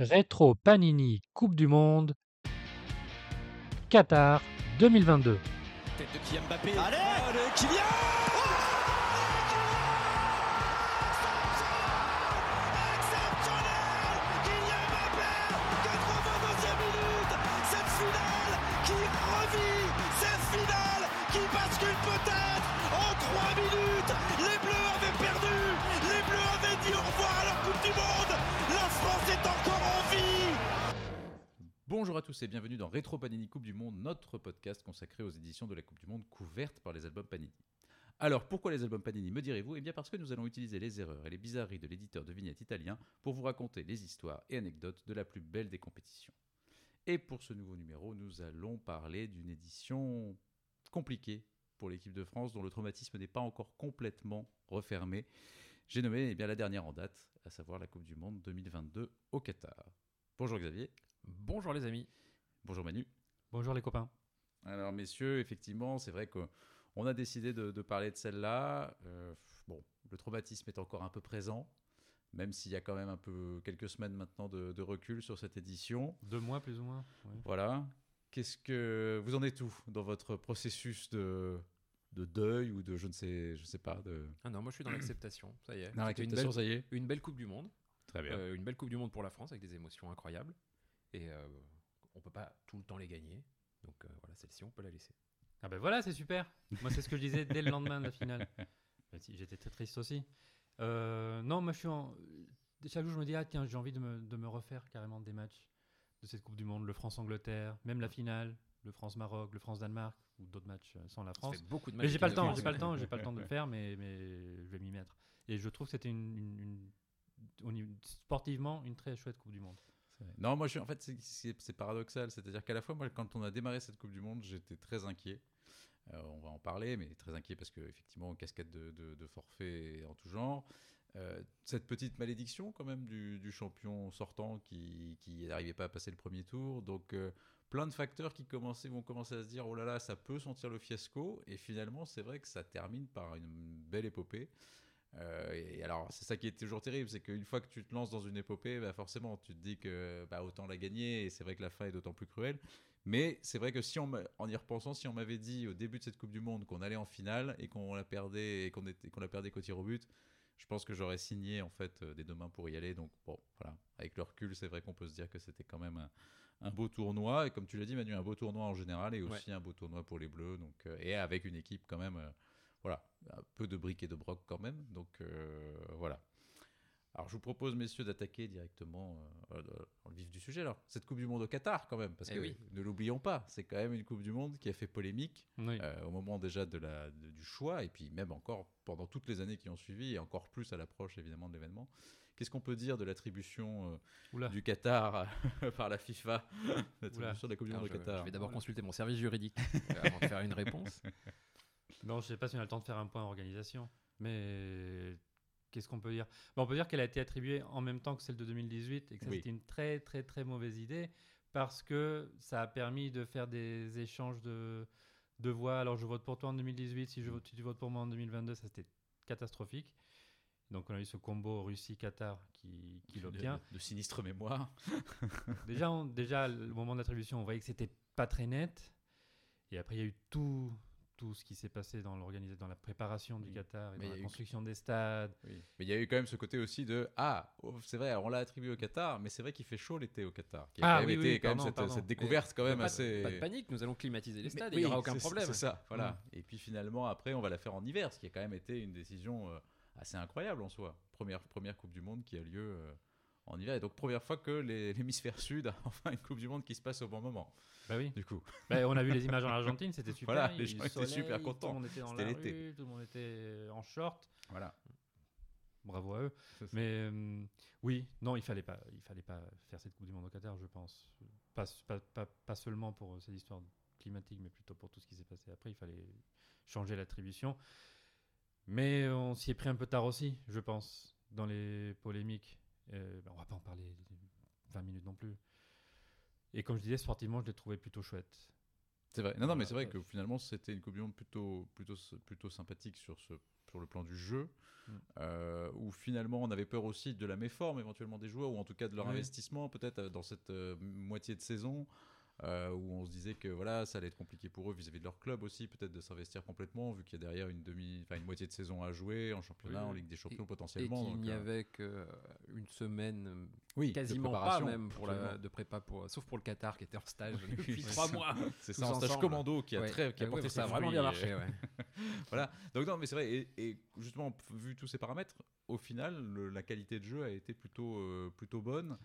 Rétro Panini Coupe du Monde Qatar 2022. Tête de Kylian Mbappé. Allez Allez, Kylian Exceptionnel Kylian Mbappé 82e minute Cette finale qui revit Cette finale qui bascule peut-être en 3 minutes Les Bleus avaient perdu Les Bleus avaient dit au revoir à leur Bonjour à tous et bienvenue dans Rétro Panini Coupe du Monde, notre podcast consacré aux éditions de la Coupe du Monde couvertes par les albums Panini. Alors pourquoi les albums Panini, me direz-vous? Eh bien parce que nous allons utiliser les erreurs et les bizarreries de l'éditeur de vignettes italien pour vous raconter les histoires et anecdotes de la plus belle des compétitions. Et pour ce nouveau numéro, nous allons parler d'une édition compliquée pour l'équipe de France dont le traumatisme n'est pas encore complètement refermé. J'ai nommé eh bien, la dernière en date, à savoir la Coupe du Monde 2022 au Qatar. Bonjour Xavier. Bonjour les amis. Bonjour Manu. Bonjour les copains. Alors messieurs, effectivement, c'est vrai qu'on a décidé de, de parler de celle-là. Euh, bon, le traumatisme est encore un peu présent, même s'il y a quand même un peu quelques semaines maintenant de, de recul sur cette édition. Deux mois plus ou moins. ouais. Voilà. Qu'est-ce que vous en êtes où dans votre processus de, de deuil ou de je ne sais, je sais pas de. Ah non, moi je suis dans l'acceptation, ça y est. Une l'acceptation, belle, ça y est. une belle Coupe du Monde, Très bien. euh, une belle Coupe du Monde pour la France avec des émotions incroyables. Et euh, on peut pas tout le temps les gagner, donc euh, voilà, celle-ci on peut la laisser. Ah ben voilà, c'est super. Moi, c'est ce que je disais dès le lendemain de la finale. Si, J'étais très triste aussi. Euh, non, moi, je suis en... Chaque jour, je me dis, ah tiens, j'ai envie de me, de me refaire carrément des matchs de cette Coupe du Monde, le France-Angleterre, même la finale, le France-Maroc, le France-Danemark, ou d'autres matchs sans la Ça France. fait beaucoup de matchs Mais j'ai pas le temps, j'ai pas le temps, j'ai pas le temps de le faire, mais, mais je vais m'y mettre. Et je trouve que c'était une, sportivement une très chouette Coupe du Monde. Non, moi, je suis, en fait, c'est- paradoxal. C'est-à-dire qu'à la fois, moi, quand on a démarré cette Coupe du Monde, j'étais très inquiet. Euh, on va en parler, mais très inquiet parce que, effectivement, cascade de, de, de forfaits en tout genre. Euh, cette petite malédiction, quand même, du, champion sortant qui qui n'arrivait pas à passer le premier tour. Donc, euh, plein de facteurs qui commençaient, vont commencer à se dire oh là là, ça peut sentir le fiasco. Et finalement, c'est vrai que ça termine par une belle épopée. Euh, et alors, c'est ça qui est toujours terrible, c'est qu'une fois que tu te lances dans une épopée, bah forcément, tu te dis que bah, autant la gagner, et c'est vrai que la fin est d'autant plus cruelle. Mais c'est vrai que si on, en y repensant, si on m'avait dit au début de cette Coupe du Monde qu'on allait en finale et qu'on la perdait et qu'on qu'on la perdait qu'au tir au but, je pense que j'aurais signé en fait euh, des deux mains pour y aller. Donc bon, voilà, avec le recul, c'est vrai qu'on peut se dire que c'était quand même un, un beau tournoi et comme tu l'as dit, Manu, un beau tournoi en général et aussi un beau tournoi pour les Bleus. Donc euh, et avec une équipe quand même. Euh, voilà, un peu de briques et de broc quand même. Donc euh, voilà. Alors je vous propose, messieurs, d'attaquer directement euh, dans le vif du sujet. Alors, cette Coupe du Monde au Qatar, quand même, parce Eh que oui. ne l'oublions pas, c'est quand même une Coupe du Monde qui a fait polémique Oui. euh, au moment déjà de la, de- du choix, et puis même encore pendant toutes les années qui ont suivi, et encore plus à l'approche évidemment de l'événement. Qu'est-ce qu'on peut dire de l'attribution euh, du Qatar par la FIFA, l'attribution de la Coupe du Alors, Monde je, au Qatar je vais d'abord consulter mon service juridique euh, avant de faire une réponse. Non, je sais pas si on a le temps de faire un point en organisation, mais qu'est-ce qu'on peut dire? Bon, On peut dire qu'elle a été attribuée en même temps que celle de 2018 et que ça Oui. c'était une très très très mauvaise idée parce que ça a permis de faire des échanges de, de voix. Alors je vote pour toi en 2018, si, je vote, si tu votes pour moi en 2022, ça c'était catastrophique. Donc on a eu ce combo Russie-Qatar qui, qui de, l'obtient. de sinistre mémoire. Déjà, on- déjà, le moment de l'attribution, on voyait que c'était pas très net. Et après, il y a eu tout, tout ce qui s'est passé dans, l'organisa- dans la préparation du Oui. Qatar et Mais dans il y la a eu- construction des stades. Oui. Mais il y a eu quand même ce côté aussi de Ah, oh, c'est vrai, on l'a attribué au Qatar, mais c'est vrai qu'il fait chaud l'été au Qatar. Qui a Ah, quand même oui, été oui, quand même pardon, cette, pardon. cette découverte quand même pas, assez. pas de panique, nous allons climatiser les stades, il n'y aura aucun problème. C'est ça, voilà. Et puis finalement, après, on va la faire en hiver, ce qui a quand même été une décision euh, assez incroyable en soi. Première, première Coupe du Monde qui a lieu euh, en hiver. Et donc, première fois que l'hémisphère sud a enfin une Coupe du Monde qui se passe au bon moment, Bah oui. du coup. Bah, on a vu les images en Argentine, c'était super. Voilà, les gens étaient super contents. Tout le monde était dans C'était la l'été. rue, tout le monde était en short. Voilà. Bravo à eux. Mais euh, oui, non, il fallait pas, il fallait pas faire cette Coupe du Monde au Qatar, je pense. Pas, pas, pas, pas seulement pour euh, cette histoire climatique, mais plutôt pour tout ce qui s'est passé après. Il fallait changer l'attribution. Mais on s'y est pris un peu tard aussi, je pense, dans les polémiques. Euh, ben, on va pas en parler 20 minutes non plus. Et comme je disais, sportivement, je l'ai trouvé plutôt chouette. C'est vrai. Non, non, mais c'est vrai que finalement, c'était une Monde plutôt, plutôt, plutôt sympathique sur, ce, sur le plan du jeu, Mm. euh, où finalement, on avait peur aussi de la méforme éventuellement des joueurs, ou en tout cas de leur Oui. investissement, peut-être euh, dans cette euh, moitié de saison, euh, où on se disait que voilà, ça allait être compliqué pour eux vis-à-vis de leur club aussi, peut-être de s'investir complètement, vu qu'il y a derrière une, demi, une moitié de saison à jouer en championnat, Oui, en. Ligue des Champions Et potentiellement. qu'il donc, n'y euh, avait que une semaine, euh, oui, quasiment pas même pour la, de prépa, pour, sauf pour le Qatar qui était en stage depuis trois mois. C'est ça, stage ensemble. commando qui a, Ouais. très, qui a Ouais, porté ça a vraiment bien et- marché. ouais. Voilà. Donc non, mais c'est vrai. Et, et justement, vu tous ces paramètres, au final, le- la qualité de jeu a été plutôt, euh, plutôt bonne.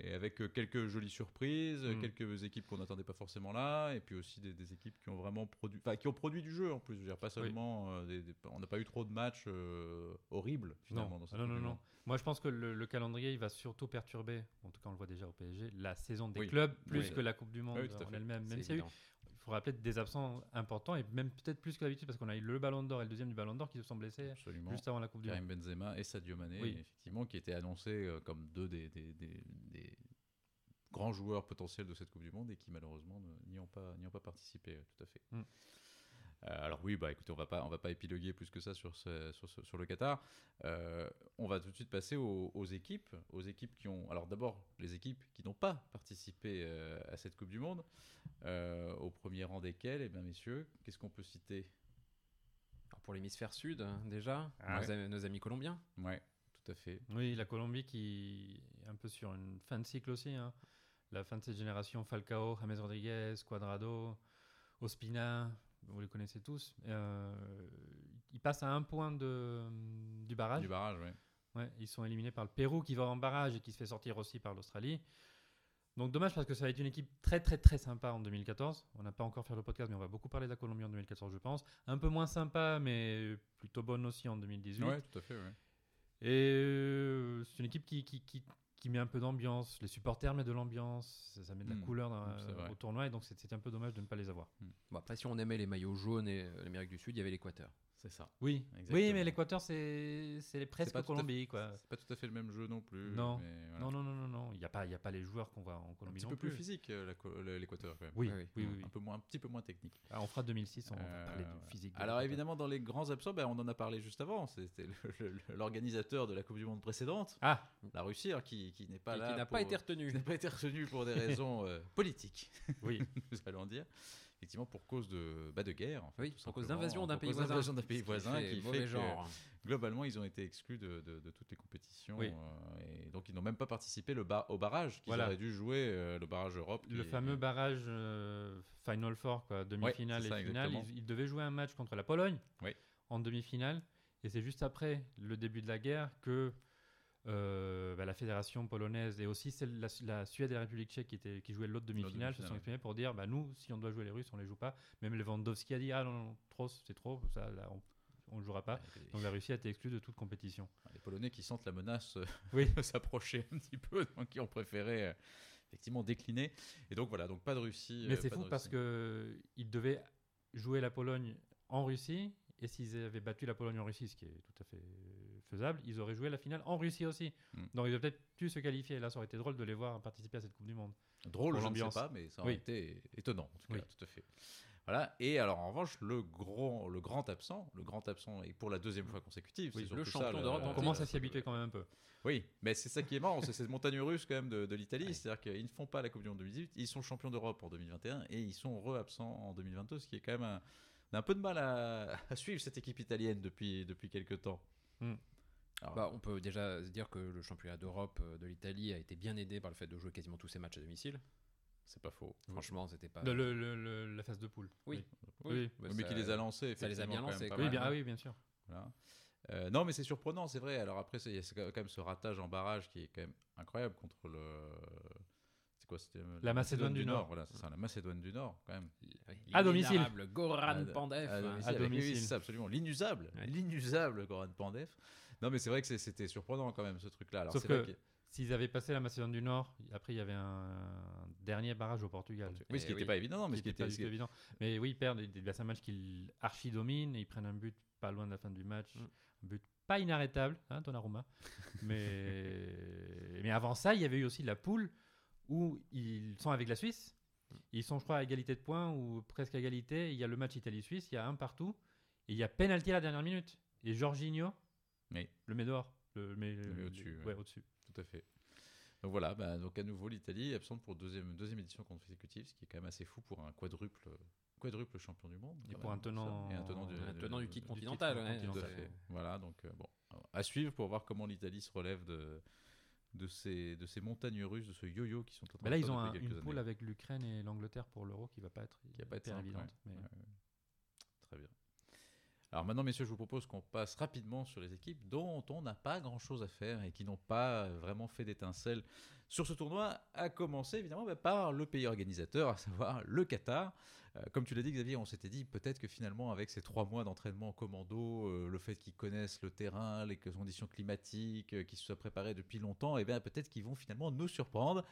Et avec euh, quelques jolies surprises, euh, Mm. quelques équipes qu'on n'attendait pas forcément là, et puis aussi des, des équipes qui ont vraiment produit, enfin qui ont produit du jeu en plus. Je veux dire, pas seulement, euh, des- des- on n'a pas eu trop de matchs euh, horribles finalement. Non, dans cette non, non, non. Moi, je pense que le, le calendrier, il va surtout perturber, en tout cas, on le voit déjà au PSG, la saison des Oui. clubs plus Oui. que la Coupe du Monde en elle-même. Même C'est s'il y a eu, faut rappeler des absents importants et même peut-être plus que d'habitude parce qu'on a eu le Ballon d'Or et le deuxième du Ballon d'Or qui se sont blessés Absolument. juste avant la Coupe du Karim Monde. Benzema et Sadio Mané, Oui. effectivement, qui étaient annoncés euh, comme deux des, des- des- des grands joueurs potentiels de cette Coupe du Monde et qui malheureusement n'y ont pas, n'y ont pas participé, euh, tout à fait. Mm. Euh, alors oui, bah écoutez, on va pas, on va pas épiloguer plus que ça sur, ce- sur, ce- sur le Qatar. Euh, on va tout de suite passer aux, aux équipes, aux équipes qui ont, alors d'abord les équipes qui n'ont pas participé euh, à cette Coupe du Monde. Euh, au premier rang desquelles, eh bien messieurs, qu'est-ce qu'on peut citer? Alors, pour l'hémisphère sud, déjà, Ah nos, am- nos amis colombiens. Ouais, tout à fait. Oui, la Colombie qui est un peu sur une fin de cycle aussi. hein. La fin de cette génération, Falcao, James Rodriguez, Cuadrado, Ospina, vous les connaissez tous. Euh, ils passent à un point de, du barrage. Du barrage, ouais. Ouais, ils sont éliminés par le Pérou qui va en barrage et qui se fait sortir aussi par l'Australie. Donc dommage parce que ça va être une équipe très très très sympa en 2014. On n'a pas encore fait le podcast mais on va beaucoup parler de la Colombie en 2014 je pense. Un peu moins sympa mais plutôt bonne aussi en 2018. Ouais, tout à fait, ouais. Et euh, c'est une équipe qui, qui, qui, qui met un peu d'ambiance. Les supporters mettent de l'ambiance. Ça, ça met de la Mm, couleur dans- vrai. au tournoi et donc c'est un peu dommage de ne pas les avoir. Bon, après, si on aimait les maillots jaunes et l'Amérique du Sud, il y avait l'Équateur. C'est ça. Oui, Exactement. oui mais l'Équateur c'est c'est presque Colombie quoi. C'est pas tout à fait le même jeu non plus. Non. mais voilà. Non, non, non, non, non. Il n'y a, pas- il y a pas les joueurs qu'on voit en Un Colombie petit non peu plus physique, euh, l'Équateur quand même. Oui, Oui, oui, oui. oui. oui. Un, peu moins, un petit peu moins technique. Ah, on fera 2006, on va Euh, parler de voilà. physique. de Alors évidemment, dans les grands absents, ben, on en a parlé juste avant. C'était l'organisateur de la Coupe du Monde précédente, Ah, la Russie, alors, qui, qui n'est pas Et là. qui n'a pas été qui retenu. n'a pas été retenu pour des raisons euh, politiques, oui. nous allons dire. Effectivement, pour cause de, bah, de guerre. en fait, Oui, pour cause d'invasion d'un pays voisin. pays qui voisin fait qui fait que, globalement, ils ont été exclus de, de- de toutes les compétitions. Oui. euh, et donc, ils n'ont même pas participé le bar- au barrage qu'ils Voilà. auraient dû jouer, euh, le barrage Europe. Le est- fameux barrage euh, Final Four, quoi, demi-finale et finale. Ils, ils devaient jouer un match contre la Pologne Oui. en demi-finale. Et c'est juste après le début de la guerre que euh, bah, la fédération polonaise et aussi celle, la, la Suède et la République tchèque qui, jouaient l'autre demi-finale se sont exprimés pour dire bah, nous, si on doit jouer les Russes, on les joue pas. Même Lewandowski a dit ah non, non, trop, c'est trop, ça, là, on ne jouera pas. Ouais, Donc la Russie a été exclue de toute compétition. Les Polonais qui sentent la menace euh, Oui. s'approcher un petit peu, donc qui ont préféré euh, effectivement décliner. Et donc voilà, donc pas de Russie. Mais euh, c'est pas fou parce Russie. que ils devaient jouer la Pologne en Russie et s'ils avaient battu la Pologne en Russie, ce qui est tout à fait faisable, ils auraient joué la finale en Russie aussi. Mm. Donc ils auraient peut-être pu se qualifier. Là, ça aurait été drôle de les voir participer à cette Coupe du Monde. Drôle, je ne sais pas, mais ça aurait Oui. été étonnant, en tout cas, Oui. tout à fait. Voilà. Et alors, en revanche, le grand, le grand absent, le grand absent, et pour la deuxième fois consécutive, Oui, c'est le champion d'Europe On en commence à s'y habituer quand même un peu? Oui, mais c'est ça qui est marrant, c'est cette montagne russe quand même de, de l'Italie, c'est-à-dire qu'ils ne font pas la Coupe du Monde 2018, ils sont champions d'Europe en 2021 et ils sont re-absents en 2022, ce qui est quand même un, on a un peu de mal à, à suivre cette équipe italienne depuis, depuis quelques temps. Hmm. Alors, Bah, on peut déjà se dire que le championnat d'Europe euh, de l'Italie a été bien aidé par le fait de jouer quasiment tous ses matchs à domicile. c'est pas faux. Franchement, c'était pas. Le, le- le- le- la phase de poule. Oui. Oui. bah, mais ça- qui les a lancés, ça les a bien lancés, Oui, bien, ah oui, bien sûr. Voilà. Euh, non, mais c'est surprenant, c'est vrai. Alors après, c'est- il y a quand même ce ratage en barrage qui est quand même incroyable contre le. C'est quoi C'était La Macédoine du Nord. Voilà, c'est ça, la Macédoine du Nord, quand même. Oui, À domicile. Goran Pandev. à domicile, à avec- oui, domicile. oui, c'est ça, absolument. L'inusable, Ouais. l'inusable Goran Pandev. Non, mais c'est vrai que c'est- c'était surprenant quand même ce truc-là. Sauf c'est que- que- S'ils avaient passé la Macédoine du Nord, après il y avait un dernier barrage au Portugal. oui, ce qui Eh n'était oui. pas évident, non, mais qui ce qui était pas était, du ce tout qui- évident. Mais oui, ils perdent. A un match qu'ils archi dominent et ils prennent un but pas loin de la fin du match. Mm. Un but pas inarrêtable, hein, Donnarumma. mais... mais avant ça, il y avait eu aussi la poule où ils sont avec la Suisse. Ils sont, je crois, à égalité de points ou presque à égalité. Il y a le match Italie-Suisse, il y a un partout. Et il y a penalty à la dernière minute. Et Jorginho Oui. le dehors. Le, met, Le au-dessus, Ouais, ouais. au-dessus. Tout à fait. Donc voilà, bah, donc à nouveau l'Italie est absente pour deuxième, deuxième édition consécutive, ce qui est quand même assez fou pour un quadruple, quadruple champion du monde. Et pour même, un tenant-. Et un tenant du, Un tenant du du continental. ouais. Voilà, donc euh, bon, à suivre pour voir comment l'Italie se relève de, de, ces, de ces montagnes russes, de ce yo-yo qui sont en train Mais là, de ils ont un- une poule avec l'Ukraine et l'Angleterre pour l'Euro qui va pas être, Qui va pas être simple, évidente. ouais. mais- Ouais, ouais. Très bien. Alors maintenant, messieurs, je vous propose qu'on passe rapidement sur les équipes dont on n'a pas grand-chose à faire et qui n'ont pas vraiment fait d'étincelles sur ce tournoi, à commencer évidemment bah, par le pays organisateur, à savoir le Qatar. Euh, comme tu l'as dit, Xavier, on s'était dit peut-être que finalement, avec ces trois mois d'entraînement en commando, euh, le fait qu'ils connaissent le terrain, les conditions climatiques, euh, qu'ils se soient préparés depuis longtemps, et bien peut-être qu'ils vont finalement nous surprendre.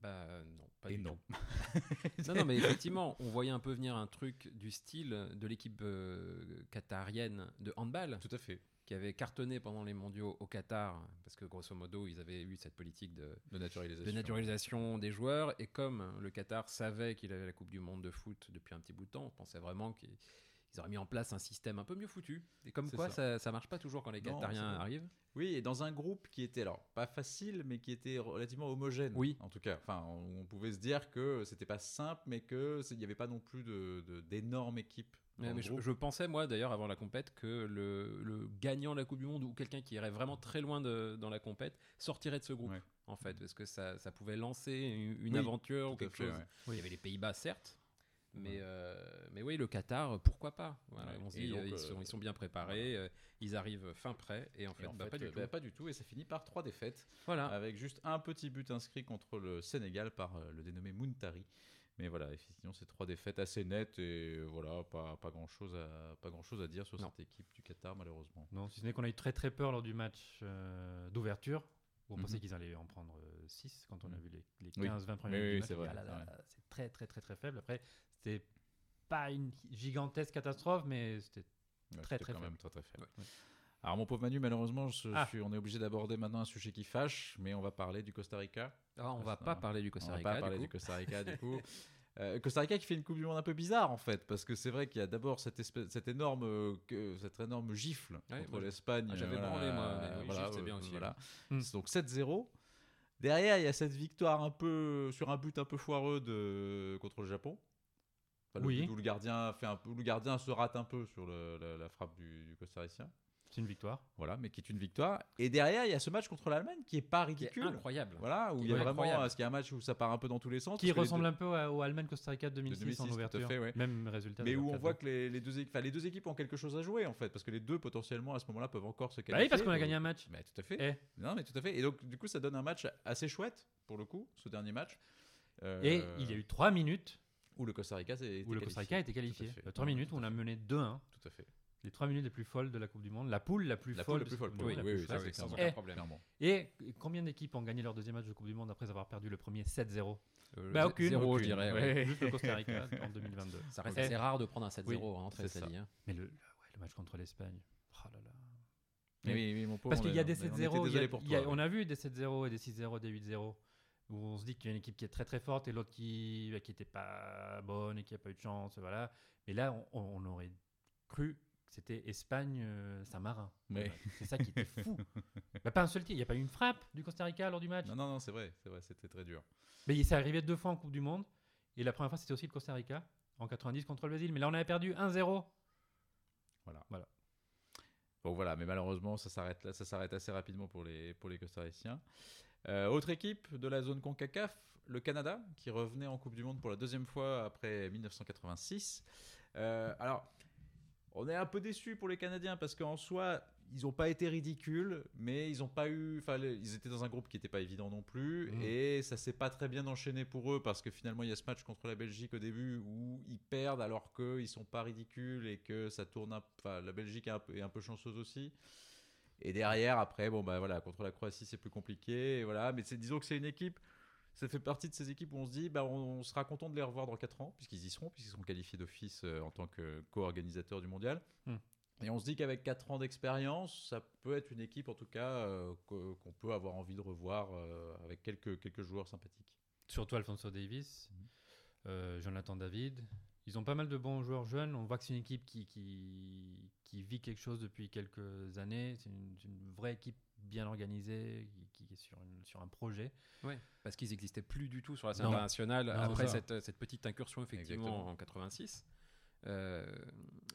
Bah non, pas Et du non. tout. non, non, mais effectivement, on voyait un peu venir un truc du style de l'équipe euh, qatarienne de handball Tout à fait. qui avait cartonné pendant les mondiaux au Qatar parce que grosso modo ils avaient eu cette politique de, De naturalisation. de naturalisation des joueurs et comme le Qatar savait qu'il avait la Coupe du Monde de foot depuis un petit bout de temps, on pensait vraiment qu'ils ils auraient mis en place un système un peu mieux foutu. Et comme quoi ça. ça. ça marche pas toujours quand les Non, Qatariens arrivent. Oui, et dans un groupe qui était alors pas facile, mais qui était relativement homogène. Oui. En tout cas, enfin, on, on pouvait se dire que c'était pas simple, mais que c'est- il n'y avait pas non plus de de- d'énormes équipes. Ouais, mais je, pensais, moi, d'ailleurs, avant la compète, que le, le gagnant de la Coupe du Monde ou quelqu'un qui irait vraiment très loin de- dans la compète sortirait de ce groupe, Ouais. en fait, parce que ça, ça pouvait lancer une, une Oui, aventure ou quelque fait, chose. ouais. Il y avait les Pays-Bas, certes, mais, Ouais. euh, mais oui, le Qatar, pourquoi pas? Voilà, Ouais, On se et dit, donc, euh, ils, euh, sont, ils sont bien préparés, euh, ils arrivent fin prêt, et en fait, Et en bah, fait, pas du tout. Bah, pas du tout, et ça finit par trois défaites, Voilà. avec juste un petit but inscrit contre le Sénégal par le dénommé Muntari. Mais voilà, effectivement, c'est trois défaites assez nettes et voilà, pas, pas grand chose à pas grand chose à dire sur Non. cette équipe du Qatar malheureusement. Non, si ce n'est qu'on a eu très très peur lors du match euh, d'ouverture, où on Mhm. pensait qu'ils allaient en prendre 6 quand on a Mhm. vu les, les Oui. 15-20 premiers Oui, minutes oui, ah ouais. c'est très très très très faible. Après, c'était pas une gigantesque catastrophe, mais c'était Ouais, Très, très quand faible. même très très faible. Ouais. Alors mon pauvre Manu, malheureusement, je Ah. suis- on est obligé d'aborder maintenant un sujet qui fâche, mais on va parler du Costa Rica. Ah, on va ça, pas parler du on Costa va Rica. pas du parler coup. du Costa Rica du coup. Euh, Costa Rica qui fait une Coupe du Monde un peu bizarre en fait, parce que c'est vrai qu'il y a d'abord cette, espèce, cette, énorme, euh, cette énorme gifle Ouais, contre l'Espagne. ah, j'avais voilà, branlé, moi, mais oui, voilà, gifle, bien euh, aussi, voilà. C'est donc 7-0. Derrière, il y a cette victoire un peu sur un but un peu foireux de, contre le Japon. Enfin, Oui. où le gardien fait un peu, le gardien se rate un peu sur le- la, la frappe du, du costaricien. c'est une victoire. Voilà, mais qui est une victoire. Et derrière, il y a ce match contre l'Allemagne qui est pas Qui est ridicule. incroyable. Voilà, où il y a vraiment qu'il y a un match où ça part un peu dans tous les sens? Qui ressemble deux- un peu à- au Allemagne-Costa Rica de 2006, 2006, en tout à ouverture. fait, ouais. Même résultat. mais où on 4-2. voit que les, les deux, équipes- enfin, les deux équipes ont quelque chose à jouer en fait, parce que les deux potentiellement à ce moment-là peuvent encore se qualifier. Bah oui, parce qu'on a Donc- gagné un match. Bah, tout à fait. Eh. Non, mais tout à fait. Et donc du coup, ça donne un match assez chouette pour le coup, ce dernier match. Euh, Et il y a eu 3 minutes où le Costa Rica le Costa Rica été qualifié. 3 Ouais, minutes on a mené 2-1. Tout à fait. Les 3 minutes les plus folles de la Coupe du Monde. La poule la plus La folle. poule la plus folle. Oui, oui, oui, c'est sans aucun problème. Et combien d'équipes ont gagné leur deuxième match de Coupe du Monde après avoir perdu le premier 7-0 Euh, Bah, aucune. Zéro, Aucune. je dirais. Ouais. Juste le Costa Rica en 2022. Ça reste assez rare de prendre un 7-0 Oui, hein, entre c'est. Italie, hein. Mais le, ouais, le match contre l'Espagne. Oh là là. Mais oui, oui, mon pauvre, Parce qu'il y a des on était 7-0. il y a- désolé pour il y a- toi, On a vu des 7-0 et des 6-0, des 8-0. Où on se dit qu'il y a une équipe qui est très très forte et l'autre qui bah, qui était pas bonne et qui a pas eu de chance. Voilà. Mais là, on, on aurait cru que c'était Espagne euh, Saint-Marin. Mais- Voilà. C'est ça qui était fou. Bah, pas un seul tir. Il n'y a pas eu une frappe du Costa Rica lors du match. Non, non, non, c'est vrai, c'est vrai, c'était très dur. Mais il s'est arrivé deux fois en Coupe du Monde. Et la première fois, c'était aussi le Costa Rica en 90 contre le Brésil. Mais là, on avait perdu 1-0. Bon voilà, mais malheureusement, ça s'arrête là, ça s'arrête assez rapidement pour les pour les Costariciens. Euh, autre équipe de la zone Concacaf, le Canada, qui revenait en Coupe du Monde pour la deuxième fois après 1986. Euh, alors, on est un peu déçus pour les Canadiens parce qu'en soi, ils n'ont pas été ridicules, mais ils ont pas eu, enfin, ils étaient dans un groupe qui n'était pas évident non plus, Mhm. et ça s'est pas très bien enchaîné pour eux parce que finalement, il y a ce match contre la Belgique au début où ils perdent alors qu'ils sont pas ridicules et que ça tourne, un- enfin, la Belgique est un peu, est un peu chanceuse aussi. Et derrière, après, bon, bah voilà, contre la Croatie, c'est plus compliqué. Et voilà, mais disons que c'est une équipe, ça fait partie de ces équipes où on se dit, bah, on, on sera content de les revoir dans 4 ans, puisqu'ils y seront, puisqu'ils seront qualifiés d'office euh, en tant que co-organisateurs du mondial. Hmm. Et on se dit qu'avec 4 ans d'expérience, ça peut être une équipe, en tout cas, euh, qu'on peut avoir envie de revoir euh, avec quelques, quelques joueurs sympathiques. surtout Alfonso Davis, Mhm. euh, Jonathan David. Ils ont pas mal de bons joueurs jeunes. On voit que c'est une équipe qui, qui, qui vit quelque chose depuis quelques années. C'est une, vraie équipe bien organisée, qui, qui est sur, une- sur un projet. Ouais, parce qu'ils n'existaient plus du tout sur la scène Non. internationale Non, après cette, cette petite incursion effectivement Exactement. en 86. Euh,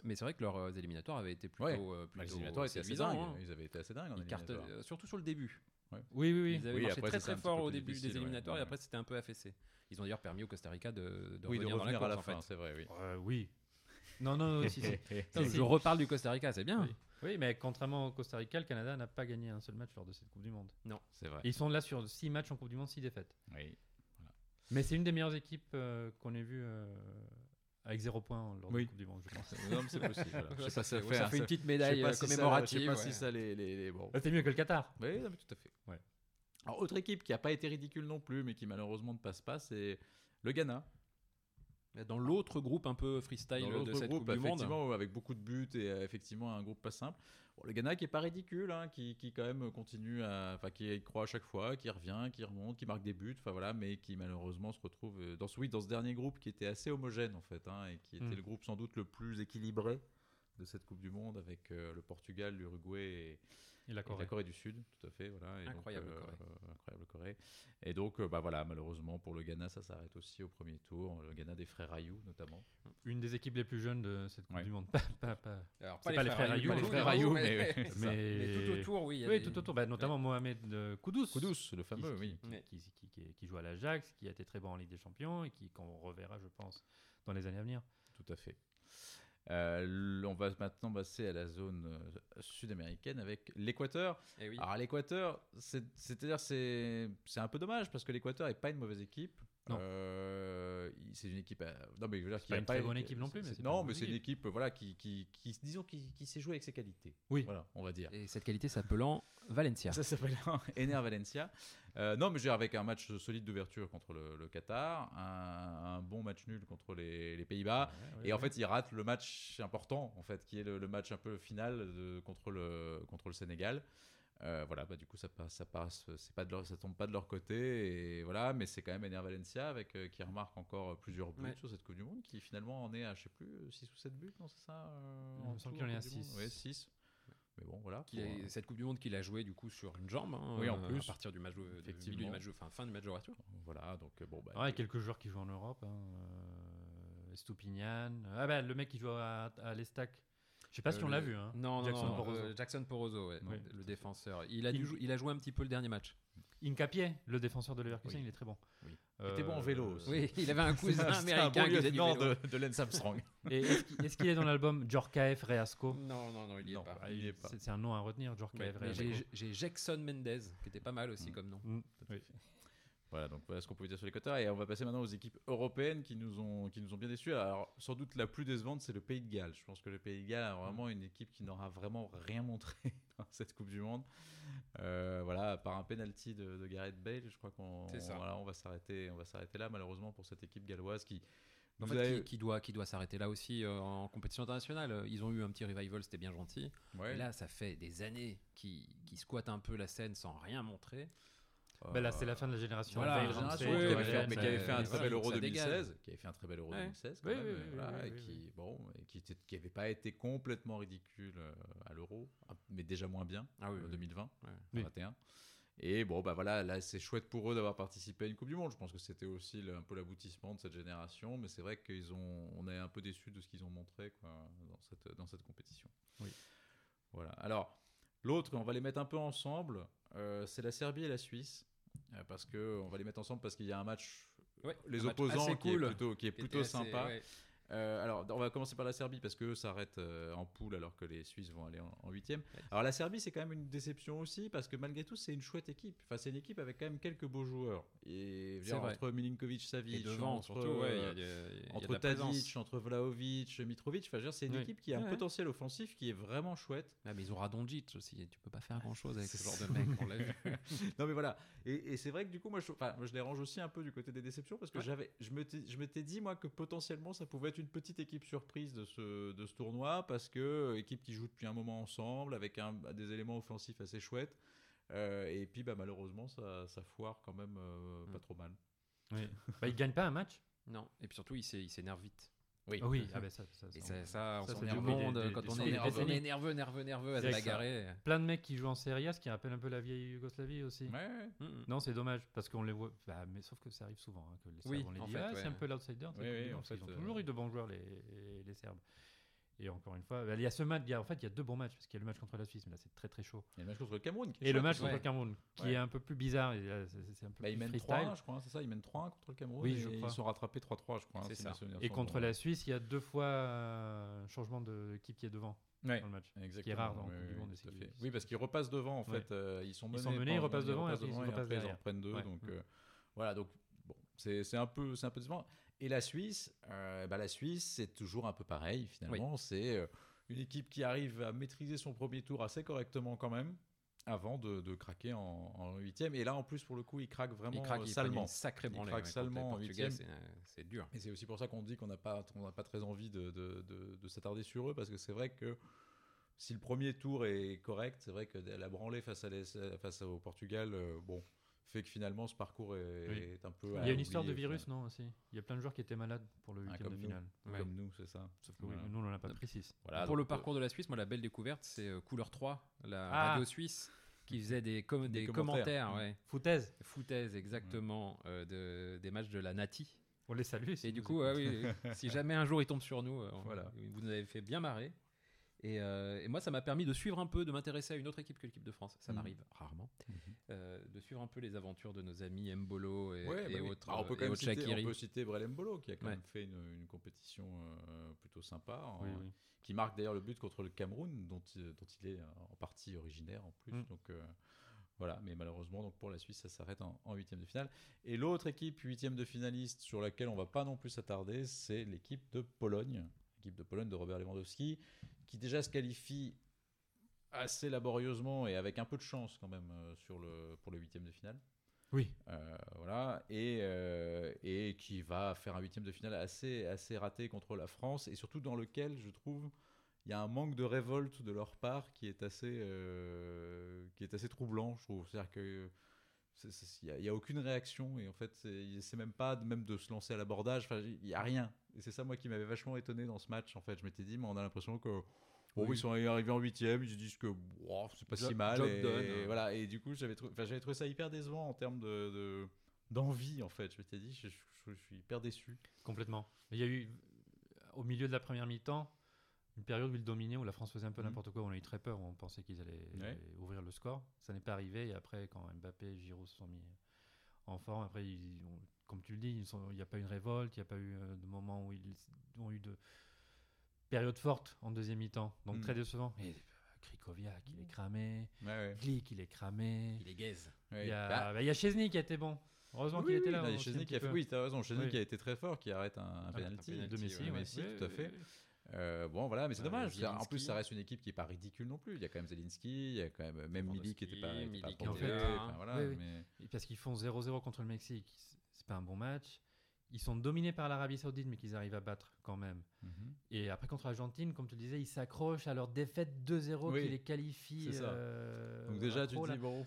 mais c'est vrai que leurs éliminatoires avaient été plutôt, Ouais. euh, Bah, les plutôt éliminatoires étaient assez dingues. hein. Ils avaient été assez dingues en Ils cartonnaient, éliminatoire. euh, surtout sur le début. Oui, oui, oui. Ils avaient Oui, marché après, très très fort au début des éliminatoires Ouais. et après c'était un peu affaissé. Ils ont d'ailleurs permis au Costa Rica de, de Oui, de revenir, dans à la la course, en fin, fait. c'est vrai, oui. Euh, oui. Non, non, non, si, si. Non. Je reparle du Costa Rica, c'est bien. Oui. Oui, mais contrairement au Costa Rica, le Canada n'a pas gagné un seul match lors de cette Coupe du Monde. C'est vrai. Ils sont là sur 6 matchs en Coupe du Monde, 6 défaites. Oui. Mais c'est une des meilleures équipes euh, qu'on ait vues euh, avec 0 points lors de la Coupe du Monde, je pense. Non, mais c'est possible. voilà. Je sais ça, pas si ça fait, ça fait une ça- petite je sais médaille pas si ça- commémorative. Je sais pas ouais. si ça les, les, les- bon. C'était mieux que le Qatar. Oui, non, mais tout à fait. Ouais. Alors, autre équipe qui n'a pas été ridicule non plus, mais qui malheureusement ne passe pas, c'est le Ghana. Dans l'autre groupe un peu freestyle Dans de cette groupe, Coupe du Monde. effectivement, avec beaucoup de buts et euh, effectivement un groupe pas simple. Bon, le Ghana qui est pas ridicule, hein, qui, qui quand même continue à, enfin qui croit à chaque fois, qui revient, qui remonte, qui marque des buts, enfin voilà, mais qui malheureusement se retrouve euh, dans ce, oui, dans ce dernier groupe qui était assez homogène en fait, hein, et qui était Mm. le groupe sans doute le plus équilibré de cette Coupe du Monde avec euh, le Portugal, l'Uruguay et, Et la et Corée. la Corée du Sud, tout à fait, voilà. Et donc, Incroyable euh, Corée. euh, incroyable Corée. Et donc, euh, bah voilà, malheureusement pour le Ghana, ça s'arrête aussi au premier tour. Le Ghana des frères Ayou notamment. Une des équipes les plus jeunes de cette Coupe Ouais. du Monde. Pas, pas, pas- Alors, C'est pas les frères Ayoub, pas les frères Ayoub, mais- mais, mais- mais- mais tout autour, oui. il y a Oui, des- tout autour. Bah, notamment Mohamed euh, Koudous. Koudous, le fameux, qui, oui. qui- Ouais. qui, qui- qui- qui joue à l'Ajax, qui a été très bon en Ligue des Champions et qui qu'on reverra, je pense, dans les années à venir. Tout à fait. Euh, on va maintenant passer à la zone euh, sud-américaine avec l'Équateur. Eh oui. Alors l'Équateur, c'est- c'est-à-dire c'est c'est un peu dommage parce que l'Équateur n'est pas une mauvaise équipe. Non. Euh, c'est une équipe. euh, non mais je veux dire qui pas une très bonne équipe non plus, mais non, mais c'est une équipe voilà qui qui, qui disons qui, qui sait jouer avec ses qualités. Oui. Voilà, on va dire. Et cette qualité s'appelant Valencia. Ça s'appelle Ener Valencia. Euh, non, mais je veux dire, avec un match solide d'ouverture contre le, le Qatar, un, un bon match nul contre les, les Pays-Bas, et en fait, il rate le match important, en fait, qui est le, le match un peu final de- contre, le, contre le Sénégal. Euh, voilà, bah, du coup, ça passe, ça passe, c'est pas de leur, ça tombe pas de leur côté, et voilà, mais c'est quand même Ener Valencia avec, euh, qui remarque encore plusieurs buts Ouais. sur cette Coupe du Monde, qui finalement en est à, je sais plus, 6 ou 7 buts, non, c'est ça euh, Il me en semble tout, qu'il en est en à Coupe du Monde six. Ouais, 6. Mais bon, voilà. Qu'il pour, a- euh, cette Coupe du Monde qu'il a joué du coup sur une jambe. hein, Oui, en euh, plus. À partir du match, de, de- Effectivement. du match, de- enfin fin du match d'ouverture. Voilà, donc euh, bon, bah, Ouais, quelques joueurs qui jouent en Europe. Hein, euh, Estupinian. Ah bah, le mec qui joue à, à l'Estac. Je sais pas si Euh, on l'a le- vu. Hein. Non, non, Jackson non, Porozo. euh, Jackson Porozo, ouais, Oui. le défenseur. Il a, dû Il- a joué un petit peu le dernier match. Incapié, le défenseur de Leverkusen, Oui. il est très bon. Oui. Euh, Il était bon en vélo aussi. Oui, il avait un cousin C'est un- américain bon qui faisait du lieutenant vélo. de, de Lance Armstrong. Et est-ce qu'il est dans l'album Djorkaeff Reasco Non, non, non, il y est pas. bah, il y est pas. C'est un nom à retenir, Djorkaeff Reasco. j'ai- Jackson Mendez, qui était pas mal aussi Mm. comme nom. Voilà, donc voilà ce qu'on pouvait dire sur les quotas. Et on va passer maintenant aux équipes européennes qui nous ont, qui nous ont bien déçus. Alors, sans doute la plus décevante, c'est le Pays de Galles. Je pense que le Pays de Galles a vraiment une équipe qui n'aura vraiment rien montré dans cette Coupe du Monde. Euh, voilà, par un penalty de, de Gareth Bale, je crois qu'on voilà, on va s'arrêter, on va s'arrêter là malheureusement pour cette équipe galloise qui. En vous fait, avez- qui, qui doit, qui doit s'arrêter là aussi euh, en compétition internationale. Ils ont eu un petit revival, c'était bien gentil. Ouais. Et là, ça fait des années qu'ils qu'ils squattent un peu la scène sans rien montrer. Bah là, c'est la fin de la génération. Voilà, Veil, la génération Ramsey, qui avait fait, mais qui avait euh, fait un très bel Euro ça dégage. 2016, qui avait fait un très bel Euro Ouais. 2016 quand Oui, même, oui, euh, oui, voilà, oui, et oui, qui bon, et qui était, qui avait pas été complètement ridicule euh, à l'Euro, ah, mais déjà moins bien Ah oui, en oui. 2020, Ouais. Oui. 21. Et bon, bah voilà, là c'est chouette pour eux d'avoir participé à une Coupe du Monde. Je pense que c'était aussi le- un peu l'aboutissement de cette génération, mais c'est vrai qu'ils ont, on est un peu déçus de ce qu'ils ont montré quoi, dans cette dans cette compétition. Oui. Voilà. Alors l'autre, on va les mettre un peu ensemble. euh, c'est la Serbie et la Suisse, euh, parce que on va les mettre ensemble parce qu'il y a un match, Ouais, les un match opposants qui est plutôt qui est plutôt assez- sympa. ouais. Euh, alors, on va commencer par la Serbie parce qu'eux s'arrêtent euh, en poule alors que les Suisses vont aller en- huitième. Alors, la Serbie, c'est quand même une déception aussi parce que malgré tout, c'est une chouette équipe. Enfin, c'est une équipe avec quand même quelques beaux joueurs. Et dire, entre Milinkovic, Et Savic, devant, entre, surtout, ouais, il y a- y y entre. Tadic, entre Vlaovic, Mitrovic. Enfin, c'est une Oui. équipe qui a un Ouais. potentiel offensif qui est vraiment chouette. Ah, mais ils ont Radonjic aussi. Tu peux pas faire grand chose avec ce genre de mec. On l'a vu. non mais voilà et, et c'est vrai que du coup moi je, enfin, moi, je les range aussi un peu du côté des déceptions parce que Ouais. j'avais je m'étais dit moi que potentiellement ça pouvait être une petite équipe surprise de ce de ce tournoi parce que euh, équipe qui joue depuis un moment ensemble avec un, des éléments offensifs assez chouettes Euh, et puis bah malheureusement ça, ça foire quand même euh, pas Mm. trop mal Oui. bah, il gagne pas un match? Non, et puis surtout, il s'énerve vite. Oui. Ah oui, ah ben ça, ça, Et ça, ça, on s'en monde, des- quand des- on des est nerveux, on décennies. est nerveux, nerveux, nerveux à se bagarrer. Plein de mecs qui jouent en Serie A, ce qui rappelle un peu la vieille Yougoslavie aussi. Ouais. Mm, mm. Non, c'est dommage parce qu'on les voit. Bah, mais sauf que ça arrive souvent hein, que les Serbes, Oui, on les dit, ah, ouais. c'est un peu l'outsider. Oui, oui, en fait, ont euh, toujours eu de bons joueurs les, les Serbes. Et encore une fois, bah, il y a ce match. il y a- En fait, il y a deux bons matchs parce qu'il y a le match contre la Suisse, mais là c'est très très chaud. Il y a le match contre le Cameroun. qui est Et le match contre Ouais. le Cameroun, qui Ouais. est un peu plus bizarre. là, c'est un peu Bah, ils plus mènent freestyle. 3-1, je crois, hein, c'est ça Ils mènent 3-1 contre le Cameroun. Oui, et je crois. Ils sont rattrapés 3-3, je crois. hein, ça. Et contre la Suisse, il y a deux fois euh, un changement d'équipe qui est devant Ouais. dans le match. Exactement. rare dans oui, du Monde, fait. Oui, parce qu'ils repassent devant, en fait. euh, ils sont menés. Ils sont menés, ils repassent devant, et ils repassent après, ils en derrière. prennent deux. Donc, euh, voilà, donc bon, c'est c'est un peu, c'est un peu décevant. Et la Suisse, euh, bah, la Suisse, c'est toujours un peu pareil finalement. C'est euh, une équipe qui arrive à maîtriser son premier tour assez correctement quand même, avant de, de craquer en, huitième. Et là, en plus, pour le coup, il craque vraiment Il craque, euh, il salement. une sacrée Il craque salement en huitième. c'est- dur. Et c'est aussi pour ça qu'on dit qu'on n'a pas, on pas très envie de, de- de- de s'attarder sur eux, parce que c'est vrai que si le premier tour est correct, c'est vrai que la branlée face, à l'Es- face au Portugal, euh, bon, fait que finalement ce parcours est, Oui. est un peu. Il y a une histoire de virus, non aussi Il y a plein de joueurs qui étaient malades pour le Ah, huitième comme de nous. finale. Ouais. Comme nous, c'est ça. Sauf que oui, Voilà. nous, on n'en a pas précis. Voilà, Pour le euh, parcours de la Suisse, moi, la belle découverte, c'est euh, Couleur 3, la Ah. radio suisse, qui faisait des, com- Des des commentaires. commentaires, ouais. Foutaise, foutaise exactement euh, de, des matchs de la Nati. on les salue. si Et du coup, oui, si jamais un jour il tombe sur nous, euh, on- Voilà. vous nous avez fait bien marrer. Et, euh, et moi, ça m'a permis de suivre un peu, de m'intéresser à une autre équipe que l'équipe de France. Ça Mhm. m'arrive rarement. Mhm. Euh, de suivre un peu les aventures de nos amis Mbolo et, Ouais, et bah oui. autres. Ah, on peut quand même citer, on peut citer Brel Mbolo, qui a quand Ouais. même fait une, une compétition euh, plutôt sympa, en- Oui, oui. qui marque d'ailleurs le but contre le Cameroun, dont, il- dont il est en partie originaire en plus. Mm. Donc euh, voilà, mais malheureusement, donc pour la Suisse, ça s'arrête en en huitième de finale. Et l'autre équipe huitième de finaliste sur laquelle on va pas non plus s'attarder, c'est l'équipe de Pologne, l'équipe de Pologne de Robert Lewandowski, qui déjà se qualifie assez laborieusement et avec un peu de chance quand même euh, sur le, pour le huitième de finale. Oui. Euh, voilà, et, euh, et qui va faire un huitième de finale assez, assez raté contre la France, et surtout dans lequel, je trouve, il y a un manque de révolte de leur part qui est assez, euh, qui est assez troublant, je trouve. C'est-à-dire que il n'y a, aucune réaction, et en fait, c'est même pas de- même de se lancer à l'abordage, enfin, il n'y a rien. Et c'est ça, moi, qui m'avait vachement étonné dans ce match, en fait. Je m'étais dit, mais on a l'impression que. Bon, Oui. ils sont arrivés en huitième, ils se disent que c'est pas Job- si mal. et, done. et voilà, et du coup, j'avais trou- enfin, trouvé ça hyper décevant en termes de, de- d'envie, en fait. Je m'étais dit, je, je- je suis hyper déçu. Complètement. Il y a eu, au milieu de la première mi-temps, une période où ils dominaient, où la France faisait un peu Mhm. n'importe quoi. On a eu très peur, on pensait qu'ils allaient Ouais. ouvrir le score. Ça n'est pas arrivé. Et après, quand Mbappé et Giroud se sont mis en forme, après, ils ont- comme tu le dis, il n'y a pas eu une révolte, il n'y a pas eu euh, de moment où ils ont eu de périodes fortes en deuxième mi-temps. Donc très décevant. Et euh, Krikoviak, il est cramé. Ouais, ouais. Glick, il est cramé. Il est gaze. Il y a, Bah, bah, il y a Chesney qui a été bon. Heureusement oui, qu'il était oui, là. il y a aussi, Chesney un qui a petit fait, peu. oui, t'as raison. Chesney Oui. qui a été très fort, qui arrête un, un penalty. penalty, de Messi, ouais. ouais. Messi, Oui, tout à oui, fait. Euh, bon, voilà, mais c'est Ouais, dommage. En plus, ça reste une équipe qui est pas ridicule non plus. Il y a quand même Zelinski, il y a quand même même Mili qui était pas, était pas Milik enfin, voilà, Oui, oui. mais- Et Parce qu'ils font 0-0 contre le Mexique. C'est- pas un bon match. Ils sont dominés par l'Arabie Saoudite, mais qu'ils arrivent à battre quand même. Mhm. Et après, contre l'Argentine, comme tu le disais, ils s'accrochent à leur défaite 2-0 Oui, qui les qualifie. ça. euh, Donc déjà, tu trop, te dis, bon,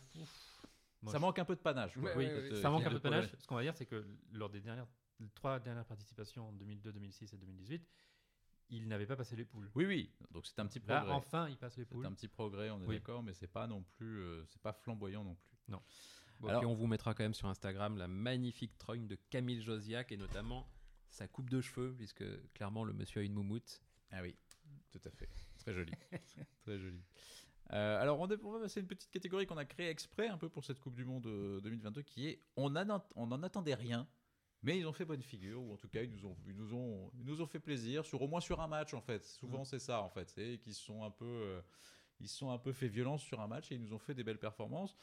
ça manque un peu de panache. quoi. Oui, ça euh, manque un peu de panache. Ce qu'on va dire, c'est que lors des dernières, les trois dernières participations en 2002, 2006 et 2018, ils n'avaient pas passé les poules. Oui, oui. Donc c'est un petit Là, progrès. enfin, ils passent les C'est poules. un petit progrès, on est Oui. d'accord, mais c'est pas non plus, euh, c'est pas flamboyant non plus. Bon, Alors- puis on vous mettra quand même sur Instagram la magnifique trogne de Camille Josiac et notamment sa coupe de cheveux, puisque clairement le monsieur a une moumoute. Ah oui, tout à fait. Très joli. Très joli. Euh, alors, on, est- on va passer une petite catégorie qu'on a créée exprès un peu pour cette Coupe du Monde euh, 2022 qui est on n'en attendait rien, mais ils ont fait bonne figure, ou en tout cas, ils nous ont, ils nous ont, ils nous ont fait plaisir, sur, au moins sur un match en fait. Souvent, c'est ça en fait. C'est qu'ils sont un peu. euh, ils sont un peu fait violence sur un match et ils nous ont fait des belles performances.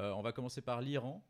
Euh, on va commencer par l'Iran.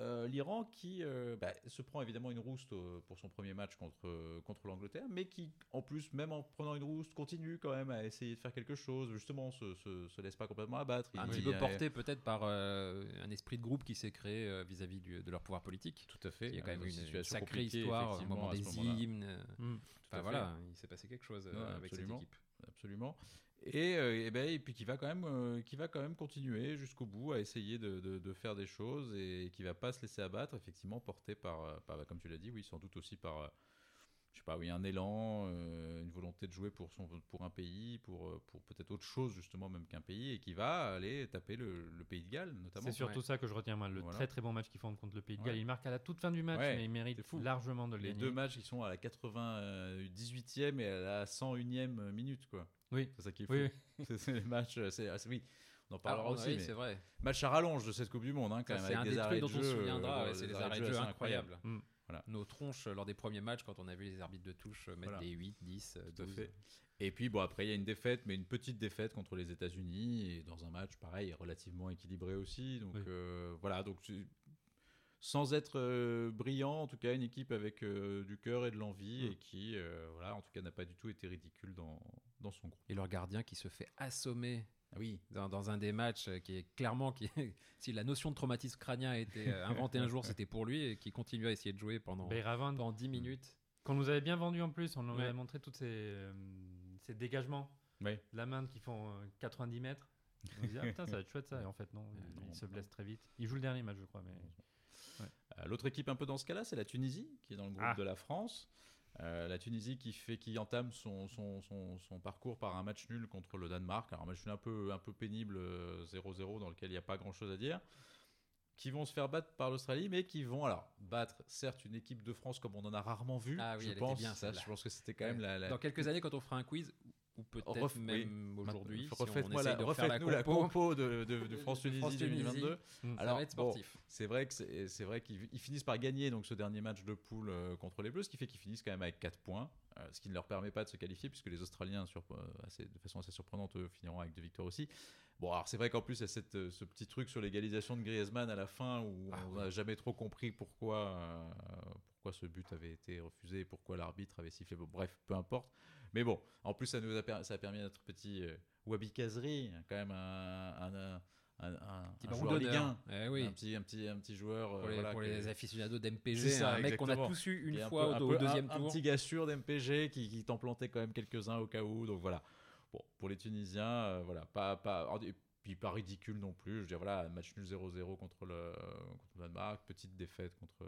Euh, L'Iran qui euh, bah, se prend évidemment une rouste euh, pour son premier match contre, contre l'Angleterre, mais qui en plus, même en prenant une rouste, continue quand même à essayer de faire quelque chose, justement, se, se, se laisse pas complètement abattre. Un petit peu porté peut-être par euh, un esprit de groupe qui s'est créé vis-à-vis de leur pouvoir politique. Tout à fait. Il y a quand même une, situation sacrée histoire au moment des hymnes. euh, Mm. À Enfin voilà, il s'est passé quelque chose Ouais, avec absolument. cette équipe. Absolument. Et, euh, et ben, et puis qui va quand même, euh, qui va quand même continuer jusqu'au bout à essayer de, de- de faire des choses et qui va pas se laisser abattre, effectivement porté par, euh, par, comme tu l'as dit, oui, sans doute aussi par, je sais pas, oui, un élan, euh, une volonté de jouer pour son, pour un pays, pour, pour peut-être autre chose justement même qu'un pays, et qui va aller taper le, le pays de Galles notamment. C'est surtout Ouais. ça que je retiens, moi. Le Voilà. très très bon match qu'ils font contre le Pays de Ouais. Galles. Il marque à la toute fin du match, Ouais, mais il mérite largement de le Les gagner. deux matchs qui sont à la 98e et à la 101e minute, quoi. Oui. C'est ça qui est fou. Oui, oui. C'est- les matchs, euh, c'est, ah, c'est- oui, on en parlera Alors, aussi. oui, mais c'est vrai. match à rallonge de cette Coupe du Monde, hein, quand Ça, même. C'est avec un des des arrêts trucs de dont on se souviendra, euh, ouais, c'est des les arrêts de jeu incroyables. Mm. Voilà. Nos tronches euh, lors des premiers matchs quand on a vu les arbitres de touche mettre Voilà. des 8, 10, euh, Tout à 12. fait. Et puis, bon, après, il y a une défaite, mais une petite défaite contre les États-Unis, et dans un match, pareil, relativement équilibré aussi. Donc, Oui. euh, voilà. Donc, sans être euh, brillant, en tout cas, une équipe avec euh, du cœur et de l'envie, Mm. et qui, euh, voilà, en tout cas, n'a pas du tout été ridicule dans, dans son groupe. Et leur gardien qui se fait assommer Ah oui. dans, dans un des matchs euh, qui est clairement qui si la notion de traumatisme crânien a été euh, inventée un jour c'était pour lui et qui continue à essayer de jouer pendant, Beyravand, pendant 10 minutes qu'on nous avait bien vendu en plus, on nous Ouais. avait montré tous ces, euh, ces dégagements Oui. de la main qui font euh, 90 mètres. On ah putain, ça va être chouette ça. Et en fait, non, il, non, se non. blesse très vite. Il joue le dernier match, je crois. Mais... Euh, L'autre équipe un peu dans ce cas-là, c'est la Tunisie, qui est dans le groupe Ah. de la France. Euh, la Tunisie qui, fait, qui entame son, son, son, son parcours par un match nul contre le Danemark. Alors un match nul un peu, un peu pénible, euh, 0-0, dans lequel il n'y a pas grand-chose à dire. Qui vont se faire battre par l'Australie, mais qui vont alors battre certes une équipe de France comme on en a rarement vu. Ah oui, je elle était pense. bien, Ça, je pense que c'était quand même la, la- dans quelques années quand on fera un quiz ou peut-être même oui. aujourd'hui si essaye la, de refaire la refaites-nous la compo, de, de- de France-Tunisie France-Tunisie. 2022. Mm. ça Alors, va être bon, sportif C'est vrai que c'est vrai qu'ils ils finissent par gagner donc ce dernier match de poule euh, contre les Bleus, ce qui fait qu'ils finissent quand même avec 4 points, euh, ce qui ne leur permet pas de se qualifier puisque les Australiens sur, euh, assez- de façon assez surprenante eux, finiront avec deux victoires aussi. Bon alors c'est vrai qu'en plus il y a cette, ce petit truc sur l'égalisation de Griezmann à la fin où Ah on n'a jamais trop compris pourquoi pourquoi ce but avait été refusé, pourquoi l'arbitre avait sifflé. Bon, bref, peu importe. Mais bon, en plus ça nous a, ça a permis notre petit euh, Wabi Kazri, quand même un, un, un, un- un petit joueur Ligue d'honneur 1. Eh oui Un petit, un petit, un petit joueur. euh, pour les, voilà, pour les aficionados d'MPG un mec qu'on a tous eu une fois peu- au, peu- deuxième tour Un petit gars sûr d'MPG qui, qui t'en plantait quand même quelques-uns au cas où. Donc voilà. Bon, pour les Tunisiens, euh, voilà, pas, pas, et puis pas ridicule non plus. Je veux dire, voilà, match nul 0-0 contre le, contre le Danemark, petite défaite contre,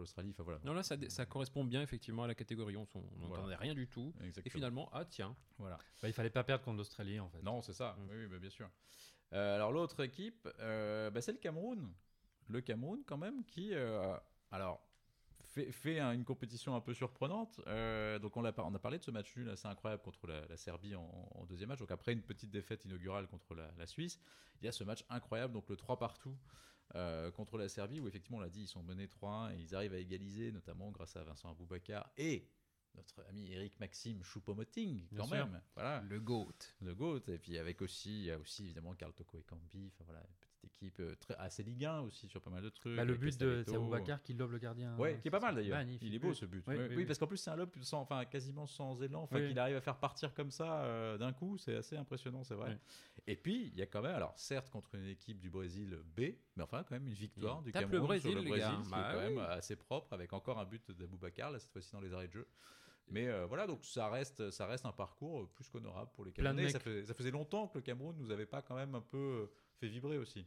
contre l'Australie. Enfin voilà. non là ça, correspond bien effectivement à la catégorie on on Voilà. n'entendait rien du tout Exactement. et finalement ah tiens Voilà. Bah, il fallait pas perdre contre l'Australie en fait. Non, c'est ça. Mm. Oui, oui, bah, bien sûr. Euh, alors l'autre équipe, euh, bah, c'est le Cameroun. Le Cameroun quand même qui, euh, alors fait, fait un- une compétition un peu surprenante. Euh, donc on a, par- on a parlé de ce match nul assez incroyable contre la, la Serbie en, en deuxième match. Donc après une petite défaite inaugurale contre la, la Suisse, il y a ce match incroyable, donc le 3 partout. Euh, contre la Serbie, où effectivement, on l'a dit, ils sont menés 3-1 et ils arrivent à égaliser, notamment grâce à Vincent Aboubakar et notre ami Eric Maxime Choupo-Moting, Bien quand sûr. même. Voilà le GOAT le GOAT. Et puis avec aussi, il y a aussi évidemment Carl Toko et Cambi. Enfin voilà, équipe euh, très, assez Ligue 1 aussi sur pas mal de trucs. Bah, le but de Aboubakar qui lobe le gardien. Ouais, qui est pas mal d'ailleurs. Il est beau ce but. Oui, Ouais, oui, oui, oui. parce qu'en plus c'est un lob sans, enfin quasiment sans élan. Enfin qu'il arrive à faire partir comme ça euh, d'un coup, c'est assez impressionnant, c'est vrai. Et puis il y a quand même, alors certes contre une équipe du Brésil B, mais enfin quand même une victoire du Cameroun le Brésil, sur le Brésil, qui Bah est quand même assez propre avec encore un but d'Aboubacar là cette fois-ci dans les arrêts de jeu. Mais euh, voilà, donc ça reste, ça reste un parcours plus qu'honorable pour les Camerounais. Ça, ça faisait longtemps que le Cameroun nous avait pas quand même un peu euh, fait vibrer aussi.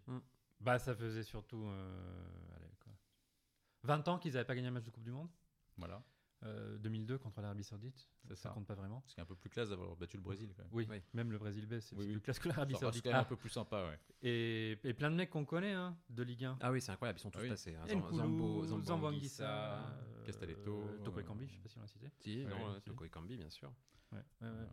Bah, ça faisait surtout. euh, allez, quoi. 20 ans qu'ils n'avaient pas gagné un match de Coupe du Monde. Voilà, Euh, 2002 contre l'Arabie Saoudite. c'est Ça ça. compte pas vraiment. C'est un peu plus classe d'avoir battu le Brésil quand même. Oui, Oui. même le Brésil B, c'est Oui, c'est oui. plus classe que l'Arabie Saoudite. quand même un Ah, peu plus sympa, ouais. et, et plein de mecs qu'on connaît hein, de Ligue 1. ah oui c'est incroyable ils sont tous Ah oui. passés hein. Zambo Zambo Zambo Anguissa, Anguissa euh, Castelletto, euh, Toko euh, Ekambi, je sais pas si on l'a cité. si Ouais, non. Toko Ekambi bien sûr Ouais, ouais, ouais.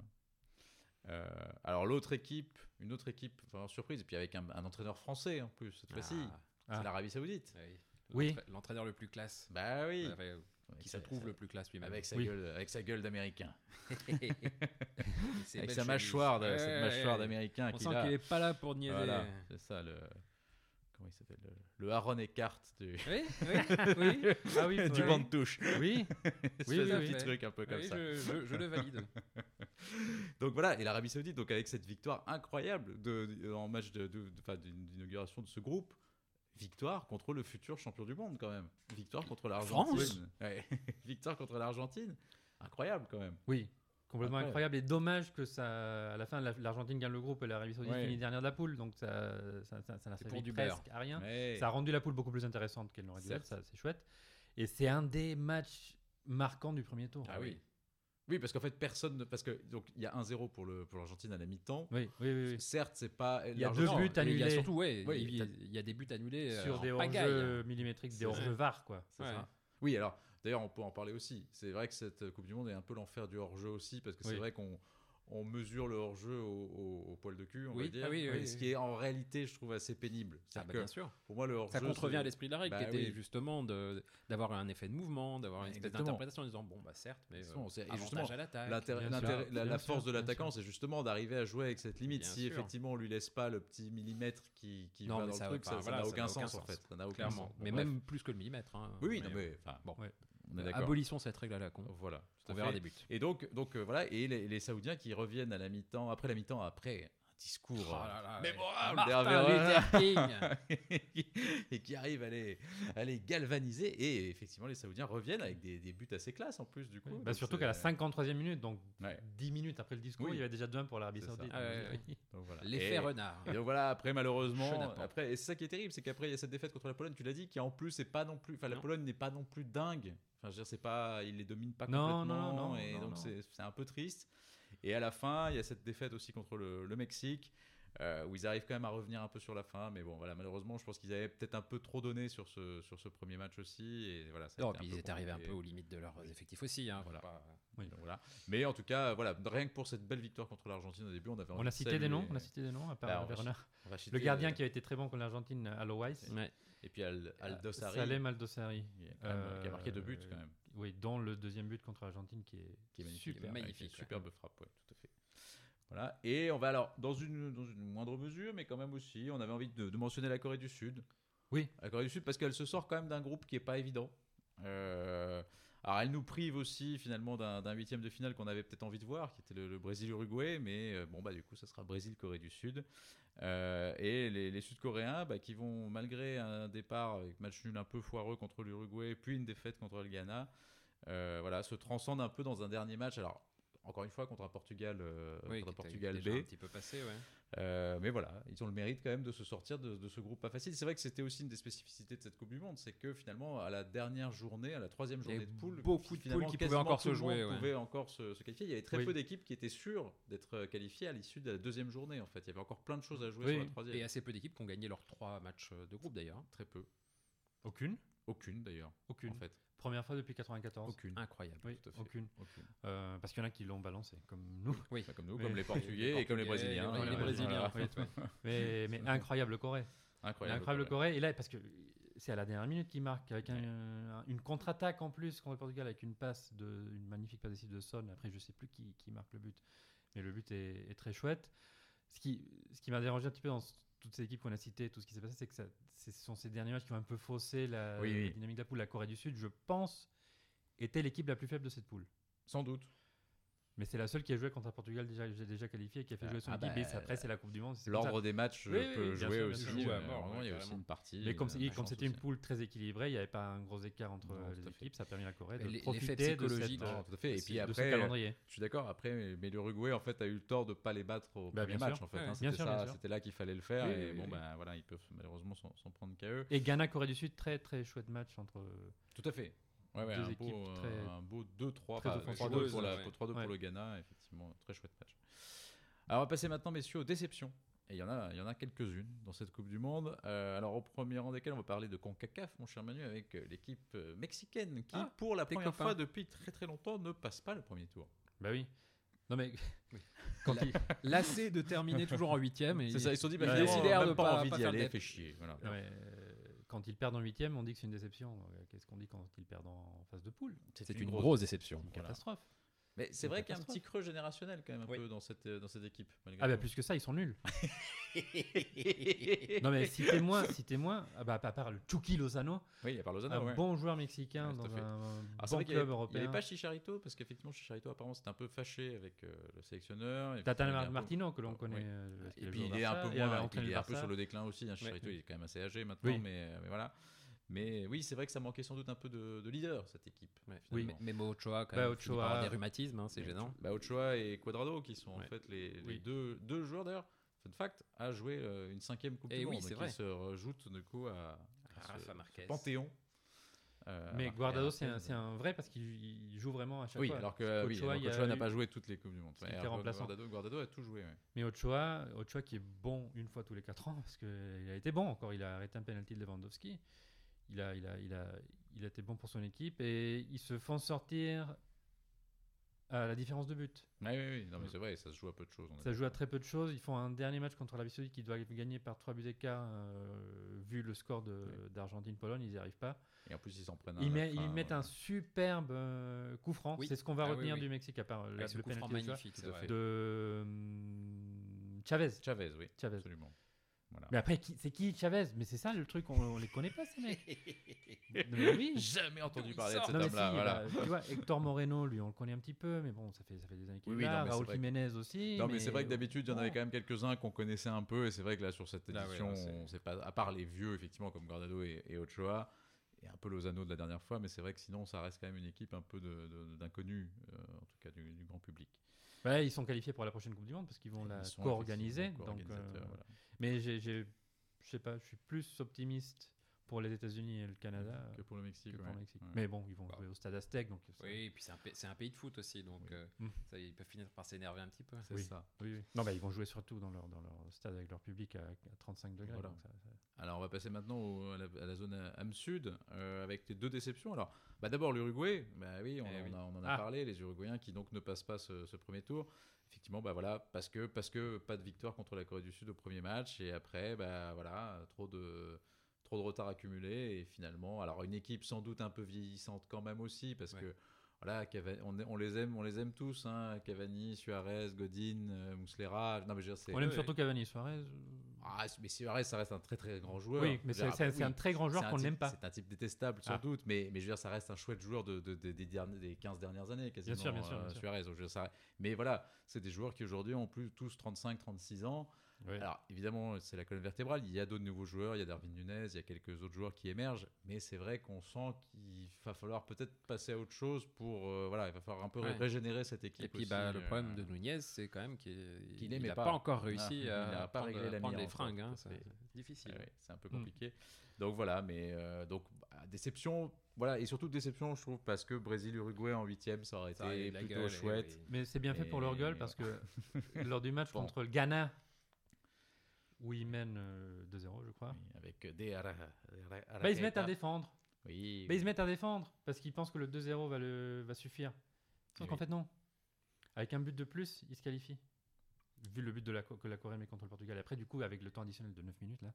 Euh, alors l'autre équipe, une autre équipe, enfin, surprise, et puis avec un, un entraîneur français en plus cette fois-ci, Ah, Ah. c'est l'Arabie Saoudite. oui. Oui. L'entra- l'entraîneur le plus classe Bah oui. Qui sa- se trouve sa- le plus classe lui-même avec sa Oui. gueule, avec sa gueule d'américain, avec sa mâchoire, de- chemise. cette Ouais, mâchoire ouais. d'américain on sent qu'il est pas là pour niaiser Voilà, c'est ça le. Comment il s'appelle le, le Aaron Eckhart du, oui oui oui Ah oui, du banc de touche. Oui, oui, oui, petit truc un peu comme ça. je, je- je le valide Donc voilà, et l'Arabie Saoudite, donc avec cette victoire incroyable de, de- en match de- de- de- d'inauguration de ce groupe, victoire contre le futur champion du monde quand même. Victoire contre l'Argentine. Ouais. victoire contre l'Argentine. Incroyable quand même. oui. Complètement Après- incroyable et dommage que ça, à la fin, la- l'Argentine gagne le groupe et l'Arabie Saoudite Ouais. finit dernière de la poule, donc ça, ça, ça, ça n'a servi du presque à rien. Ouais. Ça a rendu la poule beaucoup plus intéressante qu'elle n'aurait dû être, ça c'est chouette. Et c'est un des matchs marquants du premier tour. Ah oui. Oui, parce qu'en fait, personne. ne- Parce que donc il y a 1 0 pour le pour l'Argentine à la mi-temps. Oui, oui, oui. oui. Certes, c'est pas. Il y a deux buts Et Il y a annulés. surtout, ouais, Oui, il, y a, il y a des buts annulés euh, Sur en des pagaille. hors-jeux millimétriques, des vrai. VAR, quoi. C'est Ouais. ça. Oui, alors d'ailleurs, on peut en parler aussi. C'est vrai que cette Coupe du Monde est un peu l'enfer du hors-jeu aussi, parce que c'est vrai qu'on on mesure le hors-jeu au, au- au poil de cul, on Oui, va dire. ah oui, oui, ce qui est en réalité, je trouve, assez pénible. Ah, bah, bien sûr. pour moi, le hors-jeu. Ça contrevient à l'esprit de la règle, Bah qui était justement d'avoir un effet de mouvement, d'avoir une espèce d'interprétation en disant bon, bah certes, mais euh, et justement, à l'attaque. La, la sûr, force de l'attaquant, c'est justement d'arriver à jouer avec cette limite. Bien si sûr. effectivement on lui laisse pas le petit millimètre qui, qui Non, va dans le truc, ça n'a aucun sens en fait. Clairement. mais même plus que le millimètre. hein. Oui, non, Mais, bon. On est abolissons cette règle à la con. Voilà. tout On verra des buts. Et donc, donc euh, voilà, et les, les Saoudiens qui reviennent à la mi-temps, après la mi-temps, après discours Oh euh, là là, mémorable Martin d'Hervé Luther Renard. King. et qui arrive à les, à les galvaniser. Et effectivement, les Saoudiens reviennent avec des, des buts assez classes en plus, du coup. Bah, Donc, surtout c'est- qu'à la 53e minute, donc Ouais. 10 minutes après le discours, Oui. il y avait déjà 2-1 pour l'Arabie C'est. Saoudite. Ah Donc, donc voilà. L'effet Et- renard. Et donc voilà, après malheureusement, après, et c'est ça qui est terrible, c'est qu'après il y a cette défaite contre la Pologne, tu l'as dit, qui en plus est pas non plus, enfin la. Pologne n'est pas non plus dingue. Enfin, je veux dire, c'est pas, il les domine pas Non, complètement, non, non, et non, donc non. c'est c'est un peu triste. Et à la fin, il y a cette défaite aussi contre le, le Mexique, euh, où ils arrivent quand même à revenir un peu sur la fin, mais bon, voilà, malheureusement, je pense qu'ils avaient peut-être un peu trop donné sur ce sur ce premier match aussi, et voilà. ça a Non, puis ils étaient arrivés un peu aux limites de leurs effectifs aussi. Hein, Voilà. Donc voilà. Mais en tout cas, voilà, rien que pour cette belle victoire contre l'Argentine au début, on avait envie On a de cité saluer- des noms, on a cité des noms à part Bah, on Hervé va Renard. on va citer, Le gardien euh, qui a été très bon contre l'Argentine, Alois. Ouais. Et puis Al, Aldosari, Salem Aldosari. qui, qui a marqué deux buts Euh, quand même. Oui, dont le deuxième but contre l'Argentine qui est, qui est magnifique. super. Magnifique, ouais. superbe frappe, ouais, tout à fait. Voilà. Et on va alors, dans une, dans une moindre mesure, mais quand même aussi, on avait envie de, de mentionner la Corée du Sud. Oui. La Corée du Sud, parce qu'elle se sort quand même d'un groupe qui est pas évident. Euh, alors, elle nous prive aussi finalement d'un huitième de finale qu'on avait peut-être envie de voir, qui était le, Brésil-Uruguay, mais euh, bon, bah du coup, ça sera Brésil-Corée du Sud. Euh, et les, les Sud-Coréens, bah, qui vont, malgré un départ avec match nul un peu foireux contre l'Uruguay, puis une défaite contre le Ghana, euh, voilà, se transcendent un peu dans un dernier match. Alors, encore une fois, contre un Portugal, euh, Oui, contre un Portugal B. un petit peu passé, ouais. Euh, mais voilà, ils ont le mérite quand même de se sortir de, de ce groupe pas facile. C'est vrai que c'était aussi une des spécificités de cette Coupe du Monde, c'est que finalement, à la dernière journée, à la troisième journée de poule, beaucoup de poules qui pouvaient encore se jouer, ouais. pouvait encore se, se qualifier. Il y avait très Oui. peu d'équipes qui étaient sûres d'être qualifiées à l'issue de la deuxième journée. En fait, il y avait encore plein de choses à jouer Oui. sur la troisième. Et assez peu d'équipes qui ont gagné leurs trois matchs de groupe d'ailleurs. Très peu, Aucune? Aucune d'ailleurs, Aucune. en fait, Première fois depuis 94. aucune. Incroyable. Oui, Tout à fait. aucune. Aucune. Euh, parce qu'il y en a qui l'ont balancé, comme nous. Oui. Enfin, comme nous, Mais- comme les Portugais et comme les Brésiliens. les-. Brésiliens, oui. Mais, mais incroyable Corée. Incroyable. Incroyable Corée. Et là, parce que c'est à la dernière minute qu'il marque, avec un- un- une contre-attaque en plus contre le Portugal, avec une passe, de, une magnifique passe décisive de Son. Après, je sais plus qui, qui marque le but. Mais le but est, est très chouette. Ce qui, ce qui m'a dérangé un petit peu dans toutes ces équipes qu'on a citées, tout ce qui s'est passé, c'est que ça- ce sont ces derniers matchs qui ont un peu faussé la, Oui, oui. la dynamique de la poule. La Corée du Sud, je pense, était l'équipe la plus faible de cette poule. Sans doute. Mais c'est la seule qui a joué contre un Portugal déjà, déjà qualifié et qui a fait jouer son Ah équipe. bah, Et après, c'est la Coupe du Monde. L'ordre des matchs Oui, oui, peut jouer sûr, aussi. sûr. Joue à euh, mort, il y a aussi une partie. Mais comme euh, c'était une poule très équilibrée, il n'y avait pas un gros écart entre Non, euh, les équipes. Ça a permis à la Corée de profiter de, cette, Non, tout à fait. Et puis de ce après, calendrier. je suis d'accord. Après, mais- l'Uruguay en fait a eu le tort de pas les battre au Bah, premier match. sûr. En fait, Ouais, hein. c'était là qu'il fallait le faire. Et bon, ben voilà, ils peuvent malheureusement s'en s'en prendre qu'à eux. Et Ghana, Corée du Sud, très très chouette match entre. Tout à fait. Ouais, ouais, Deux un, équipes beau, euh, très- un beau 2-3, très enfin, offensives. 3-2 pour, la- Ouais. pour 3-2 Ouais. pour le Ghana, effectivement, très chouette match. Alors on va passer maintenant, messieurs, aux déceptions. Et il y en a, il y en a quelques-unes dans cette Coupe du Monde. Euh, alors au premier rang desquels on va parler de Concacaf, mon cher Manu, avec euh, l'équipe mexicaine qui, Ah, pour la première copains. fois depuis très très longtemps, ne passe pas le premier tour. Bah oui. Non mais Quand il... Lassé de terminer toujours en huitième. et C'est ça, ils se sont dit, bah, Ils décidèrent a de pas, pas- envie d'y aller, fait chier. Voilà. ouais, quand ils perdent en huitième, on dit que c'est une déception. Euh, Qu'est-ce qu'on dit quand ils perdent en phase de poule? C'est une grosse déception. Une Voilà. Mais c'est vrai qu'il y a un petit creux générationnel quand même un Oui. peu dans cette, euh, dans cette équipe. malgré Ah bah plus que ça, ils sont nuls. non mais citez-moi, citez-moi, ah bah, à part le Chucky Lozano, Oui, il y a par Lozano, un ouais. bon joueur mexicain Ouais, à dans un bon club avait- Il n'y européen. avait pas Chicharito, parce qu'effectivement, Chicharito, apparemment, c'était un peu fâché avec euh, le sélectionneur. Tata peu- Martino que l'on connaît. euh, Et puis il est un peu moins, il est un peu sur le déclin aussi. hein, Chicharito, il est quand même assez âgé maintenant, mais voilà. Mais oui, c'est vrai que ça manquait sans doute un peu de, de leader, cette équipe. Ouais. Oui. Mais, Ochoa, quand Bah, même, Ochoa- par des rhumatismes, hein, c'est gênant. Bah, Ochoa et Cuadrado, qui sont en fait les, les Oui. deux, deux joueurs d'ailleurs, fun fact, à jouer euh, une cinquième Coupe Eh du oui, Monde. ils se rajoutent du coup à, à Ah, ce- ce panthéon. Euh, Mais Guardado, c'est un, vrai parce qu'il il joue vraiment à chaque Oui, fois. alors que euh, oui, Ochoa, alors a qu'Ochoa n'a eu- pas joué toutes les Coupes du Monde. Il Ouais, remplaçant. Guardado, Guardado a tout joué. ouais. Mais Ochoa, Ochoa qui est bon une fois tous les 4 ans, parce qu'il a été bon encore, il a arrêté un penalty de Lewandowski. Il a, il, a, il, a, il a été bon pour son équipe et ils se font sortir à la différence de but. Ouais, oui, oui, non, mais c'est vrai, ça se joue à peu de choses. Ça joue à très peu de choses. Ils font un dernier match contre l'Arabie Saoudite qui doit gagner par 3 buts d'écart. euh, vu le score de- d'Argentine-Pologne, ils n'y arrivent pas. Et en plus, ils s'en prennent un. Ils, à la met- fin, ils mettent ouais. un superbe euh, coup franc. Oui. C'est ce qu'on va Ah retenir oui. du Mexique, à part euh, la- ce le coup franc de magnifique, de hum, Chavez. Chavez, oui. Chavez. Absolument. Voilà. Mais après, c'est qui Chavez? Mais c'est ça le truc, on, on les connaît pas ces mecs. Non, mais oui. Jamais entendu parler de cet si, homme-là. voilà. bah, tu vois, Hector Moreno, lui, on le connaît un petit peu, mais bon, ça fait, ça fait des années qu'il Oui, est oui, là. non, que- Jiménez aussi. Non, mais, c'est vrai que d'habitude, il y en avait quand même quelques-uns qu'on connaissait un peu. Et c'est vrai que là, sur cette Là, ouais, édition, là, on sait pas, à part les vieux, effectivement, comme Guardado et, et Ochoa, et un peu Lozano de la dernière fois, mais c'est vrai que sinon, ça reste quand même une équipe un peu de- de- d'inconnus, euh, en tout cas du, du grand public. Ouais, ils sont qualifiés pour la prochaine Coupe du Monde parce qu'ils vont la co-organiser. euh, voilà. Mais je sais pas, je suis plus optimiste pour les États-Unis et le Canada que pour le que Mexique. pour ouais. le Mexique. Ouais. Mais bon, ils vont Bah. jouer au Stade Aztec, donc Oui, et puis c'est un, un pays de foot aussi, donc Oui. euh, Mm. ça, ils peuvent finir par s'énerver un petit peu. C'est Oui. ça. oui, oui. Non, bah, ils vont jouer surtout dans leur, dans leur stade avec leur public à, à 35 degrés. Voilà. donc ça- ça- Alors, on va passer maintenant au- à, la, à la zone âme sud euh, avec les deux déceptions. Alors, bah, d'abord l'Uruguay. Bah oui, on, Eh on oui. a- on en a Ah. parlé. Les Uruguayens qui donc ne passent pas ce, ce premier tour. Effectivement, bah voilà, parce que parce que pas de victoire contre la Corée du Sud au premier match et après, bah voilà, trop de trop de retard accumulé et finalement, alors une équipe sans doute un peu vieillissante quand même aussi parce Ouais. que voilà, on, on les aime, on les aime tous, hein, Cavani, Suarez, Godin, euh, Muslera. Non mais je veux dire, On aime ouais, surtout Cavani Suarez. euh, ah, mais Suarez, ça reste un très très grand joueur. Oui, mais c'est, un très grand joueur qu'on n'aime pas. C'est un type détestable, sans Ah. doute, mais, mais je veux dire, ça reste un chouette joueur de, de- de- des, derniers- des 15 dernières années, quasiment. sûr, bien sûr, bien euh, sûr. Suarez. Dire, ça- mais voilà, c'est des joueurs qui aujourd'hui ont plus tous 35-36 ans. Ouais. Alors, évidemment, c'est la colonne vertébrale. Il y a d'autres nouveaux joueurs, il y a Darwin Nunez, il y a quelques autres joueurs qui émergent, mais c'est vrai qu'on sent qu'il va falloir peut-être passer à autre chose pour. euh, voilà, il va falloir un peu Ouais. régénérer cette équipe. Et puis aussi, bah, le euh, problème de Nunez, c'est quand même qu'il n'a pas. pas. encore réussi Ah, il à, a pas prendre, réglé la prendre les fringues. hein, à c'est difficile. Ouais, c'est un peu Mm. compliqué. Donc voilà, mais euh, donc bah, déception, voilà, et surtout déception, je trouve, parce que Brésil-Uruguay en huitième, ça aurait Ça été plutôt gueule, et chouette. oui. Mais c'est bien fait pour leur gueule parce que lors du match Bon. contre le Ghana, où ils mènent euh, 2-0, je crois, Oui, avec des ara- ara- bah, ils se mettent à défendre. Oui, Bah, ils se mettent à défendre parce qu'ils pensent que le 2-0 va, le, va suffire. Sauf qu'en fait, non. Avec un but de plus, ils se qualifient. Vu le but de la, Co- que la Corée met contre le Portugal. Après, du coup, avec le temps additionnel de 9 minutes, là,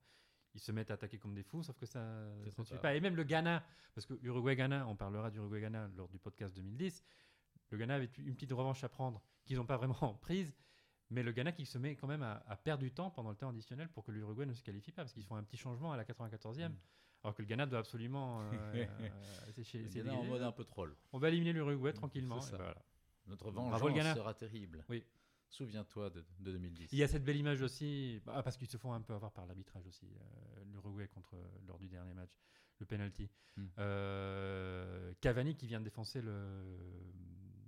ils se mettent à attaquer comme des fous, sauf que ça, ne tard. pas. Et même le Ghana, parce que Uruguay-Ghana, on parlera d'Uruguay-Ghana lors du podcast 2010, le Ghana avait une petite revanche à prendre qu'ils n'ont pas vraiment prise. Mais le Ghana qui se met quand même à, à perdre du temps pendant le temps additionnel pour que l'Uruguay ne se qualifie pas, parce qu'ils font un petit changement à la 94e, Mm. alors que le Ghana doit absolument euh, euh, essayer- Le Ghana en mode un peu troll. On va éliminer l'Uruguay Mm, tranquillement. et voilà. Notre vengeance sera terrible. Oui. Souviens-toi de, de 2010. Il y a cette belle image aussi, bah, parce qu'ils se font un peu avoir par l'arbitrage aussi, euh, l'Uruguay contre lors du dernier match, le penalty. Mm. Euh, Cavani qui vient de défoncer le,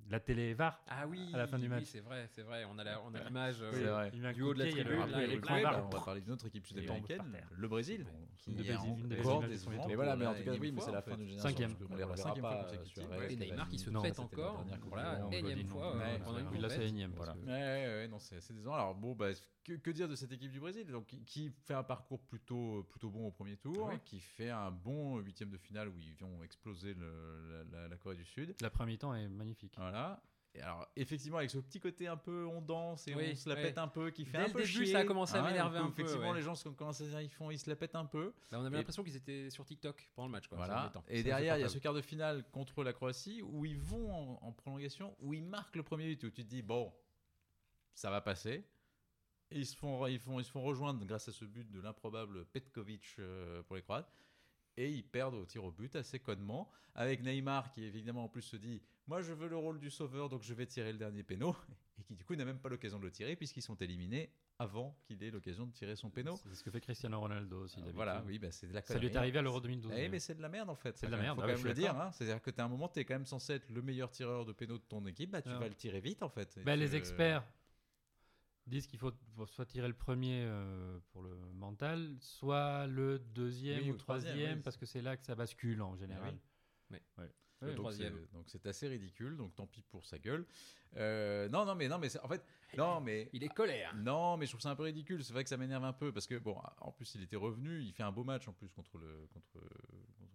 la télé VAR. Ah oui, À la fin du oui, match. c'est vrai, c'est vrai. On a la- on a l'image. euh, Du haut de la tribune, il y a là, le et l'écran Uruguay, VAR. bah, on va parler d'une autre équipe sud-américaine, le Brésil. Qui est Brésil- en- une des des belles grandes images des sur les grandes. tours. Mais voilà, mais en tout la cas, oui, mais c'est fois, la fin fait. d'une génération. Cinquième. Ouais, les voilà, reverra cinquième pas, fois consécutive. Suarez, Et Neymar qui se pète encore. Voilà, du énième fois plus. euh, oui, là, c'est énième. Voilà. parce Ouais, que- ouais, ouais, non, c'est c'est décevant. Alors bon, bah, que, que dire de cette équipe du Brésil donc, qui, qui fait un parcours plutôt, plutôt bon au premier tour, qui fait un bon huitième de finale où ils vont exploser le- la, la- la Corée du Sud. La première mi-temps est magnifique. Voilà. Et alors, effectivement, avec ce petit côté un peu on danse et Oui, on se la oui. pète un peu, qui fait Dès un le peu début, chier. ça a commencé à hein, m'énerver où un peu, Effectivement, ouais. les gens sont- commencent à dire, ils, font, ils se la pètent un peu. On avait Et- l'impression qu'ils étaient sur TikTok pendant le match. Quoi, Voilà. Et derrière, il y a ce quart de finale contre la Croatie où ils vont en, en prolongation, où ils marquent le premier but, où tu te dis, bon, ça va passer. Et ils se font, ils font, ils se font rejoindre grâce à ce but de l'improbable Petkovic euh, pour les Croates. Et ils perdent au tir au but assez connement. Avec Neymar qui évidemment en plus se dit Moi je veux le rôle du sauveur donc je vais tirer le dernier péno. Et qui du coup n'a même pas l'occasion de le tirer puisqu'ils sont éliminés avant qu'il ait l'occasion de tirer son péno. C'est ce que fait Cristiano Ronaldo aussi. Voilà, oui, bah, c'est de la Ça lui est arrivé à l'Euro 2012. Eh, mais- c'est de la merde en fait. C'est de la merde, Faut ah quand ouais, même le dire. hein. C'est-à-dire que tu un moment, tu es quand même censé être le meilleur tireur de péno de ton équipe. Bah, tu Non. vas le tirer vite en fait. Bah, tu- les experts disent qu'il faut soit tirer le premier euh, pour le mental, soit le deuxième Oui, ou ou troisième, troisième, oui. parce que c'est là que ça bascule en général. oui. Ouais. Le troisième. c'est- Donc c'est assez ridicule. Donc tant pis pour sa gueule. Euh, non, non, mais non, mais c'est- en fait, non, mais Il est colère. Non, mais je trouve ça un peu ridicule. C'est vrai que ça m'énerve un peu parce que, bon, en plus, il était revenu. Il fait un beau match en plus contre, le, contre,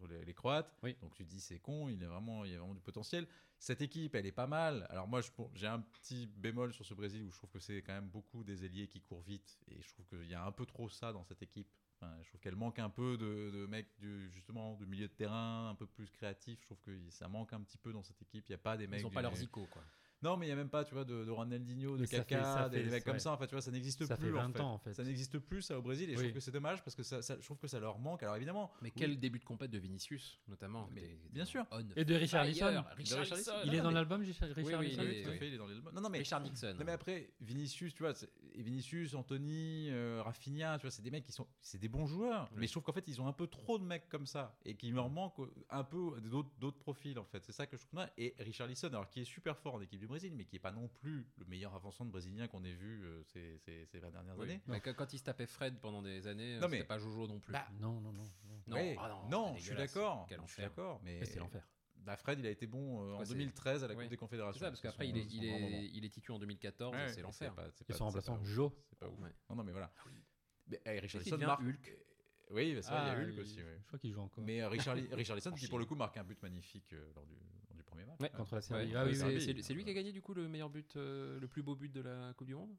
contre les, les Croates. Oui. Donc tu te dis, c'est con, il, est vraiment, il y a vraiment du potentiel. Cette équipe, elle est pas mal. Alors moi, bon, j'ai un petit bémol sur ce Brésil où je trouve que c'est quand même beaucoup des ailiers qui courent vite. Et je trouve qu'il y a un peu trop ça dans cette équipe. Enfin, je trouve qu'elle manque un peu de, de mecs du, justement du milieu de terrain, un peu plus créatifs. Je trouve que ça manque un petit peu dans cette équipe. Il n'y a pas des mecs. Ils ont du- pas leurs icônes, quoi. Non, mais il n'y a même pas, tu vois, de, de Ronaldinho, de ça des, fait- des mecs comme ça. En fait, tu vois, ça n'existe Ça plus. fait 20 en fait. ans, en fait. Ça n'existe plus, ça, au Brésil. Et je Oui. trouve que c'est dommage parce que ça, ça- je trouve que ça leur manque. Alors évidemment, Mais Oui. quel début de compète de Vinicius, notamment. Mais Des- des- bien sûr. on Et de Richarlison. Richarlison. Il est dans l'album, Richard est- tout à fait, il est dans les. Non, non, mais. Richard Nixon. Non mais après Vinicius tu vois Vinicius Anthony euh, Rafinha tu vois c'est des mecs qui sont c'est des bons joueurs mais je trouve qu'en fait ils ont un peu trop de mecs comme ça et qu'il leur manque un peu d'autres d'autres profils en fait c'est ça que je trouve et Richarlison alors qui est super fort en équipe du Brésil mais qui est pas non plus le meilleur avançant de brésilien qu'on ait vu euh, ces, ces, ces 20 dernières Oui. années Mais quand il se tapait Fred pendant des années, Non, c'était mais- pas Jojo non plus. Bah, Non, non, non. non. Ah non, non, c'était je suis d'accord Quel je suis d'accord mais Mais c'est l'enfer. bah, Fred il a été bon euh, en Ouais, c'est- 2013 à la Coupe oui. des c'est Confédérations ça, parce C'est qu'après il est, il grand moment. est, il est titu en 2014, Ouais, c'est l'enfer. c'est Et son c'est remplaçant. C'est pas ouf. Ouais. Non, non, mais voilà. Mais, eh, devient marque. Hulk Oui, bah, ça, il y a Ah, Hulk il- aussi. Je crois qu'il joue encore. Mais euh, Richarli- Richarlison, qui pour le coup marque un but magnifique euh, lors du premier match. Ouais, contre la Ouais. Serbie. Ouais, Ah oui, c'est- lui qui a gagné du coup le meilleur but, euh, le plus beau but de la Coupe du Monde?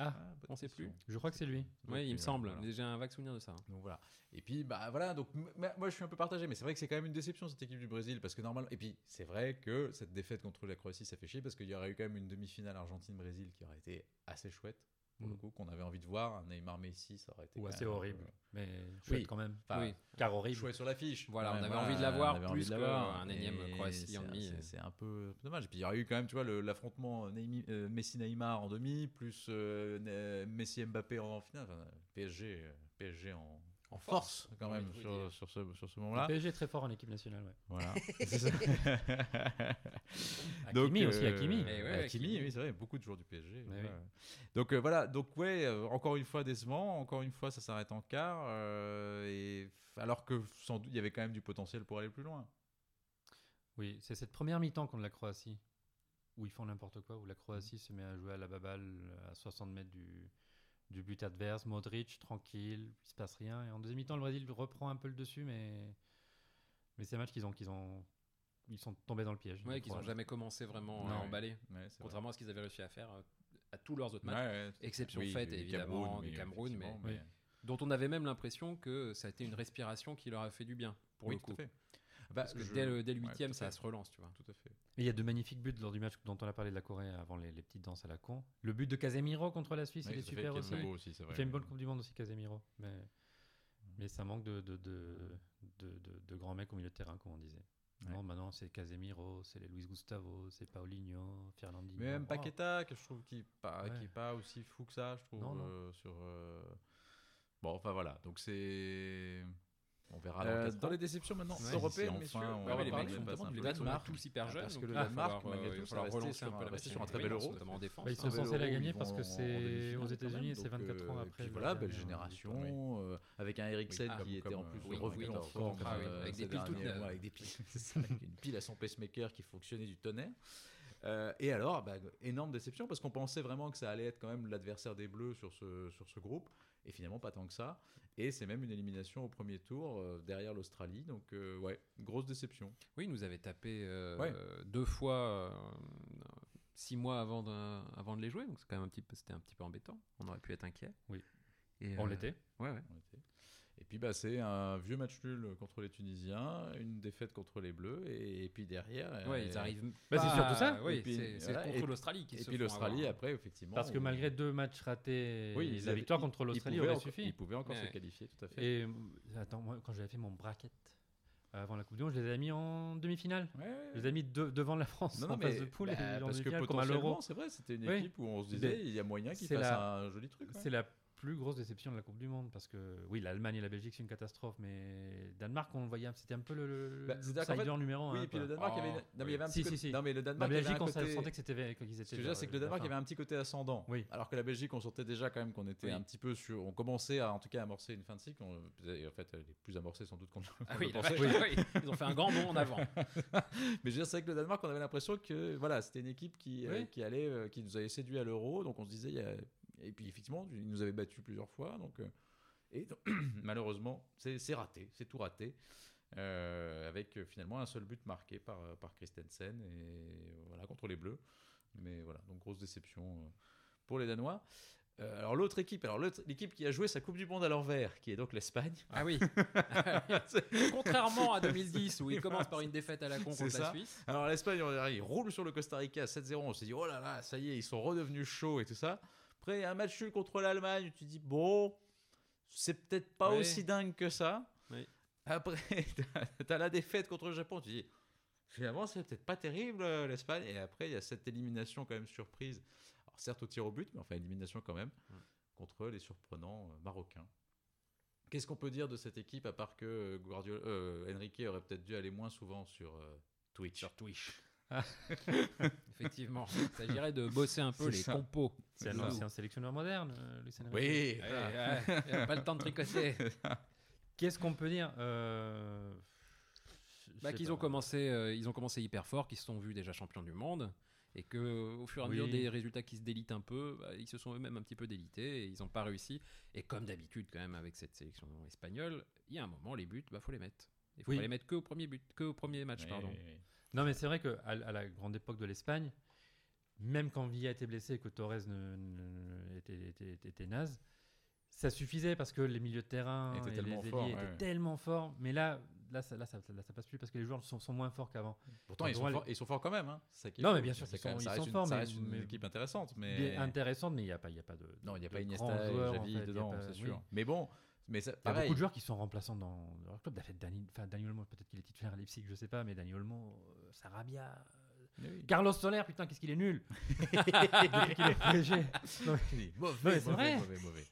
Ah, bonne on sait plus. je crois que c'est lui. Oui, il me semble. voilà. J'ai un vague souvenir de ça. Donc voilà. Et puis bah voilà, donc m- m- moi je suis un peu partagé, mais c'est vrai que c'est quand même une déception cette équipe du Brésil parce que normalement. Et puis c'est vrai que cette défaite contre la Croatie ça fait chier parce qu'il y aurait eu quand même une demi-finale Argentine-Brésil qui aurait été assez chouette pour le Mm. coup, qu'on avait envie de voir. Un Neymar-Messi, ça aurait été Ou quand assez même un peu- horrible. Mais chouette Oui. quand même. Enfin, Oui. Car horrible. chouette sur l'affiche. Voilà, quand on même, avait envie de la voir on avait plus envie de la que voir. un énième Croatie c'est- en demi. c'est- C'est un peu dommage. Et puis il y aurait eu quand même, tu vois, l'affrontement euh, Messi-Neymar en demi, plus euh, Messi-Mbappé en finale. Enfin, PSG, euh, PSG en, en force quand Oui, même sur, sur ce, sur ce Le moment-là. PSG est très fort en équipe nationale. Ouais. Voilà. C'est ça. Hakimi aussi, Hakimi. Eh ouais, Hakimi, Hakimi. oui, c'est vrai, beaucoup de joueurs du PSG. Oui. Donc euh, voilà, donc ouais, euh, encore une fois décevant, encore une fois ça s'arrête en quart, euh, et alors que sans doute il y avait quand même du potentiel pour aller plus loin. Oui, c'est cette première mi-temps contre la Croatie où ils font n'importe quoi, où la Croatie se met à jouer à la baballe à 60 mètres du, du but adverse. Modric, tranquille, il se passe rien. Et en deuxième mi-temps, le Brésil reprend un peu le dessus, mais, mais c'est un match qu'ils ont, qu'ils ont, ils sont tombés dans le piège. Ouais, les qu'ils n'ont jamais commencé vraiment à emballer, Ouais, c'est vrai. contrairement à ce qu'ils avaient réussi à faire euh, à tous leurs autres matchs, ouais, exception oui, faite évidemment oui, du Cameroun, mais, Oui. dont on avait même l'impression que ça a été une respiration qui leur a fait du bien pour oui, le tout coup. à fait. Bah, Parce que je- dès le, dès le ouais, huitième, ça fait, se relance, tu vois. Tout à fait. Et il y a de magnifiques buts lors du match dont on a parlé de la Corée avant les, les petites danses à la con. Le but de Casemiro contre la Suisse, il est super est aussi. beau aussi, c'est Il vrai. fait une bonne Coupe du Monde aussi, Casemiro. Mais, mais ça manque de, de, de, de, de- de grands mecs au milieu de terrain, comme on disait. Ouais. Non, maintenant c'est Casemiro, c'est les Luis Gustavo, c'est Paulinho, Fernandinho. Mais même Oh. Paqueta, que je trouve qui pas, Ouais. qui est pas aussi fou que ça, je trouve. Non, non. euh, sur, euh, Bon, enfin voilà, donc c'est. On verra dans, Euh, Ah, dans les déceptions maintenant Ouais, européennes, si messieurs. enfin, on ouais, va les parler, mecs sont notamment un les peu Danemark tous hyper Ah, jeunes. parce que le Danemark, malgré euh, tout, ça relancer sur un peu un- la restait machine. sur un très bel non, euro. notamment en défense. Bah, ils sont hein. censés la gagner parce que c'est aux États-Unis, quand c'est même, 24 donc, ans euh, après. Et voilà, belle génération, euh, avec un Eriksen. Ah, qui était en plus euh, revenu en forme. ah euh, avec des piles toutes Avec des piles, une pile à son pacemaker qui fonctionnait du tonnerre. Euh, et alors, bah, énorme déception parce qu'on pensait vraiment que ça allait être quand même l'adversaire des Bleus sur ce, sur ce groupe. Et finalement, pas tant que ça. Et c'est même une élimination au premier tour euh, derrière l'Australie. Donc, euh, ouais, grosse déception. Oui, il nous avait tapé euh, Ouais. deux fois euh, six mois avant de, avant de les jouer, donc c'est quand même un petit peu, c'était un petit peu embêtant. On aurait pu être inquiet. Oui. Et, On euh, l'était. Ouais, ouais. On était. Et puis bah, c'est un vieux match nul contre les Tunisiens, une défaite contre les Bleus, et, et puis derrière. Ouais, euh, ils arrivent. Bah, c'est surtout ça. Oui, Et puis, c'est voilà, contre l'Australie qui Et se puis l'Australie après, effectivement. Parce que malgré deux matchs ratés, Oui, ils la avaient- victoire contre l'Australie aurait suffi. Ils pouvaient encore Ouais. se qualifier, tout à fait. Et euh, attends, moi, quand j'avais fait mon bracket, avant la Coupe du Monde, je les avais mis en demi-finale. Ouais, ouais, Je les ai mis de- devant la France Non, non, en phase de poule bah, et parce que potentiellement, c'est vrai, c'était une Oui. équipe où on se disait il y a moyen qu'ils fassent la- un joli truc. C'est la plus grosse déception de la Coupe du Monde parce que oui, l'Allemagne et la Belgique c'est une catastrophe, mais Danemark on le voyait, c'était un peu le, le Bah, fait- numéro Oui, un. et puis le Danemark, il y avait, une- Oh, non, mais il y oui. avait un petit si, côté- si. Non, mais le La Danemark, Belgique, un on côté- sentait que c'était qu'ils étaient. Ce que je veux dire, c'est que le la Danemark, avait un petit côté ascendant. Oui. Alors que la Belgique, on sentait déjà quand même qu'on était Oui. un petit peu sur. On commençait à, en tout cas, amorcer une fin de cycle. On- et en fait, elle est plus amorcée sans doute qu'on Ah oui, la oui. Ils ont fait un grand bond en avant. Mais je veux dire, c'est vrai que le Danemark, on avait l'impression que voilà, c'était une équipe qui, euh, Oui. qui allait, euh, qui nous avait séduit à l'Euro. Donc on se disait, il y a- et puis effectivement, ils nous avaient battus plusieurs fois. Donc, euh, et donc, malheureusement, c'est raté, c'est tout raté. Euh, avec euh, finalement un seul but marqué par, par Christensen et voilà contre les Bleus. Mais voilà, donc grosse déception pour les Danois. Euh, alors l'autre équipe, alors l'équipe qui a joué sa Coupe du Monde à l'envers, qui est donc l'Espagne. Ah oui. Contrairement à 2010 où il commence par une défaite à la con contre la. Suisse. Alors l'Espagne, on- ils roulent sur le Costa Rica à 7-0. On s'est dit, oh là là, ça y est, ils sont redevenus chauds et tout ça. Après, un match nul contre l'Allemagne, tu dis, bon, c'est peut-être pas aussi dingue que ça. Oui. Après, t'as- t'as la défaite contre le Japon, tu dis, finalement, c'est peut-être pas terrible euh, l'Espagne. Et après, il y a cette élimination quand même surprise. Alors certes au tir au but, mais enfin élimination quand même, Ouais. contre les surprenants euh, marocains. Qu'est-ce qu'on peut dire de cette équipe à part que euh, Guardiola, euh, Enrique aurait peut-être dû aller moins souvent sur euh, Twitch? Sur Twitch. Effectivement, il s'agirait de bosser un peu les ça. compos. C'est un ancien sélectionneur moderne, euh, Luis Enrique. Oui, voilà. ouais, pas le temps de tricoter. Qu'est-ce qu'on peut dire Euh, Bah, qu'ils ont commencé, euh, ils ont commencé hyper fort, qu'ils se sont vus déjà champions du monde, et que au fur et à Oui. mesure des résultats qui se délitent un peu, bah, ils se sont eux-mêmes un petit peu délités et ils n'ont pas réussi. Et comme d'habitude quand même avec cette sélection espagnole, il y a un moment les buts, bah faut les mettre. Il faut Oui. pas les mettre que au premier but, que au premier match, Oui, pardon. Non, mais c'est vrai qu'à à la grande époque de l'Espagne, même quand Villa était blessé et que Torres ne, ne- était, était- était naze, ça suffisait parce que les milieux de terrain Était et tellement les forts, ailiers ouais, étaient tellement forts. Mais là, là, ça, là, ça, là, ça passe plus parce que les joueurs sont, sont moins forts qu'avant. Pourtant, ils on sont, forts, ils sont forts quand même. hein. Ça Non, mais bien sûr C'est qu'ils quand même- sont- ça ils sont une- forts, ça mais- reste une mais- équipe intéressante. Mais Intéressante, mais il n'y a pas, y a pas de. non, il n'y a pas Iniesta en Javi fait, dedans, c'est oui. sûr. Mais bon, mais ça, Il y a pareil. beaucoup de joueurs qui sont remplaçants dans leur club. Dani, enfin, Dani Olmo, peut-être qu'il est titulaire à Leipzig, je sais pas, mais Dani Olmo, euh, Sarabia. euh, oui. Carlos Soler, putain, qu'est-ce qu'il est nul Depuis qu'il est PSG. Non, mais- Mauvais, Non, mauvais, mauvais, mauvais.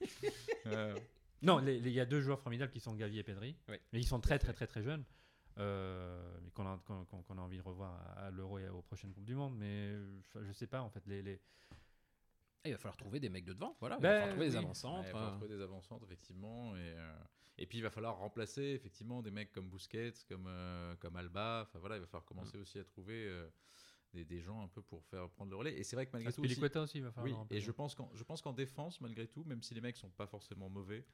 Euh, Non, il y a deux joueurs formidables qui sont Gavi et Pedri. Oui. Mais ils sont très, très, très, très jeunes. Euh, mais qu'on a, qu'on- qu'on a envie de revoir à, à l'Euro et aux prochaines Coupes du Monde. Mais euh, je sais pas, en fait. Les, les- Et il va falloir trouver des mecs de devant, voilà. il Ben, va falloir trouver des oui. Ouais, avant-centres. il va falloir trouver des avancantes, effectivement. Et, euh, et puis, il va falloir remplacer, effectivement, des mecs comme Busquets, comme, euh, comme Alba. Enfin, voilà, il va falloir Mm. commencer aussi à trouver euh, des, des gens un peu pour faire prendre le relais. Et c'est vrai que malgré tout. aussi- aussi, il va falloir. Oui, et je pense qu'en je pense qu'en défense, malgré tout, même si les mecs sont pas forcément mauvais,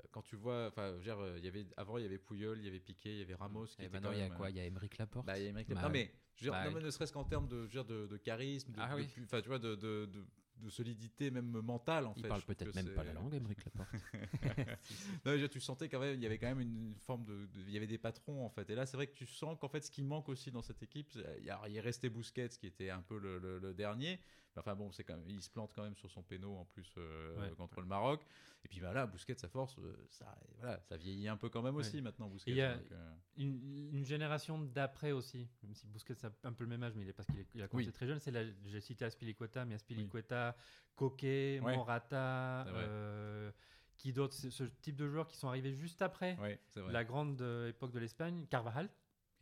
euh, quand tu vois, enfin, euh, il y avait avant il y avait Puyol, il y avait Piqué, il y avait Ramos, qui Et était maintenant, il y a quoi? euh, Il y a Emeric Laporte? bah, il y a Aymeric Bah, Laporte. non mais, je veux dire, bah, non, mais ne serait-ce qu'en termes de, je veux dire, de, de charisme, de, Ah de oui. tu vois, de, de, solidité même mentale en il fait. parle Je trouve peut-être même pas la langue, Emeric Laporte. non, déjà, tu sentais quand même, il y avait quand même une forme de, de- il y avait des patrons en fait. Et là, c'est vrai que tu sens qu'en fait, ce qui manque aussi dans cette équipe, il y a- il est resté Busquets qui était un peu le, le- le dernier. Enfin bon, c'est quand même, il se plante quand même sur son péno en plus euh, Ouais. contre le Maroc. Et puis bah là, Busquets, sa force, euh, ça, voilà, ça vieillit un peu quand même aussi Ouais. maintenant Busquets. il y a- donc, euh, une, une génération d'après aussi, même si Busquets a un peu le même âge, mais il est parce qu'il a commencé Oui. très jeune. C'est la- j'ai cité Aspilicueta, mais Aspilicueta, Coquet, Ouais. Morata, qui d'autres, ce, type de joueurs qui sont arrivés juste après la grande époque de l'Espagne, Carvajal,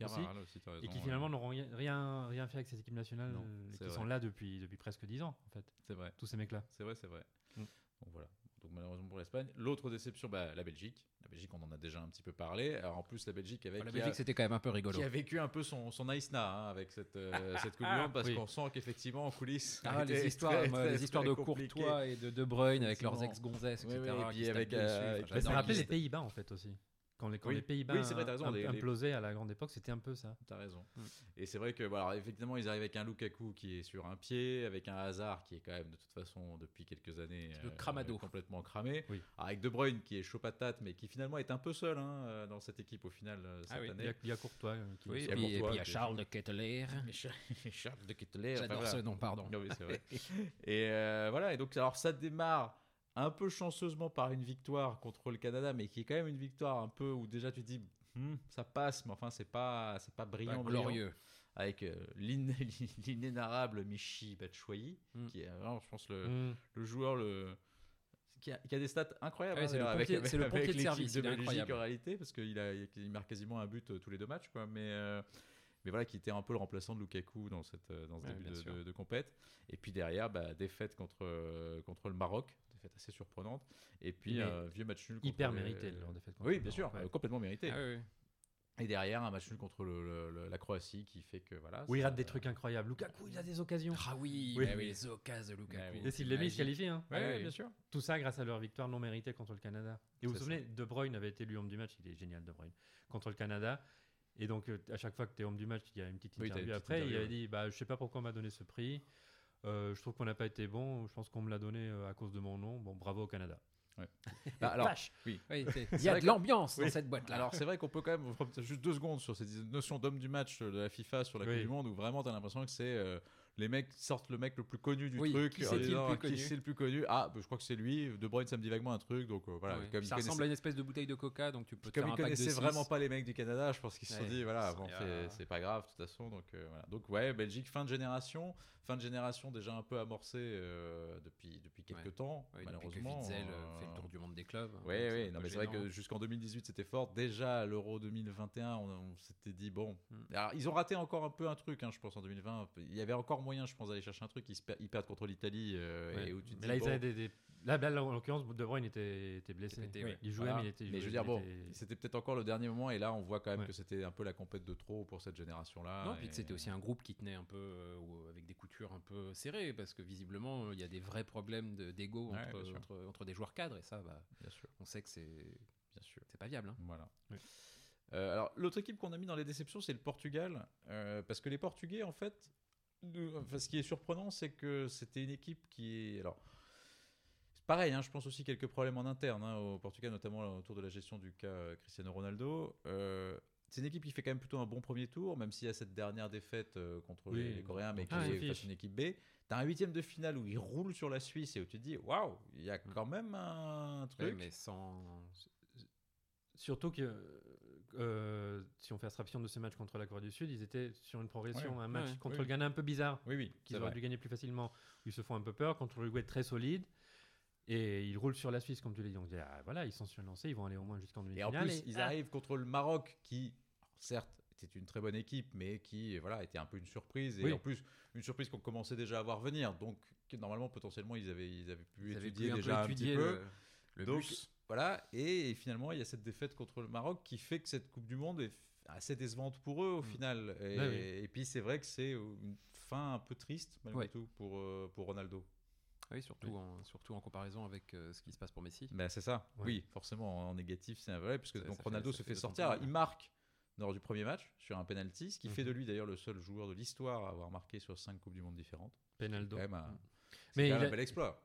Aussi, et qui ouais. finalement n'auront rien, rien, rien fait avec ces équipes nationales, Non, euh, qui vrai. sont là depuis, depuis presque 10 ans, en fait, c'est vrai. tous ces mecs-là. C'est vrai, c'est vrai. Mm. Donc voilà. Donc malheureusement pour l'Espagne. L'autre déception, bah, la Belgique. La Belgique, on en a déjà un petit peu parlé. Alors en plus, la Belgique avec la qui a- Belgique, c'était quand même un peu rigolo. qui a vécu un peu son, son Aïsna hein, avec cette, euh, cette Coupe du Monde parce Oui. qu'on sent qu'effectivement en coulisses. Ah, les histoires, très, moi, très, les histoires très de compliqué. Courtois et de De Bruyne avec leurs ex-gonzesses, Oui, etc. oui, et puis avec, euh, Enfin, me les Pays-Bas, en fait, aussi. Quand les, quand Oui. les Pays-Bas Oui, les- implosaient à la grande époque, c'était un peu ça. T'as raison. Mm. Et c'est vrai que, voilà, alors, effectivement, ils arrivent avec un Lukaku qui est sur un pied, avec un Hazard qui est quand même, de toute façon, depuis quelques années, peu cramado. complètement cramé. Oui. Avec De Bruyne qui est chaud patate, mais qui finalement est un peu seul hein, euh, dans cette équipe au final euh, cette Ah oui. Il y année. a, il y a Courtois. euh, qui Oui, et puis, et Courtois puis il y a Charles de Ketteler. Mais Charles de Ketteler, enfin, J'adore voilà. ce nom, pardon. Non, c'est vrai. et euh, voilà, et donc alors ça démarre un peu chanceusement par une victoire contre le Canada, mais qui est quand même une victoire un peu où déjà tu te dis hmm, ça passe, mais enfin, c'est pas, c'est pas Pas brillant, brillant. glorieux. Avec euh, l'in- l'inénarrable Michi Batshuayi, Hmm. qui est vraiment, je pense, le, Mm. le joueur le qui a, qui a des stats incroyables. Ah ouais, hein, c'est le avec, pompier- avec- le pompier de service, de il Belgique incroyable. en réalité, parce qu'il a, il marque quasiment un but euh, tous les deux matchs, quoi. Mais, euh, mais voilà, qui était un peu le remplaçant de Lukaku dans, cette, dans ce Ouais, début de, de, de compète. Et puis derrière, bah, défaite contre, contre le Maroc, défaite assez surprenante. Et puis Mais un vieux match nul. contre Hyper les- mérité leur défaite. contre Oui, bien sûr, ouais. euh, complètement mérité. Ah oui, oui. Et derrière, un match nul contre le- le- le- la Croatie qui fait que voilà. Où il rate des trucs incroyables. Lukaku, il a des occasions. Ah oui, Oui. bah oui, les occasions de Lukaku. Ah oui. Et s'il les met, il se qualifie. Hein. Ouais, Ouais, ouais, ouais. bien sûr. Tout ça grâce à leur victoire non méritée contre le Canada. Et vous vous souvenez, De Bruyne avait été élu homme du match. Il est génial, De Bruyne. Contre le Canada. Et donc, euh, à chaque fois que tu es homme du match, il y a une petite Oui, t'as une interview petite après. interview, il avait dit bah, Je sais pas pourquoi on m'a donné ce prix. Euh, je trouve qu'on n'a pas été bon. Je pense qu'on me l'a donné euh, à cause de mon nom. Bon, bravo au Canada. Bah, alors, Vache Oui, c'est- C'est il y a de l'ambiance dans cette boîte-là. Alors c'est vrai qu'on peut quand même juste deux secondes sur cette notion d'homme du match de la FIFA sur la Oui. Coupe du Monde où vraiment t'as l'impression que c'est euh, les mecs sortent le mec le plus connu du Oui, truc qui le plus qui connu c'est le plus connu? Ah bah, je crois que c'est lui De Bruyne ça me dit vaguement un truc donc euh, voilà Ouais. comme ça ressemble à une espèce de bouteille de coca, donc tu peux comme ils connaissaient vraiment pas les mecs du Canada, je pense qu'ils se sont Ouais. dit voilà, bon, ah. c'est pas grave de toute façon. Donc euh, voilà. Donc ouais, Belgique fin de génération, fin de génération déjà un peu amorcée euh, depuis depuis quelques Ouais. temps Ouais, depuis que malheureusement. Witzel euh, euh, fait le tour du monde des clubs. Oui, donc oui, c'est vrai que jusqu'en 2018 c'était fort. Déjà à l'Euro 2021, on, on s'était dit bon. Hmm. Alors, ils ont raté encore un peu un truc, hein, je pense en 2020. Il y avait encore moyen, je pense, d'aller chercher un truc. Ils, se per- ils perdent contre l'Italie euh, Ouais. et où tu te Mais dis, là, ils avaient des, des- Là, là, en l'occurrence, De Bruyne était, était blessé. Il jouait, Voilà. mais il était. Mais je veux il dire, bon, était- c'était peut-être encore le dernier moment, et là, on voit quand même Ouais. que c'était un peu la compète de trop pour cette génération-là. Non, puis que et- c'était aussi un groupe qui tenait un peu euh, ou avec des coutures un peu serrées parce que visiblement il y a des vrais problèmes de- d'ego Ouais, entre, des joueurs cadres et ça, bah, Bien sûr, on sait que c'est bien sûr. c'est pas viable. hein. Voilà. Oui. Euh, alors, l'autre équipe qu'on a mis dans les déceptions, c'est le Portugal. euh, parce que les Portugais, en fait, nous- enfin, ce qui est surprenant, c'est que c'était une équipe qui est. Alors, pareil, hein, je pense aussi quelques problèmes en interne hein, au Portugal, notamment autour de la gestion du cas euh, Cristiano Ronaldo. Euh, c'est une équipe qui fait quand même plutôt un bon premier tour, même s'il y a cette dernière défaite euh, contre Oui. les, les Coréens, mais qui Ah, est face une équipe B. T'as un huitième de finale où ils roulent sur la Suisse et où tu te dis waouh, il y a quand même un Ouais, truc. mais sans. Surtout que euh, si on fait abstraction de ces matchs contre la Corée du Sud, ils étaient sur une progression, Ouais, un match ouais, contre le Ghana un peu bizarre, Oui, oui, qu'ils auraient vrai. dû gagner plus facilement, ils se font un peu peur, contre l'Uruguay très solide, et ils roulent sur la Suisse, comme tu l'as dit. Donc ah, voilà, ils sont sur lancés, ils vont aller au moins jusqu'en Et en demi-finale. plus, et- ils ah, arrivent contre le Maroc, qui, certes, était une très bonne équipe, mais qui, voilà, était un peu une surprise. Et Oui. en plus, une surprise qu'on commençait déjà à voir venir. Donc, normalement, potentiellement, ils avaient, ils avaient pu Ils avaient étudier un peu déjà un étudier petit peu. le, le Donc, bus. voilà. Et, finalement, il y a cette défaite contre le Maroc qui fait que cette Coupe du Monde est assez décevante pour eux au Mm. final. Et, Ouais, oui. et puis, c'est vrai que c'est une fin un peu triste, malgré Ouais. tout, pour, euh, pour Ronaldo. Oui, surtout, En, surtout en comparaison avec euh, ce qui se passe pour Messi. Ben, c'est ça. Ouais. Oui, forcément, en négatif, c'est vrai, puisque Ça- donc ça fait- Ronaldo se fait sortir. il marque lors du premier match sur un penalty, ce qui fait Mhm. de lui d'ailleurs le seul joueur de l'histoire à avoir marqué sur cinq Coupes du Monde différentes. Penaldo. C'est quand même un, Mm. c'est Mais quand même il un a- bel exploit.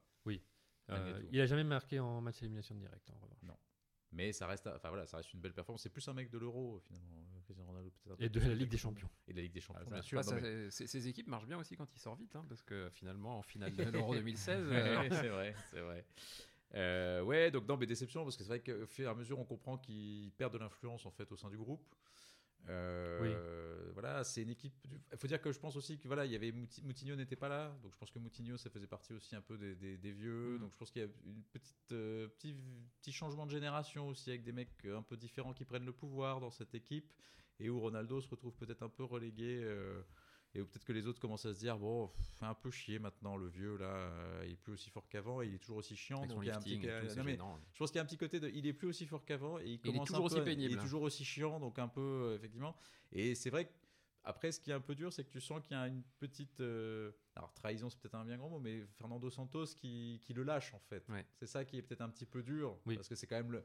malgré Euh, il a jamais marqué en match élimination directe, en revanche. Mais ça reste, enfin voilà, ça reste une belle performance. C'est plus un mec de l'Euro finalement, euh, Cristiano Ronaldo peut-être. un peu Et de la Ligue des. Champions. Et de la Ligue des Champions, Ah, bien sûr. ça, non, mais- ça- ces, équipes marchent bien aussi quand ils sortent vite, hein, parce que finalement, en finale de l'Euro 2016, Ouais, euh, c'est vrai, c'est vrai. Euh, ouais, donc non, mais déception parce que c'est vrai qu'au fur et à mesure, on comprend qu'ils perdent de l'influence en fait au sein du groupe. Euh, Voilà, c'est une équipe. Il faut dire que je pense aussi que voilà, il y avait Mouti- Moutinho n'était pas là, donc je pense que Moutinho ça faisait partie aussi un peu des, des- des vieux. Mhm. Donc je pense qu'il y a une petite euh, petit petit changement de génération aussi avec des mecs un peu différents qui prennent le pouvoir dans cette équipe et où Ronaldo se retrouve peut-être un peu relégué. euh, et peut-être que les autres commencent à se dire bon, fait un peu chier maintenant le vieux là, euh, il est plus aussi fort qu'avant, il est toujours aussi chiant. donc il y a un petit, tout, non, mais je pense qu'il y a un petit côté de, il est plus aussi fort qu'avant et il il est commence toujours un aussi peu pénible. Il est toujours aussi chiant, donc un peu euh, effectivement. Et c'est vrai que après, ce qui est un peu dur, c'est que tu sens qu'il y a une petite, euh, alors trahison, c'est peut-être un bien grand mot, mais Fernando Santos qui, qui le lâche en fait. Ouais. C'est ça qui est peut-être un petit peu dur, Oui. parce que c'est quand même le,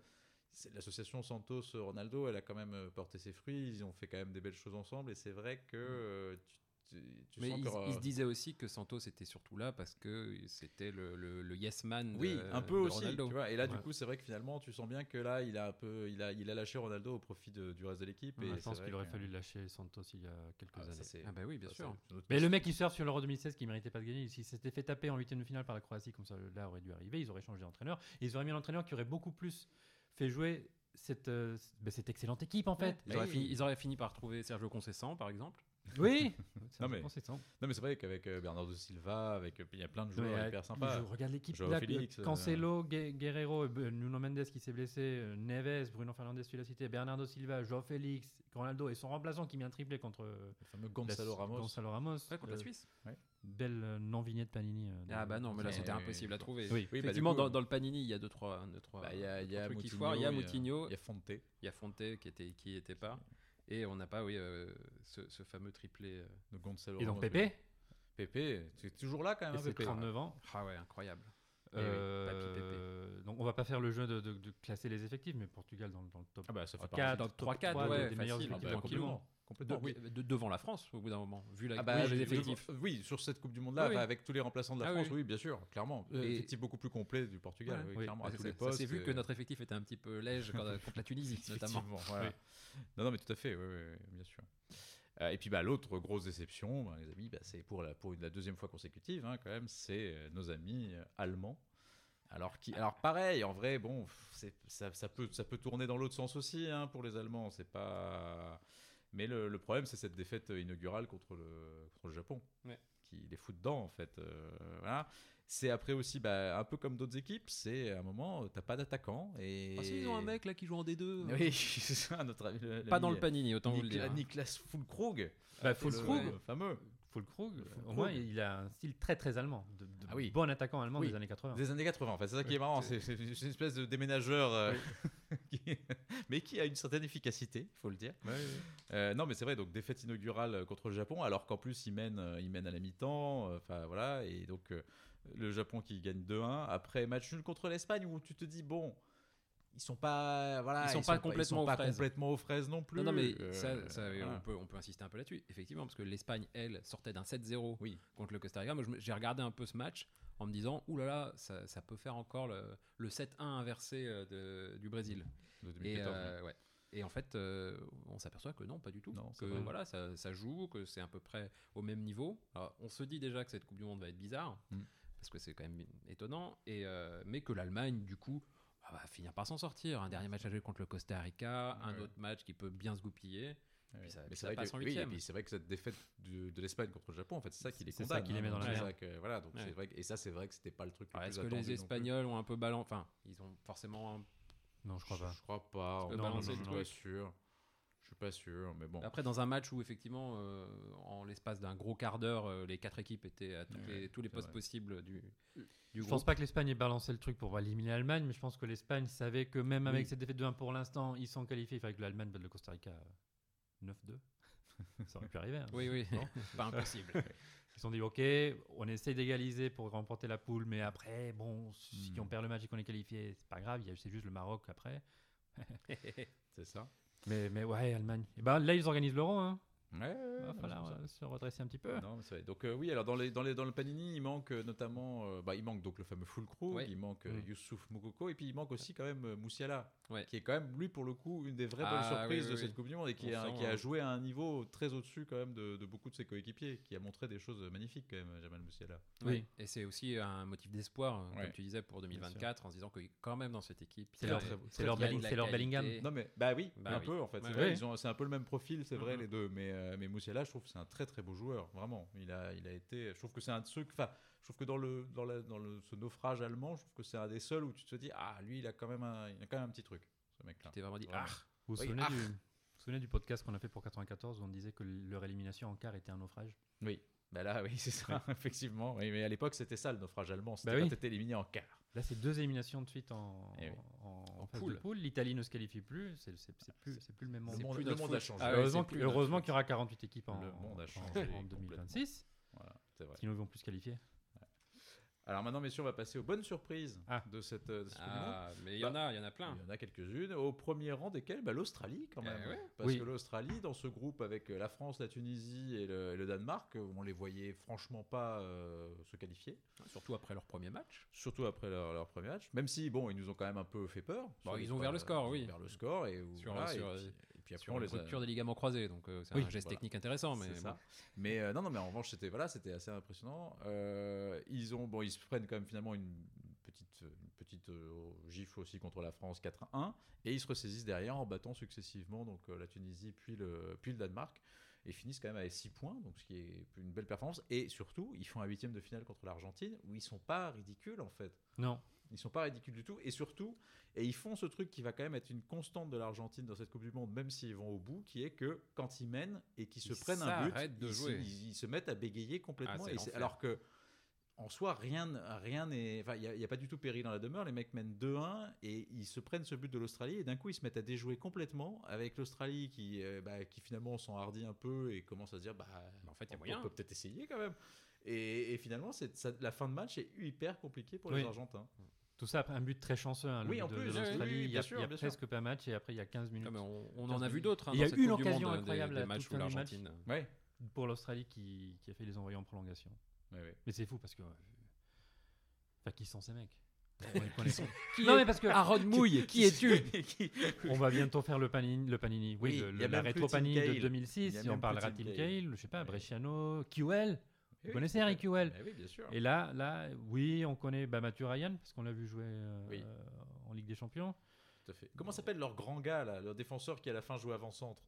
l'association Santos Ronaldo, elle a quand même porté ses fruits. Ils ont fait quand même des belles choses ensemble, et c'est vrai que euh, tu, tu, tu Mais sens il, que, il se euh, disait aussi que Santos était surtout là parce que c'était le, le- le yes man. Oui, de- un peu de aussi. Ronaldo. Tu vois. Et là, du coup, c'est vrai que finalement, tu sens bien que là, il a un peu, il a, il a lâché Ronaldo au profit de- du reste de l'équipe. Ouais, et je pense qu'il aurait que- fallu lâcher Santos il y a quelques Ah, années. Ah bah oui, bien ça, sûr. Mais le mec qui sort sur l'Euro 2016 qui méritait pas de gagner, s'il s'était fait taper en huitième de finale par la Croatie comme ça là aurait dû arriver, ils auraient changé d'entraîneur. Ils auraient mis un entraîneur qui aurait beaucoup plus fait jouer cette, euh, ben, cette excellente équipe en fait. Ils, auraient Oui. fini, ils auraient fini par trouver Sergio Conceição, par exemple. Oui, c'est Non, mais- peu conséquent. Non, mais c'est vrai qu'avec euh, Bernardo Silva, avec euh, il y a plein de Non, joueurs hyper sympas. joueurs, regarde l'équipe. Joao là, Félix, euh, euh, Cancelo, Gue- Guerrero, Nuno Mendes qui s'est blessé, Neves, Bruno Fernandes, tu l'as cité, Bernardo Silva, Joao Félix, Ronaldo et son remplaçant qui met un triplé contre Le fameux Gonzalo la- Ramos. Gonzalo Ramos. Ouais, contre la Suisse. Belle euh, non-vignette Panini. euh, Ah bah non, mais là c'était impossible à trouver. Oui. Oui, bah, Effectivement, dans, dans le Panini, il y a deux trois, deux, trois, il y a, il y a trucs qui Moutinho, foirent. Il y a il y a- Moutinho, il y a Fonte. il y a Fonte qui était qui était pas, et on n'a pas oui euh, ce, ce fameux triplé. euh. de Gonzalo Et donc. Pépé, Pépé, tu es toujours là quand même, et hein, c'est Pépé. 39 ans. Ah ouais, incroyable. Eh Euh, oui, donc on va pas faire le jeu de, de- de classer les effectifs, mais Portugal dans, le- dans le top Ah bah ça fait 4, partie. dans le top 3-4, 3 ouais, des meilleurs facile. Ah effectifs bah, tranquillement. complètement. De- devant la France au bout d'un moment, vu la Ah bah, oui, les effectifs. je- oui, sur cette Coupe du Monde là, Oui, avec tous les remplaçants de la Ah France, oui. oui, bien sûr, clairement. Euh, Et- Effectif beaucoup plus complet du Portugal, Ouais. oui, Oui. clairement, à tous les postes. s'est vu que notre effectif était un petit peu léger quand- contre la Tunisie, notamment. Non, non, mais tout à fait, oui, oui, oui, bien sûr. Euh, et puis bah, l'autre grosse déception, bah, les amis, bah, c'est pour la, pour la deuxième fois consécutive, hein, quand même, c'est euh, nos amis euh, allemands. Alors, qui, alors pareil, en vrai, bon, ça, ça peut, ça peut tourner dans l'autre sens aussi hein, pour les Allemands. C'est pas. Mais le, le problème, c'est cette défaite inaugurale contre le, contre le Japon, Ouais. qui les fout dedans en fait. euh, voilà. C'est après aussi, bah, un peu comme d'autres équipes, c'est à un moment, t'as pas d'attaquant et. Ah si, ils ont un mec là qui joue en D2. Oui, c'est ça, notre ami. le- Pas dans le Panini, autant vous le dire. Niklas Fulkrug. Bah, fameux. Fulkrug, Füllkrug. au moins il a un style très très allemand, de, de Ah oui. bon attaquant allemand Oui. des années 80. Des années 80, en fait. C'est ça qui est marrant. C'est une espèce de déménageur, euh, qui- mais qui a une certaine efficacité, il faut le dire. Euh, non, mais c'est vrai, donc défaite inaugurale contre le Japon, alors qu'en plus, il mène, euh, il mène à la mi-temps. euh, Enfin, voilà. Et donc, euh, le Japon qui gagne 2-1. Après, match nul contre l'Espagne, où tu te dis, bon. Ils sont pas, voilà, Ils sont pas complètement ils sont aux pas fraises. complètement aux fraises non plus. Non, non, mais Euh, ça, ça, voilà. on, peut, on peut insister un peu là-dessus. Effectivement, parce que l'Espagne, elle, sortait d'un 7-0 Oui. contre le Costa Rica. Moi, j'ai regardé un peu ce match en me disant, oulala, là là, ça, ça peut faire encore le, le 7-1 inversé euh, de- du Brésil. De Et, 2014, euh, ouais. Et en fait, euh, on s'aperçoit que non, pas du tout. Non, que voilà, ça, ça joue, que c'est à peu près au même niveau. Alors, on se dit déjà que cette Coupe du Monde va être bizarre, Mm. Parce que c'est quand même étonnant, et, euh, mais que l'Allemagne, du coup, ah, va finir par s'en sortir. Un dernier match à jouer contre le Costa Rica, un autre match qui peut bien se goupiller. Ouais. Puis ça- Mais ça vrai passe que, en oui, et huitième. puis c'est vrai que cette défaite de, de l'Espagne contre le Japon, en fait, c'est ça qui les C'est ça condamne. qui les met dans la C'est merde. ça que- voilà, donc Ouais. c'est vrai que- et ça, c'est vrai que c'était pas le truc le Alors, plus Est-ce que les. Espagnols ont un peu balancé Enfin, ils ont forcément. un- Non, je crois pas. Je crois pas. Non, non, sûr. Je suis pas sûr, mais bon. Après, dans un match où effectivement, euh, en l'espace d'un gros quart d'heure, euh, les quatre équipes étaient à toutes Ouais, les- tous les postes vrai. possibles du, du Je groupe. pense pas que l'Espagne ait balancé le truc pour éliminer l'Allemagne, mais je pense que l'Espagne savait que même avec Oui. cette défaite de 1 pour l'instant, ils sont qualifiés. Il fallait que l'Allemagne batte le Costa Rica euh, 9-2. ça aurait pu arriver. hein. Oui, oui, Non pas impossible. Ils se sont dit, ok, on essaye d'égaliser pour remporter la poule, mais après, bon, si Hmm. on perd le match et qu'on est qualifié, c'est pas grave, il y a- c'est juste le Maroc après. C'est ça. Mais, mais ouais, Allemagne. Et ben, là, ils organisent l'euro. Hein. Ouais, ouais, Il va falloir euh, se redresser un petit peu. Non, mais. Donc euh, oui, alors dans, les, dans, les, dans le Panini, il manque euh, notamment, euh, bah, il manque donc le fameux Fulkrug, Ouais. il manque euh, Mm. Youssouf Moukoko, et puis il manque aussi quand même Moussiala, Ouais. qui est quand même lui pour le coup une des vraies Ah, bonnes surprises oui, de oui. cette Coupe du Monde et qui, a, sent, qui a euh, joué à un niveau très au-dessus quand même de, de beaucoup de ses coéquipiers, qui a montré des choses magnifiques quand même, Jamal Moussiala. Oui. Et c'est aussi un motif d'espoir, Ouais. comme tu disais, pour 2024, en se disant que quand même dans cette équipe, C'est leur-. Bellingham. Non mais bah oui, Bah un peu en fait. C'est ouais. vrai, ils ont, c'est un peu le même profil, c'est vrai Mhm. les deux. Mais euh, mais Moussiala, je trouve que c'est un très très beau joueur, vraiment. Il a il a été, je trouve que c'est un truc. Enfin, je trouve que dans le dans la, dans le ce naufrage allemand, je trouve que c'est un des seuls où tu te dis ah lui il a quand même un il a quand même un petit truc, ce mec là. Tu t'es vraiment dit, ah, Vous vous Oui, souvenez, ah. du, vous vous souvenez du podcast qu'on a fait pour 94 où on disait que leur élimination en quart était un naufrage? Oui. Bah là oui c'est ça effectivement. Oui, mais à l'époque c'était ça le naufrage allemand, c'était Bah oui. t'étais éliminé en quart. Là, c'est deux éliminations de suite en, Eh oui. en, En phase poule. L'Italie ne se qualifie plus. C'est plus, plus le même monde. monde, plus le monde foot. a changé. Ah heureusement qu'il y aura 48 équipes en, Le monde a en- changé en 2026. Voilà, vrai. Sinon, ils vont plus se qualifier. Alors maintenant messieurs, on va passer aux bonnes surprises Ah. de cette, euh, de cette ah, mais il y en a, il y en a plein. Il y en a quelques-unes. Au premier rang desquelles bah, l'Australie, quand Eh même. ouais. Parce Oui. que l'Australie, dans ce groupe avec euh, la France, la Tunisie et le, et le Danemark, euh, on les voyait franchement pas euh, se qualifier. Surtout après leur premier match. Surtout après leur, leur premier match. Même si, bon, ils nous ont quand même un peu fait peur. Bon, ils ont ouvert le score, ils ont oui. ouvert le score. Et, Sur- voilà, sur- et, puis, et puis après, Sur on les a- rupture des ligaments croisés, donc euh, c'est Oui, un geste voilà. technique intéressant. Mais C'est ça. bon. Mais euh, non, non, mais en revanche, c'était voilà, c'était assez impressionnant. Euh, ils ont, bon, ils se prennent quand même finalement une petite, une petite euh, gifle aussi contre la France 4-1, et ils se ressaisissent derrière en battant successivement donc euh, la Tunisie puis le, puis le Danemark, et finissent quand même avec 6 points, donc ce qui est une belle performance. Et surtout, ils font un huitième de finale contre l'Argentine où ils sont pas ridicules en fait. Non. Ils sont pas ridicules du tout. Et surtout, et ils font ce truc qui va quand même être une constante de l'Argentine dans cette Coupe du Monde, même s'ils vont au bout, qui est que quand ils mènent et qu'ils se Ils prennent un but, de ils, se- jouer. ils- ils se mettent à bégayer complètement. Ah, Et alors que en soi, rien rien n'est. Enfin, il n'y a, pas du tout péril dans la demeure. Les mecs mènent 2-1 et ils se prennent ce but de l'Australie. Et d'un coup, ils se mettent à déjouer complètement avec l'Australie qui, euh, bah, qui finalement s'enhardit un peu et commence à se dire bah, en fait, il y a on, moyen. on peut peut-être essayer quand même. Et, et finalement, ça- la fin de match est hyper compliquée pour les. Argentins. Tout ça un but très chanceux. hein, le Oui, but en de, plus, de oui, oui, l'Australie. oui, il y a, sûr, il y a bien sûr. presque pas un match et après il y a 15 minutes. Ah, mais on, on 15 en a vu d'autres. hein, Il y a eu une occasion Monde, incroyable des, à matchs l'Argentine. Ouais. Pour l'Australie qui, qui a fait les envoyer en prolongation. Ouais, ouais. Mais c'est fou parce que. euh, Enfin, qui sont ces mecs? Connaît pas. Qui Non, est mais parce que. Aaron Mouille, qui es-tu Qui- On va bientôt faire le panini, le panini. Oui, Oui, le- le- la rétro panini de Cahill. Il 2006. y a Si on parlera Tim Cahill, je sais pas. Bresciano, QL. Vous Oui, connaissez Harry Bah oui, bien sûr. Et là, là, oui, on connaît bah, Mathieu Ryan parce qu'on l'a vu jouer euh, Oui. en Ligue des Champions. Tout à fait. Comment s'appelle leur grand gars, là, leur défenseur qui à la fin jouait avant-centre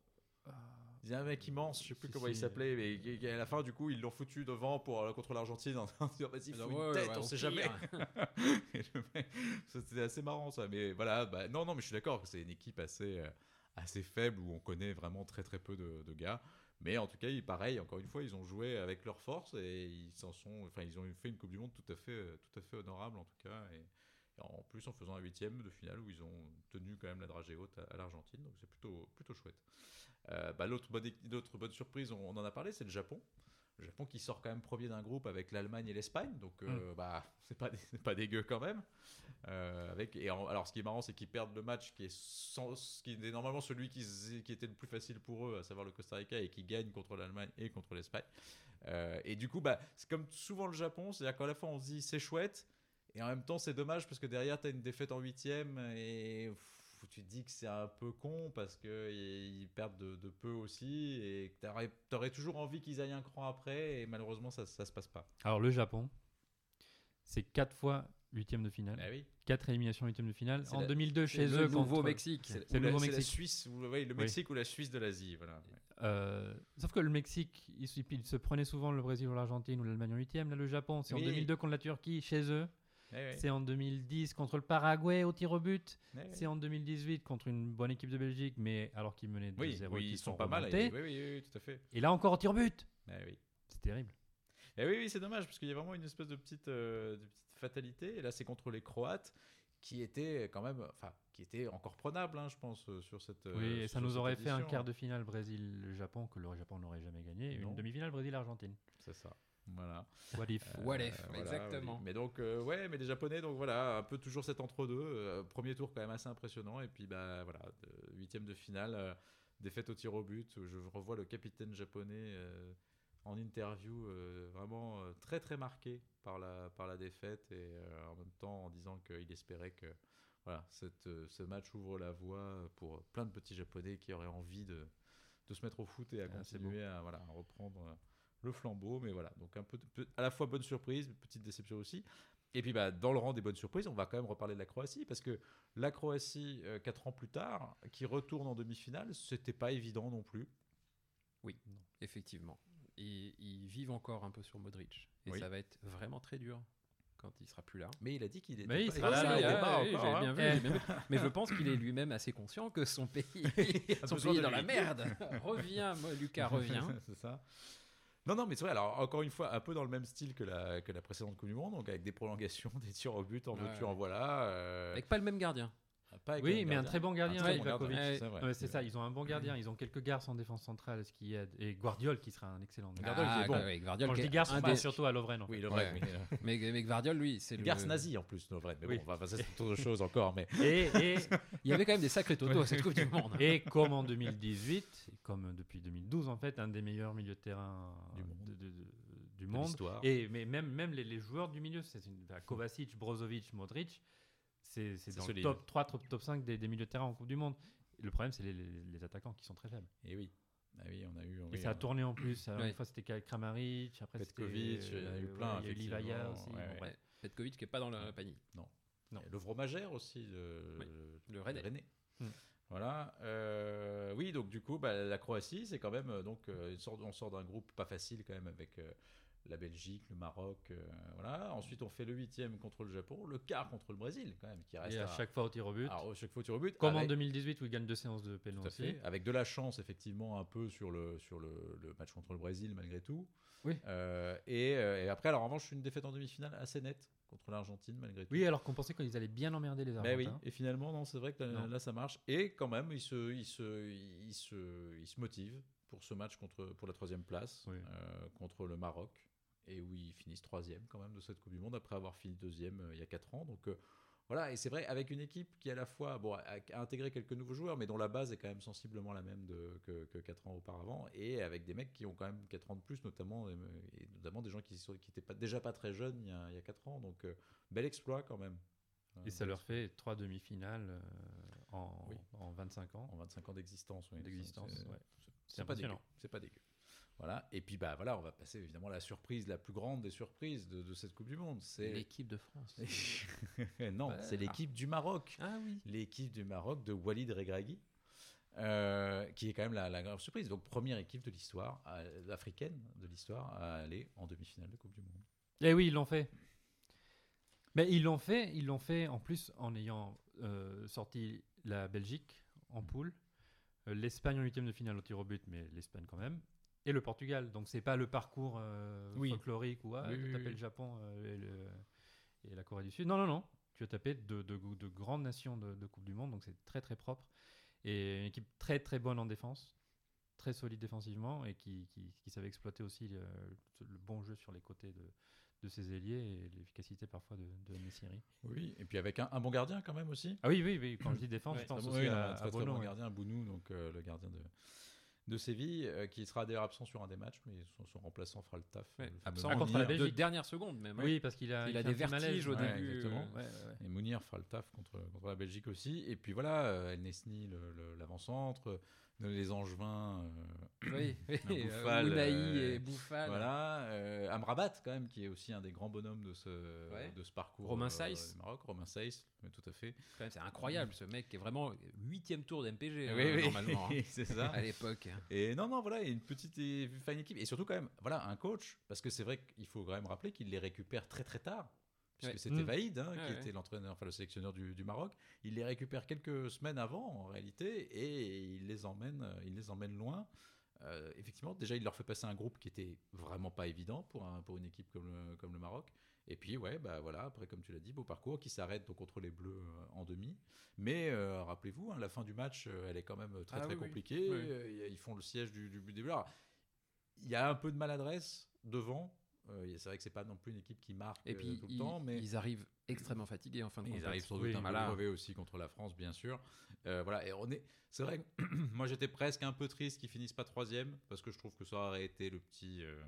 Il y a un mec immense, je sais plus comment il s'appelait, mais à la fin, du coup, ils l'ont foutu devant pour, euh, contre l'Argentine en disant vas-y, Ah, fous une tête, on sait jamais. C'était assez marrant ça, mais voilà, bah, non, non, mais je suis d'accord que c'est une équipe assez, euh, assez faible où on connaît vraiment très très peu de, de gars. Mais en tout cas, pareil, encore une fois, ils ont joué avec leur force et ils s'en sont, enfin, ils ont fait une Coupe du Monde tout à fait, euh, tout à fait honorable en tout cas. Et, en plus, en faisant un huitième de finale où ils ont tenu quand même la dragée haute à, l'Argentine, donc c'est plutôt, plutôt chouette. Euh, bah, l'autre bonne, surprise, on en a parlé, c'est le Japon. Le Japon qui sort quand même premier d'un groupe avec l'Allemagne et l'Espagne, donc euh, bah, c'est pas, pas dégueu quand même. Euh, avec, et en- alors ce qui est marrant, c'est qu'ils perdent le match qui est, sans- qui est normalement celui qui, était le plus facile pour eux, à savoir le Costa Rica, et qui gagne contre l'Allemagne et contre l'Espagne. Euh, et du coup, bah, c'est comme souvent le Japon, c'est-à-dire qu'à la fois on se dit c'est chouette, et en même temps c'est dommage parce que derrière tu as une défaite en huitième et pff, tu te dis que c'est un peu con parce qu'ils perdent de, de peu aussi et tu aurais, toujours envie qu'ils aillent un cran après et malheureusement ça, ça se passe pas. Alors, le Japon, c'est 4 fois huitième de finale. Ah oui. 4 éliminations huitième de finale. C'est En la- 2002, C'est chez le eux, nouveau contre- Mexique. C'est le la, nouveau c'est la Mexique. Suisse, ou, ouais, le Oui. Mexique ou la Suisse de l'Asie, voilà. Euh, sauf que le Mexique, il, se- il se prenait souvent le Brésil ou l'Argentine ou l'Allemagne en huitième. Là, le Japon, c'est Oui. en 2002 contre la Turquie, chez eux. Ouais. C'est en 2010 contre le Paraguay au tir au but. Ouais. C'est en 2018 contre une bonne équipe de Belgique, mais alors qu'ils menaient 2-0 Oui, et ils sont pas mal. remontés. Tout à fait. Et là encore au tir au but. Oui. C'est terrible. Et oui, oui, c'est dommage parce qu'il y a vraiment une espèce de petite, euh, de petite fatalité. Et là, c'est contre les Croates qui étaient quand même, enfin, qui étaient encore prenables, hein, je pense, euh, sur cette. euh, oui, et ça nous aurait fait un édition. quart de finale Brésil-Japon que le Japon n'aurait jamais gagné. et. Une demi-finale Brésil-Argentine. C'est ça. Voilà. What if What Euh, if, voilà, exactement. Mais donc, euh, ouais, mais les Japonais, donc voilà, un peu toujours cet entre-deux. euh, premier tour quand même assez impressionnant. Et puis, bah voilà, huitième de finale, euh, défaite au tir au but. Je revois le capitaine japonais euh, en interview, euh, vraiment euh, très très marqué par la, par la défaite. Et euh, en même temps en disant qu'il espérait que voilà, cette, euh, ce match ouvre la voie pour plein de petits japonais qui auraient envie de, de se mettre au foot et à Ah, continuer à, voilà, à reprendre. Le flambeau, mais voilà, donc un peu, à la fois bonne surprise, petite déception aussi. Et puis bah, dans le rang des bonnes surprises, on va quand même reparler de la Croatie, parce que la Croatie, euh, quatre ans plus tard, qui retourne en demi-finale, c'était pas évident non plus. Oui, effectivement. Et ils vivent encore un peu sur Modric. Et Oui. ça va être vraiment très dur quand il sera plus là. Mais il a dit qu'il était Mais il sera là, oui, bien vu, Eh. bien vu. Mais je pense qu'il est lui-même assez conscient que son pays, son pays est dans la merde. reviens, moi, Lucas, reviens. c'est ça. Non, non, mais c'est vrai. Alors, encore une fois, un peu dans le même style que la, que la précédente Coupe du Monde, donc avec des prolongations, des tirs au but, en Ouais, ouais. en voilà. euh, Avec pas le même gardien. Pas avec Oui, mais un très bon gardien, Un très bon Ivakovic. gardien, Ouais. c'est vrai. Ouais, c'est ça, ils ont un bon gardien. Ils ont quelques garces en défense centrale, ce qui aide. Et Guardiol qui sera un excellent gardien. Qui est bon. ouais, Gvardiol Quand je dis garce, un on des- surtout à Lovren. en fait. Oui, Ouais. oui. Mais, mais Gvardiol, lui, c'est le. Garce nazi en plus, Lovren. Mais Oui. bon, enfin, ça c'est autre chose encore. Mais Et, et, Il y avait quand même des sacrés totos à cette Coupe du Monde. et comme en 2018, et comme depuis 2012 en fait, un des meilleurs milieux de terrain Du monde. de- de- de- du de monde. Et mais même, même les, les joueurs du milieu, c'est une, enfin, Kovacic, Brozovic, Modric, c'est dans solide. le top 3, top, top 5 des, des milieux de terrain en Coupe du Monde. Le problème, c'est les, les- les attaquants qui sont très faibles. Et oui. Ah oui, on a eu. Et oui, ça a on- tourné en plus. Alors, Ouais. Une fois c'était Kramaric, après c'était. Petkovic, il y en a eu euh, plein, ouais, Il y a eu aussi. ouais, bon. Petkovic qui est pas dans la panier. Non. Le Vromagère aussi, le, Oui, le le Rennais. Hmm. Voilà. euh, oui, donc du coup, bah, la Croatie, c'est quand même euh, donc euh, une sorte, on sort d'un groupe pas facile quand même avec euh, la Belgique, le Maroc, euh, voilà. Ensuite, on fait le huitième contre le Japon, le quart contre le Brésil quand même, qui reste Et à chaque fois au tir au but. alors, chaque fois au tir au but. Comme en avec- 2018 où il gagne deux séances de fait. Avec de la chance, effectivement, un peu sur le, sur le, le match contre le Brésil, malgré tout. Oui. Euh, et, euh, et après, alors, en revanche, une défaite en demi-finale assez nette contre l'Argentine, malgré tout. Oui, alors qu'on pensait qu'ils allaient bien emmerder les Ben Argentins. oui, et finalement, non, c'est vrai que là, ça marche. Et quand même, il se, il se, il se, il se motive pour ce match contre, pour la troisième place Oui. euh, contre le Maroc. Et où ils finissent troisième quand même de cette Coupe du Monde après avoir fini deuxième euh, il y a quatre ans. Donc euh, voilà, et c'est vrai, avec une équipe qui à la fois bon, a, a intégré quelques nouveaux joueurs, mais dont la base est quand même sensiblement la même de, que, que 4 ans auparavant, et avec des mecs qui ont quand même 4 ans de plus, notamment, et, et notamment des gens qui n'étaient pas, déjà pas très jeunes il y a, il y a 4 ans. Donc euh, bel exploit quand même. Et ça leur fait trois demi-finales euh, en, Oui. en 25 ans En 25 ans d'existence, oui. d'existence. C'est- ouais. Pas dégueu. C'est pas dégueu. Voilà. Et puis bah voilà, on va passer évidemment à la surprise, la plus grande des surprises de, de cette Coupe du Monde. C'est L'équipe de France. non, c'est l'équipe du Maroc. Ah oui. L'équipe du Maroc de Walid Regragui. euh, qui est quand même la, la grave surprise. Donc première équipe de l'histoire euh, africaine de l'histoire à aller en demi-finale de Coupe du Monde. Eh oui, ils l'ont fait. Mais ils l'ont fait, ils l'ont fait en plus en ayant euh, sorti la Belgique en poule, l'Espagne en huitième de finale au tir au but, mais l'Espagne quand même, et le Portugal. Donc c'est pas le parcours euh, Oui. folklorique où ah, Oui, tu oui, le Japon euh, et, le- et la Corée du Sud. Non, non, non. Tu as tapé de, de- de grandes nations de, de Coupe du Monde, donc c'est très très propre. Et une équipe très très bonne en défense, très solide défensivement et qui, qui, qui savait exploiter aussi le, le bon jeu sur les côtés de, de ses ailiers et l'efficacité parfois de, de Messiri. Oui, et puis avec un, un bon gardien quand même aussi. Ah oui, oui, oui. Quand je dis défense, Ouais. je pense Ah, aussi oui, à, un à très, bon ouais. gardien, Bounou, donc euh, le gardien de, de Séville, euh, qui sera d'ailleurs absent sur un des matchs, mais son, son remplaçant fera le taf. Ouais, Le fameux absent Ah, contre la de Belgique. dernière seconde même. Oui, parce qu'il a, Il a des vertiges au ouais. début. exactement. euh, Ouais, ouais, ouais. Et Mounir fera le taf contre, contre la Belgique aussi. Et puis voilà, euh, El Nesni, le- le- l'avant-centre, les Angevins, euh, Oui, euh, Bouffal, euh, et Bouffal. voilà, euh, Amrabat quand même, qui est aussi un des grands bonhommes de ce, Ouais. de ce parcours. Romain Saïs. du Maroc, Romain tout à fait. C'est incroyable ce mec qui est vraiment huitième tour d'MPG hein, Oui, oui, normalement hein, c'est ça. à l'époque. Et non, non, voilà, une petite et fine équipe. Et surtout, quand même, voilà, un coach, parce que c'est vrai qu'il faut quand même rappeler qu'il les récupère très très tard. Puisque Ouais. c'était Mm. Vaïd hein, Ouais, qui ouais. était l'entraîneur, enfin le sélectionneur du, du Maroc. Il les récupère quelques semaines avant, en réalité, et il les emmène, euh, il les emmène loin. Euh, effectivement, déjà, il leur fait passer un groupe qui était vraiment pas évident pour, un, pour une équipe comme le, comme le Maroc. Et puis, ouais, bah voilà, après, comme tu l'as dit, beau parcours qui s'arrête contre les Bleus euh, en demi. Mais euh, rappelez-vous, hein, la fin du match, elle est quand même très Ah très oui, compliquée. Oui. Ils font le siège du, du but début. Alors, il y a un peu de maladresse devant. Euh, c'est vrai que c'est pas non plus une équipe qui marque Et euh, tout le ils, temps, mais ils arrivent extrêmement fatigués en fin de compte. ils arrivent sans doute Oui, un peu crevés aussi contre la France, bien sûr. Euh, voilà, et on est. C'est vrai que moi j'étais presque un peu triste qu'ils finissent pas troisième parce que je trouve que ça aurait été le petit. euh,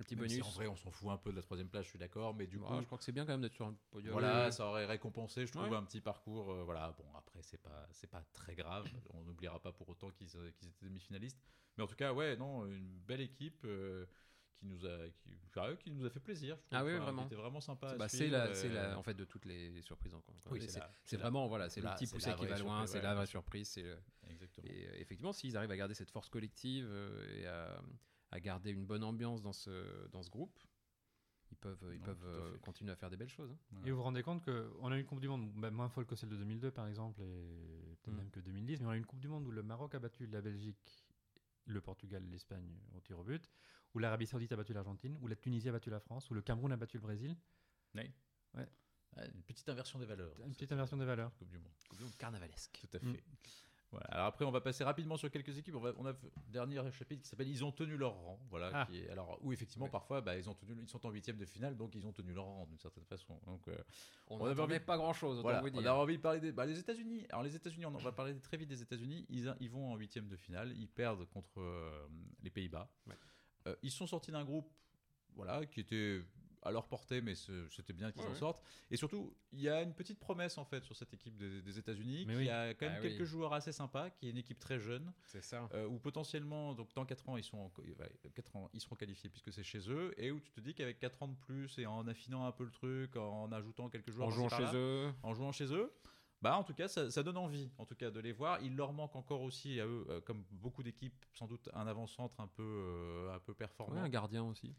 Un petit même si bonus. en vrai, on s'en fout un peu de la troisième place, je suis d'accord, mais du Ouais, coup, je crois que c'est bien quand même d'être sur un podium. voilà, ça aurait récompensé, je trouve, Ouais. un petit parcours. euh, voilà, bon, après, c'est pas, c'est pas très grave. On n'oubliera pas pour autant qu'ils qu'ils étaient demi-finalistes. Mais en tout cas, ouais, non, une belle équipe euh, qui, nous a, qui, enfin, qui nous a fait plaisir. Je. Ah oui, Enfin, vraiment. qui était vraiment sympa. Bah, c'est la, euh, c'est la, en fait de toutes les surprises encore. Oui, c'est vraiment voilà, c'est le petit poussé qui va loin, surprise, c'est ouais, la vraie surprise. c'est le- Exactement. Et euh, effectivement, s'ils arrivent à garder cette force collective euh, et à, à garder une bonne ambiance dans ce, dans ce groupe, ils peuvent, ils Non, peuvent à euh, continuer à faire des belles choses. hein. Voilà. Et vous vous rendez compte qu'on a eu une Coupe du Monde bah, moins folle que celle de 2002 par exemple, et peut-être Mm. même que 2010, mais on a eu une Coupe du Monde où le Maroc a battu la Belgique, le Portugal, l'Espagne au tir au but, où l'Arabie Saoudite a battu l'Argentine, où la Tunisie a battu la France, où le Cameroun a battu le Brésil. Ah, Une petite inversion des valeurs. Une petite inversion des valeurs. Coupe du Monde. Coupe du monde carnavalesque. Tout à fait. Mm. Voilà. Alors après, on va passer rapidement sur quelques équipes. On, va, on a un dernier chapitre qui s'appelle Ils ont tenu leur rang. Voilà. Ah. Qui est, alors où effectivement Ouais. parfois, bah, ils ont tenu, ils sont en huitième de finale, donc ils ont tenu leur rang d'une certaine façon. Donc euh, On n'attendait envie- pas grand chose, voilà. vous On a envie de parler des bah, les États-Unis. Alors les États-Unis, on va parler très vite des États-Unis. Ils, ils vont en huitième de finale. Ils perdent contre euh, les Pays-Bas. Ouais. Euh, ils sont sortis d'un groupe, voilà, qui était à leur portée, mais ce- c'était bien qu'ils Ouais, en ouais. sortent. Et surtout, il y a une petite promesse en fait sur cette équipe des, des États-Unis, qui oui. a quand même Ah quelques oui. joueurs assez sympas, qui est une équipe très jeune, C'est ça. euh, où potentiellement, donc dans 4 ans, ils sont en- ouais, 4 ans, ils seront qualifiés puisque c'est chez eux, et où tu te dis qu'avec 4 ans de plus et en affinant un peu le truc, en ajoutant quelques joueurs En jouant chez eux. en jouant chez eux. Bah, en tout cas, ça, ça donne envie, en tout cas, de les voir. Il leur manque encore aussi à eux, euh, comme beaucoup d'équipes, sans doute un avant-centre un peu, euh, un peu performant. Ouais, un gardien aussi.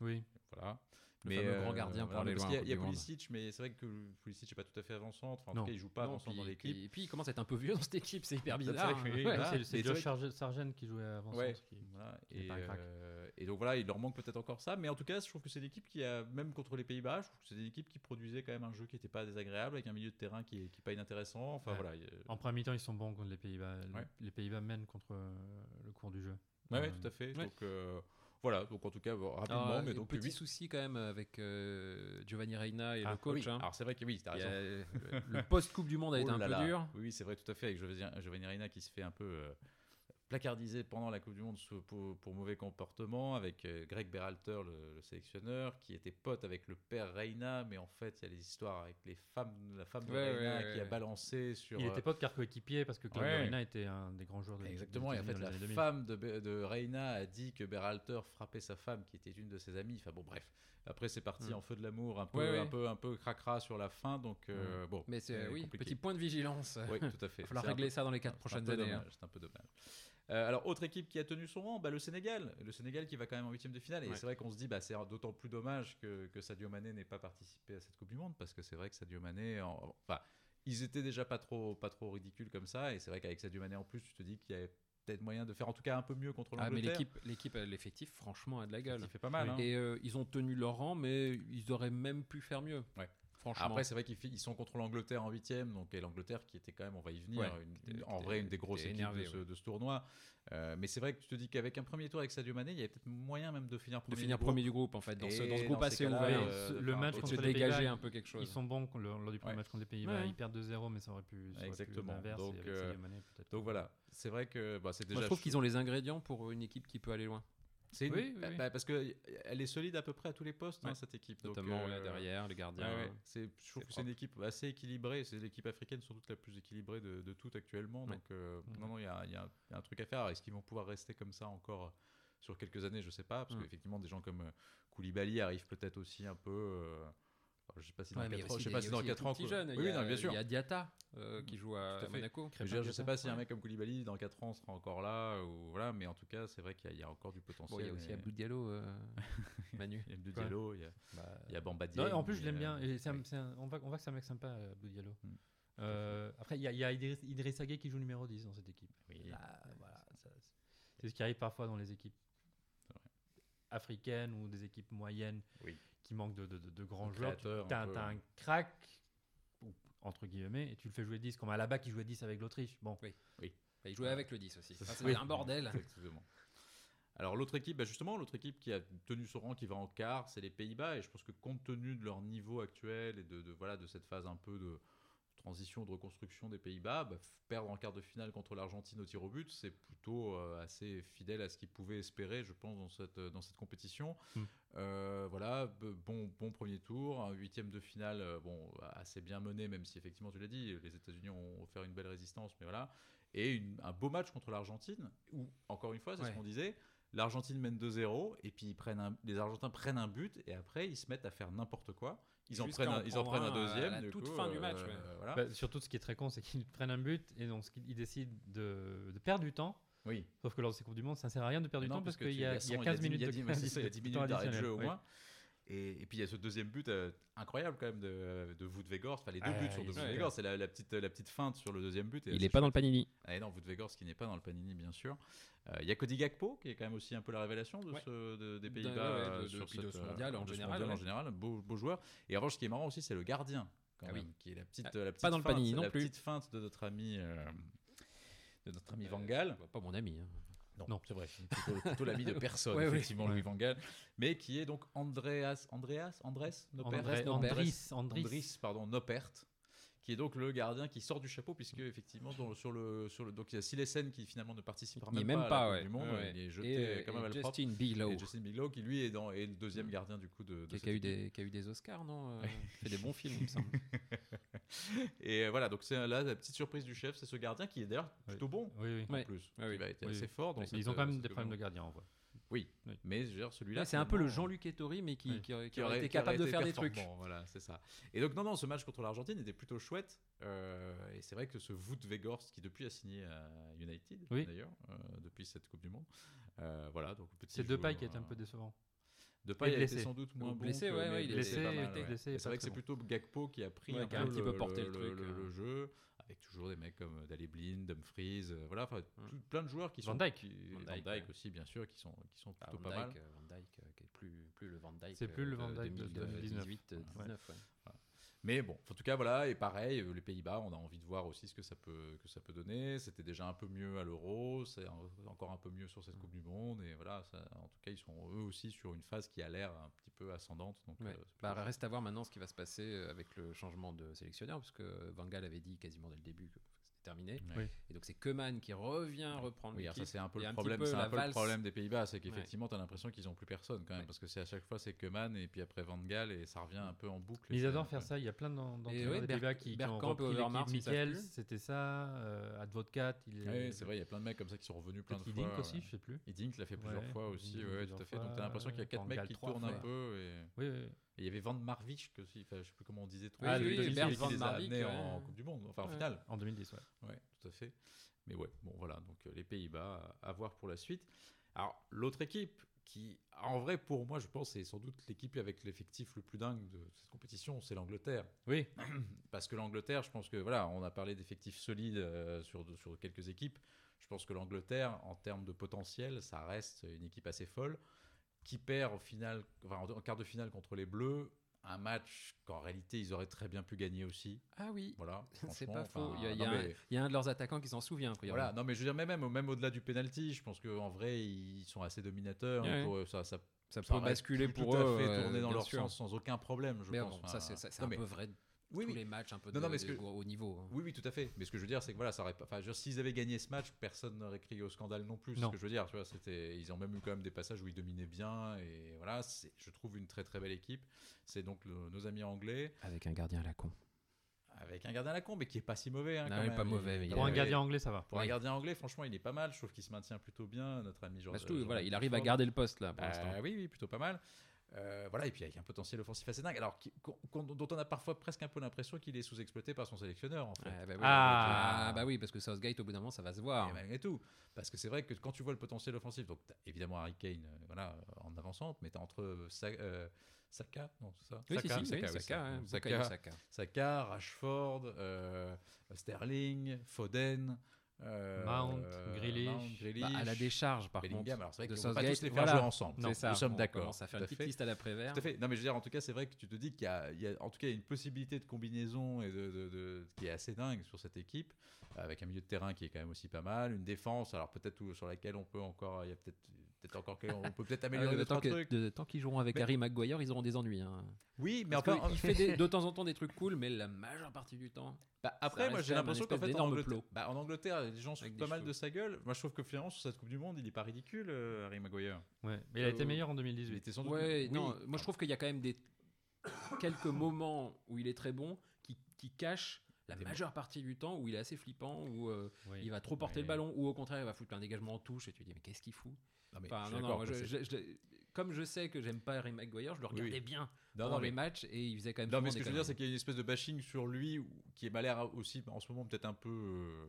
Oui. Voilà. Le fameux grand gardien pour aller loin y a- Il y a. Pulisic, mais c'est vrai que Pulisic n'est pas tout à fait avant-centre. Enfin, en Non. tout cas, il joue pas avant-centre dans l'équipe. Et puis il commence à être un peu vieux dans cette équipe, c'est hyper C'est bizarre. que oui, Ouais. c'est c'est c'est Josh Sargent qui jouait avant Ouais. Voilà. Et, euh, et donc voilà, il leur manque peut-être encore ça. Mais en tout cas, je trouve que c'est l'équipe qui a, même contre les Pays-Bas, je trouve que c'est une équipe qui produisait quand même un jeu qui n'était pas désagréable, avec un milieu de terrain qui est, qui est pas inintéressant. Enfin Ouais. voilà. En premier mi-temps, ils sont bons contre les Pays-Bas. Les Pays-Bas mènent contre euh, le cours du jeu. Euh, tout à fait. Donc euh, voilà, donc en tout cas, bon, rapidement, Alors, mais euh, donc petit huit- souci quand même avec euh, Giovanni Reina et Ah, le coach. oui. hein. Alors c'est vrai que oui, t'as raison. a- le- post-Coupe du Monde a été Oh un là peu là. dur. Oui, oui, c'est vrai, tout à fait, avec Giovanni Giovanni Reina qui se fait un peu euh, placardisé pendant la Coupe du Monde sous- pour, pour mauvais comportement, avec euh, Greg Berhalter, le, le sélectionneur, qui était pote avec le père Reina, mais en fait, il y a les histoires avec les femmes, la femme de Ouais, Reina ouais, qui a balancé sur. Il euh, était pas de car coéquipier parce que Claudio Ouais. Reina était un des grands joueurs de l'équipe Exactement, et en fait, la dans les années 2000. femme de, de Reina a dit que Berhalter frappait sa femme, qui était une de ses amies. Enfin bon, bref. Après, c'est parti Mm. en feu de l'amour, un peu, Ouais, ouais. un peu, un peu cracra sur la fin. Donc, euh, bon. Mais c'est euh, oui, compliqué. petit point de vigilance. Oui, tout à fait. Il va falloir régler peu- ça dans les quatre prochaines années. hein. C'est un peu dommage. Euh, alors, autre équipe qui a tenu son rang, bah, le Sénégal. Le Sénégal qui va quand même en huitième de finale. Et Ouais. c'est vrai qu'on se dit, bah, c'est d'autant plus dommage que, que Sadio Mané n'ait pas participé à cette Coupe du Monde, parce que c'est vrai que Sadio Mané, en- enfin, ils étaient déjà pas trop, pas trop ridicules comme ça. Et c'est vrai qu'avec Sadio Mané en plus, tu te dis qu'il y avait peut-être moyen de faire en tout cas un peu mieux contre Ah, mais l'Angleterre. l'équipe, l'équipe, euh, l'effectif, franchement, a de la gueule. qui fait pas mal. Oui. hein. Et euh, ils ont tenu leur rang, mais ils auraient même pu faire mieux. Ouais. Franchement. Après, c'est vrai qu'ils sont contre l'Angleterre en huitième, donc et l'Angleterre qui était quand même, on va y venir, Ouais, une- en vrai une des grosses équipes énervé, de, ce, ouais. de ce tournoi. Euh, mais c'est vrai que tu te dis qu'avec un premier tour avec Sadio Mané, il y avait peut-être moyen même de finir de premier. finir du groupe. premier du groupe, en fait. Dans ce, Et dans ce groupe assez ouvert. euh, de le match contre de de- les dégager Pays-Bas, un peu quelque chose. Ils sont bons lors du premier Ouais. match contre les Pays-Bas. Ouais. Ils perdent 2-0, mais ça aurait pu. ça aurait pu Exactement. l'inverse, Donc, euh, Sadio Mané. Donc voilà, c'est vrai que bah, c'est déjà. Moi, je trouve qu'ils ont les ingrédients pour une équipe qui peut aller loin. C'est une- Oui, oui, bah, bah, parce que elle est solide à peu près à tous les postes hein, cette équipe. Donc, Notamment euh, là, derrière, les gardiens. Ouais. C'est, je trouve que c'est une équipe assez équilibrée. C'est l'équipe africaine sans doute la plus équilibrée de, de toutes actuellement. Donc, euh, Mhm. non, non, il y a, y y un truc à faire. Est-ce qu'ils vont pouvoir rester comme ça encore euh, sur quelques années? Je sais pas. Parce Mhm. qu'effectivement, des gens comme euh, Koulibaly arrivent peut-être aussi un peu. euh, je sais pas si dans Ouais, mais il y a 4 ans. Je sais pas si dans aussi des 4 tout ans. Oui, non, bien sûr. Il y a Diata euh, qui joue à. Monaco. Je dire, je sais pas si un mec comme Koulibaly dans 4 ans sera encore là ou voilà, mais en tout cas, c'est vrai qu'il y, a- il y a encore du potentiel. Bon, il y a aussi et- Abdou Diallo, euh, Manu. il y a Abdou Diallo, il y a, Bah, il y a Bamba Non, Dieng, en plus, je l'aime mais, bien. Et un- un- on, voit, on voit que c'est un mec sympa, Abdou Diallo. Mm. Euh, après, il y a, il y a Idriss, qui joue numéro 10 dans cette équipe. Oui. Voilà, c'est ce qui arrive parfois dans les équipes africaines ou des équipes moyennes Oui. Qui manquent de, de- de- de grands Un joueurs. un T'as peu. t'as un crack, entre guillemets, et tu le fais jouer 10, comme à la bas qui jouait 10 avec l'Autriche. Bon, Il jouait avec le 10 aussi. Ça, c'est- un bordel. Exactement. Alors l'autre équipe, bah, justement, l'autre équipe qui a tenu son rang, qui va en quart, c'est les Pays-Bas. Et je pense que compte tenu de leur niveau actuel et de, de- voilà de cette phase un peu de transition, de reconstruction des Pays-Bas, bah, perdre en quart de finale contre l'Argentine au tir au but, c'est plutôt euh, assez fidèle à ce qu'ils pouvaient espérer, je pense, dans cette, dans cette compétition. Mm. Euh, voilà, bon, bon premier tour, un huitième de finale, euh, bon, assez bien mené, même si effectivement, tu l'as dit, les États-Unis ont offert une belle résistance, mais voilà. Et une- un beau match contre l'Argentine, où, encore une fois, c'est Ouais. ce qu'on disait, l'Argentine mène 2-0, et puis ils prennent un- les Argentins prennent un but, et après, ils se mettent à faire n'importe quoi. Ils en, prennent en un, ils en prennent un un à deuxième. la du toute coup, fin du euh, match, ouais. voilà. Bah, surtout, ce qui est très con, c'est qu'ils prennent un but et donc ils décident de, de perdre du temps. oui. Sauf que lors de ces Coupes du Monde, ça ne sert à rien de perdre du Non, temps parce qu'il y, a- il y a 100, 15 10 minutes de 10 ouais, c'est ça, il y a 10 de minutes temps d'arrêt de jeu au oui. moins. Et, et puis il y a ce deuxième but euh, incroyable quand même de, de Wout Weghorst. Enfin, les deux Ah, buts sur de. C'est la, la petite, la petite feinte sur le deuxième but. et Il n'est pas dans le panini. Ah, non, Wout Weghorst qui n'est pas dans le Panini, bien sûr. Euh, Il y a Cody Gakpo qui est quand même aussi un peu la révélation de Ouais. ce, de- des De- Pays-Bas. ouais, euh, sur depuis de cette, ce euh, mondial en général, mondial en général. Beau, beau joueur. Et en revanche, ce qui est marrant aussi, c'est le gardien. Quand Ah même, oui. qui est la petite, Ah, la petite pas dans le feinte, Panini non la plus. petite feinte de notre ami, euh, de notre ami Van Gaal. Bah, Pas mon ami. hein. Non, Non. c'est vrai. Plutôt, plutôt l'ami de personne, Ouais, effectivement, Louis Van Gaal. Mais qui est donc Andreas, Andreas, Andres, Nopert, Nopert, Andris, Andris. Andris, pardon, Nopert, qui est donc le gardien qui sort du chapeau, puisque effectivement, dans- sur le, sur le, donc il y a Silesen qui finalement ne Il même, même pas, pas, à la ouais. Du Monde, Ouais, il est jeté Et, quand même à et le propre. Justin Bigelow, Et Justin Bigelow qui lui est, dans, est le deuxième gardien du coup de, de qui, a eu des, qui a eu des Oscars, non euh, Il fait des bons films, il me semble. Et euh, voilà, donc c'est là la petite surprise du chef, c'est ce gardien qui est d'ailleurs plutôt bon Oui, oui. en Ouais. plus, oui. va être Oui, assez oui. fort dans Mais cette, ils ont quand euh, même des problèmes de gardien en vrai. Oui, Oui. mais je veux dire, celui-là c'est un peu le Jean-Luc Ettori, mais qui, Oui. qui, aurait, qui qui aurait aurait été aurait capable de faire des trucs. Voilà, c'est ça. Et donc non, non, ce match contre l'Argentine était plutôt chouette. euh, et c'est vrai que ce Wout Weghorst, qui depuis a signé à United, Oui. d'ailleurs, euh, depuis cette Coupe du Monde. euh, voilà, donc C'est Depay qui est un euh, peu décevant. Depay a été sans doute moins bon. Blessé, ouais, il est blessé, C'est vrai que c'est plutôt Gakpo qui a pris un, qui a un peu petit peu porté euh. le jeu, avec toujours des mecs comme Daley Blind, Dumfries, euh, voilà, enfin, Mm. tout- plein de joueurs qui Van sont Dijk. qui- Van ouais. aussi bien sûr qui sont qui sont Ah, plutôt Van pas mal. Dijk, euh, Van Dijk, euh, qui est plus, plus le Van Dijk. C'est plus le Van de Dijk de 2018, 2019. 19, ouais. Mais bon, en tout cas, voilà, et pareil, euh, les Pays-Bas, on a envie de voir aussi ce que ça peut, que ça peut donner. C'était déjà un peu mieux à l'Euro, c'est en- encore un peu mieux sur cette Coupe du Monde, et voilà, ça- en tout cas, ils sont eux aussi sur une phase qui a l'air un petit peu ascendante. Donc, Ouais. euh, Bah, reste à voir maintenant ce qui va se passer euh, avec le changement de sélectionneur, parce que Van Gaal avait dit quasiment dès le début que terminé. chouette. Oui. Et donc c'est Koeman qui revient reprendre Oui, ça c'est un peu le problème, peu c'est un peu le problème des Pays-Bas, c'est qu'effectivement tu as l'impression qu'ils ont plus personne quand même, Ouais. parce que c'est à chaque fois c'est Koeman et puis après Van Gaal et ça revient un peu en boucle. Mais ils adorent faire ça. Il y a plein d'entraîneurs ouais, des Ber- Pays-Bas qui, qui ont repris l'équipe. plus. c'était ça. Euh, Advocat, c'est vrai, il y a plein de mecs comme ça qui sont revenus plein de fois. Hiddink aussi, je sais plus. Hiddink l'a fait plusieurs fois aussi, ouais, tout à fait. Donc tu as fois, l'impression qu'il y a quatre Van mecs qui tournent un peu. Oui, oui. Et il y avait Van Marwijk aussi, enfin, je sais plus comment on disait trop. Ah, oui, qui- Bert qui Van les a Marwijk, amenés ouais. en Coupe du Monde, enfin en Ouais. finale. En 2010, ouais. Ouais, tout à fait. Mais ouais, bon voilà, donc euh, les Pays-Bas à, voir pour la suite. Alors l'autre équipe qui, en vrai pour moi, je pense, c'est sans doute l'équipe avec l'effectif le plus dingue de cette compétition, c'est l'Angleterre. Oui, Parce que l'Angleterre, je pense que voilà, on a parlé d'effectifs solides euh, sur, sur quelques équipes. Je pense que l'Angleterre, en termes de potentiel, ça reste une équipe assez folle qui perd au final, enfin, en, quart de finale contre les Bleus, un match qu'en réalité ils auraient très bien pu gagner aussi. Ah oui, Voilà, c'est pas faux. Il y, a, il y non, a un, mais- il y a un de leurs attaquants qui s'en souvient. voilà, non mais je veux dire même même, même au-delà du penalty, je pense qu'en vrai ils sont assez dominateurs. Ouais. Pour eux, ça, ça, Ça ça peut basculer pour tout eux. à fait euh, tourner dans leur sûr. sens sans aucun problème, je Mais pense. bon, ça, Enfin, c'est ça, c'est non, un mais- peu vrai de oui, tous oui. les matchs un peu Non, de, non, mais ce de que- haut niveau. hein. Oui, oui, tout à fait. Mais ce que je veux dire, c'est que voilà, ça aurait pas. Enfin, s'ils avaient gagné ce match, personne n'aurait crié au scandale non plus. Non. Ce que je veux dire, tu vois, c'était. Ils ont même eu quand même des passages où ils dominaient bien et voilà. C'est, je trouve une très très belle équipe. C'est donc le- nos amis anglais Avec un gardien à la con. avec un gardien à la con, mais qui est pas si mauvais. Hein, Non, quand il est même. pas mauvais, mais il Pour un gardien anglais, ça va. Pour un gardien anglais, franchement, il est pas mal. Je trouve qu'il se maintient plutôt bien, notre ami que, voilà, il arrive à garder le poste là pour Bah, l'instant. oui, oui, plutôt pas mal. Euh, voilà, et puis avec un potentiel offensif assez dingue. Alors, qui- dont on a parfois presque un peu l'impression qu'il est sous-exploité par son sélectionneur, en fait. Ouais, bah oui, Ah. ah, bah oui, parce que Southgate, au bout d'un moment, ça va se voir. Et malgré tout. Parce que c'est vrai que quand tu vois le potentiel offensif, donc évidemment Harry Kane euh, voilà, en avançante, mais tu as entre euh, Sa- euh, Saka, non, c'est ça? Oui, Saka, si, Saka, oui, oui, Saka, hein, Saka, Saka, Saka. Saka, Rashford, euh, Sterling, Foden, euh, Mount, euh, Grealish. Mount, Grealish, Bah, à la décharge, par Bellingham. contre. Alors c'est vrai qu'on peut pas tous les faire voilà. jouer ensemble. Ça. Nous sommes d'accord. faire tout une petite fait. liste à l'après-vert. Tout à fait. Non, mais je veux dire, en tout cas, c'est vrai que tu te dis qu'il y a, il y a- en tout cas, une possibilité de combinaison et de, de- de- qui est assez dingue sur cette équipe, avec un milieu de terrain qui est quand même aussi pas mal, une défense, alors peut-être sur laquelle on peut encore, il y a peut-être, peut-être encore, que- on peut peut-être Ah, améliorer que- trucs. de- tant qu'ils joueront avec Mais- Harry Maguire, ils auront des ennuis. hein. Oui, mais Parce enfin, qu'il fait des- de temps en temps des trucs cool, mais la majeure partie du temps. bah, après, moi, j'ai l'impression qu'en fait, en Angleterre, plot. bah, en Angleterre, les gens se pas mal de sa gueule. Moi, je trouve que finalement, sur cette Coupe du Monde, il est pas ridicule, euh, Harry Maguire. Ouais. Mais il a été Euh, meilleur en Il 2018. était sans doute. Ouais, oui. non, moi je trouve qu'il y a quand même des quelques moments où il est très bon qui, qui cachent la majeure partie du temps où il est assez flippant, où euh, Oui. il va trop porter le ballon, ou au contraire il va foutre un dégagement en touche et tu te dis mais qu'est-ce qu'il fout? Non, mais Enfin, je suis non, non, d'accord, moi, quoi, je- c'est- je- je- Comme je sais que j'aime pas Harry Maguire, je le regardais oui. bien non, les mais- matchs et il faisait quand même Non, mais ce que je veux dire, c'est qu'il y a une espèce de bashing sur lui qui m'a l'air aussi en ce moment peut-être un peu euh,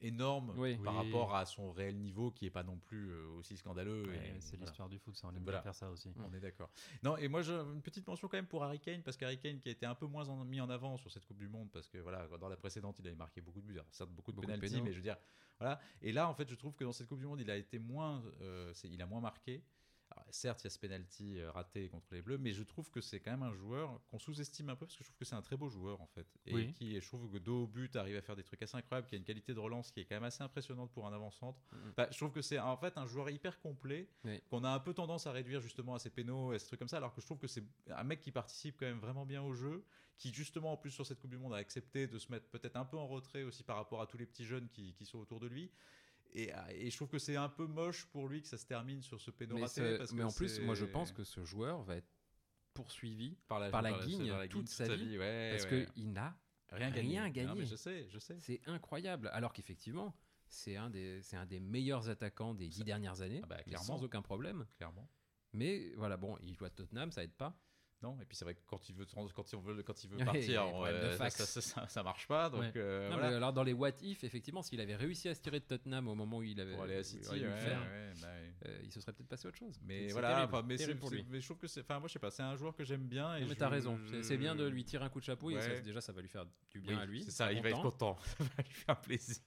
énorme Oui. par Oui. rapport à son réel niveau qui est pas non plus euh, aussi scandaleux. Ouais, c'est voilà. l'histoire du foot, ça, on aime Voilà. bien faire ça aussi. On est d'accord. Non, et moi, je, une petite mention quand même pour Harry Kane, parce qu'Harry Kane qui a été un peu moins en- mis en avant sur cette Coupe du Monde, parce que voilà, dans la précédente, il avait marqué beaucoup de buts, alors, certes beaucoup de Beaucoup de pénalty, mais je veux dire, voilà. Et là, en fait, je trouve que dans cette Coupe du Monde, il a été moins, euh, il a moins marqué. Alors, certes, il y a ce penalty euh, raté contre les Bleus, mais je trouve que c'est quand même un joueur qu'on sous-estime un peu parce que je trouve que c'est un très beau joueur en fait. Et Oui. qui, je trouve que dos au but, arrive à faire des trucs assez incroyables, qui a une qualité de relance qui est quand même assez impressionnante pour un avant-centre. Mhm. Enfin, je trouve que c'est en fait un joueur hyper complet Oui. qu'on a un peu tendance à réduire justement à ses pénaux et ces trucs comme ça, alors que je trouve que c'est un mec qui participe quand même vraiment bien au jeu, qui justement en plus sur cette Coupe du Monde a accepté de se mettre peut-être un peu en retrait aussi par rapport à tous les petits jeunes qui, qui sont autour de lui. Et, et je trouve que c'est un peu moche pour lui que ça se termine sur ce péno Mais, raté. ce- parce mais que en plus, moi je pense que ce joueur va être poursuivi par la, par la guigne toute sa vie, ouais, parce ouais. qu'il n'a rien gagné. rien je sais, je sais. C'est incroyable. Alors qu'effectivement, c'est un, des, c'est un des meilleurs attaquants des dix dernières années, Ah bah, clairement. sans aucun problème. Clairement. Mais voilà, bon, il joue à Tottenham, ça aide pas. Non, et puis c'est vrai que quand il veut, quand il veut, quand il veut partir, euh, ça, ça, ça, ça marche pas. Donc Ouais. euh, Non, voilà. mais alors dans les what if, effectivement, s'il avait réussi à se tirer de Tottenham au moment où il avait pour aller à City, le ouais, faire, bah euh, il se serait peut-être passé à autre chose. Mais voilà, terrible, mais, terrible pour c'est- lui. mais je trouve que c'est, enfin moi je sais pas, c'est un joueur que j'aime bien. Et Non, mais t'as raison, c'est- bien de lui tirer un coup de chapeau et déjà ça va lui faire du bien Oui, à lui. C'est ça, il va être content. content. ça va lui faire plaisir.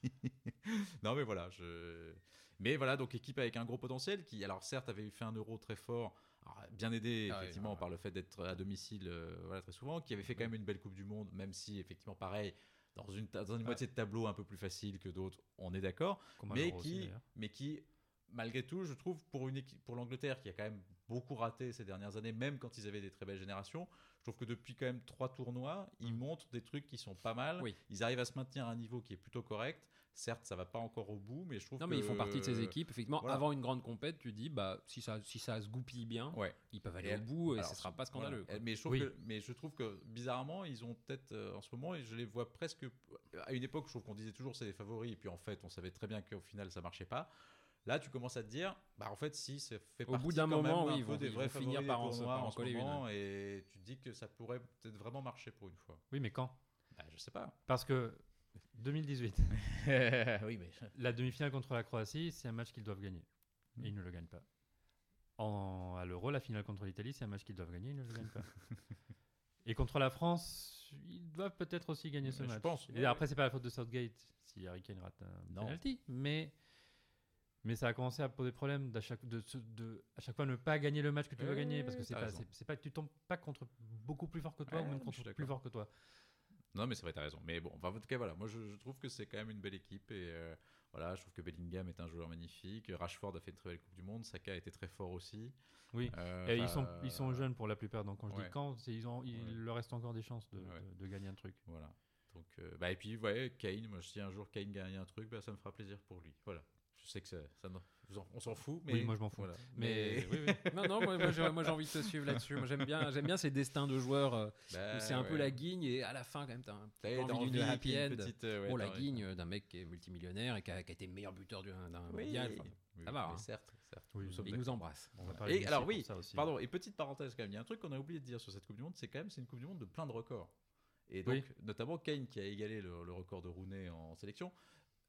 non, mais voilà. Je... Mais voilà, donc équipe avec un gros potentiel qui, alors certes, avait fait un euro très fort. Alors, bien aidé Ah oui, effectivement ouais. par le fait d'être à domicile euh, voilà, très souvent, qui avait fait quand même une belle Coupe du Monde, même si effectivement pareil, dans une, ta- dans une Ouais. moitié de tableau un peu plus facile que d'autres, on est d'accord, mais aussi, qui, d'ailleurs. mais qui, malgré tout, je trouve, pour, une équipe, pour l'Angleterre, qui a quand même beaucoup raté ces dernières années, même quand ils avaient des très belles générations, je trouve que depuis quand même trois tournois, ils Mm. montrent des trucs qui sont pas mal. Oui. Ils arrivent à se maintenir à un niveau qui est plutôt correct. Certes, ça va pas encore au bout, mais je trouve Non, que... mais ils font partie de ces équipes. Effectivement, voilà. avant une grande compète, tu dis, bah, si ça, si ça se goupille bien, Ouais. ils peuvent aller Et au bout et ce sera pas scandaleux. Voilà. Mais je, trouve Oui. que, mais je trouve que bizarrement, ils ont peut-être euh, en ce moment, et je les vois presque. À une époque, je trouve qu'on disait toujours c'est les favoris, et puis en fait, on savait très bien qu'au final, ça marchait pas. Là, tu commences à te dire, bah en fait, si, ça fait Au bout d'un moment, même oui, un ils peu vont- des ils vrais vont finir par en en coller une. Et tu te dis que ça pourrait peut-être vraiment marcher pour une fois. Oui, mais quand? Bah, je sais pas. Parce que 2018, oui, mais la demi-finale contre la Croatie, c'est un match qu'ils doivent gagner. Mm. Et ils ne le gagnent pas. En, à l'Euro, la finale contre l'Italie, c'est un match qu'ils doivent gagner, ils ne le gagnent pas. Et contre la France, ils doivent peut-être aussi gagner ce je match. pense, Et ouais. après, c'est pas la faute de Southgate si Harry Kane rate un Non. penalty, mais mais ça a commencé à poser problème d'à chaque de, de à chaque fois ne pas gagner le match que tu veux gagner parce que c'est pas c'est tu tombes pas contre beaucoup plus fort que toi Ouais, ou même contre plus fort que toi. Non, mais c'est vrai, t'as raison. Mais bon, enfin, en tout cas, voilà, moi je, je trouve que c'est quand même une belle équipe. Et euh, voilà, je trouve que Bellingham est un joueur magnifique. Rashford a fait une très belle Coupe du Monde. Saka a été très fort aussi. Oui. Euh, Et ils sont, ils sont jeunes pour la plupart, donc quand je ouais. dis quand, ils ont, il Ouais. leur reste encore des chances de, Ouais. de- de gagner un truc. Voilà. Donc, euh, bah, et puis, ouais, Kane, moi, si un jour Kane gagne un truc, bah, ça me fera plaisir pour lui. Voilà. Je sais que ça, on s'en fout, mais. Oui, moi, je m'en fous. Voilà. Mais, oui, oui. Non, non, moi, moi, j'ai envie de te suivre là-dessus. Moi, j'aime bien, j'aime bien ces destins de joueurs euh, Bah, où c'est un peu la guigne et à la fin, quand même, t'as un peu envie d'une happy end. une petite, euh, ouais, la guigne d'un mec qui est multimillionnaire et qui a, qui a été meilleur buteur d'un mondial. Enfin, oui, ça va, hein. Certes, certes. Oui, nous oui. sommes il nous embrasse. On va Et alors, oui, aussi. Pardon, et petite parenthèse quand même, il y a un truc qu'on a oublié de dire sur cette Coupe du Monde, c'est quand même c'est une Coupe du Monde de plein de records. Et donc, Oui. notamment Kane qui a égalé le, le record de Rooney en sélection,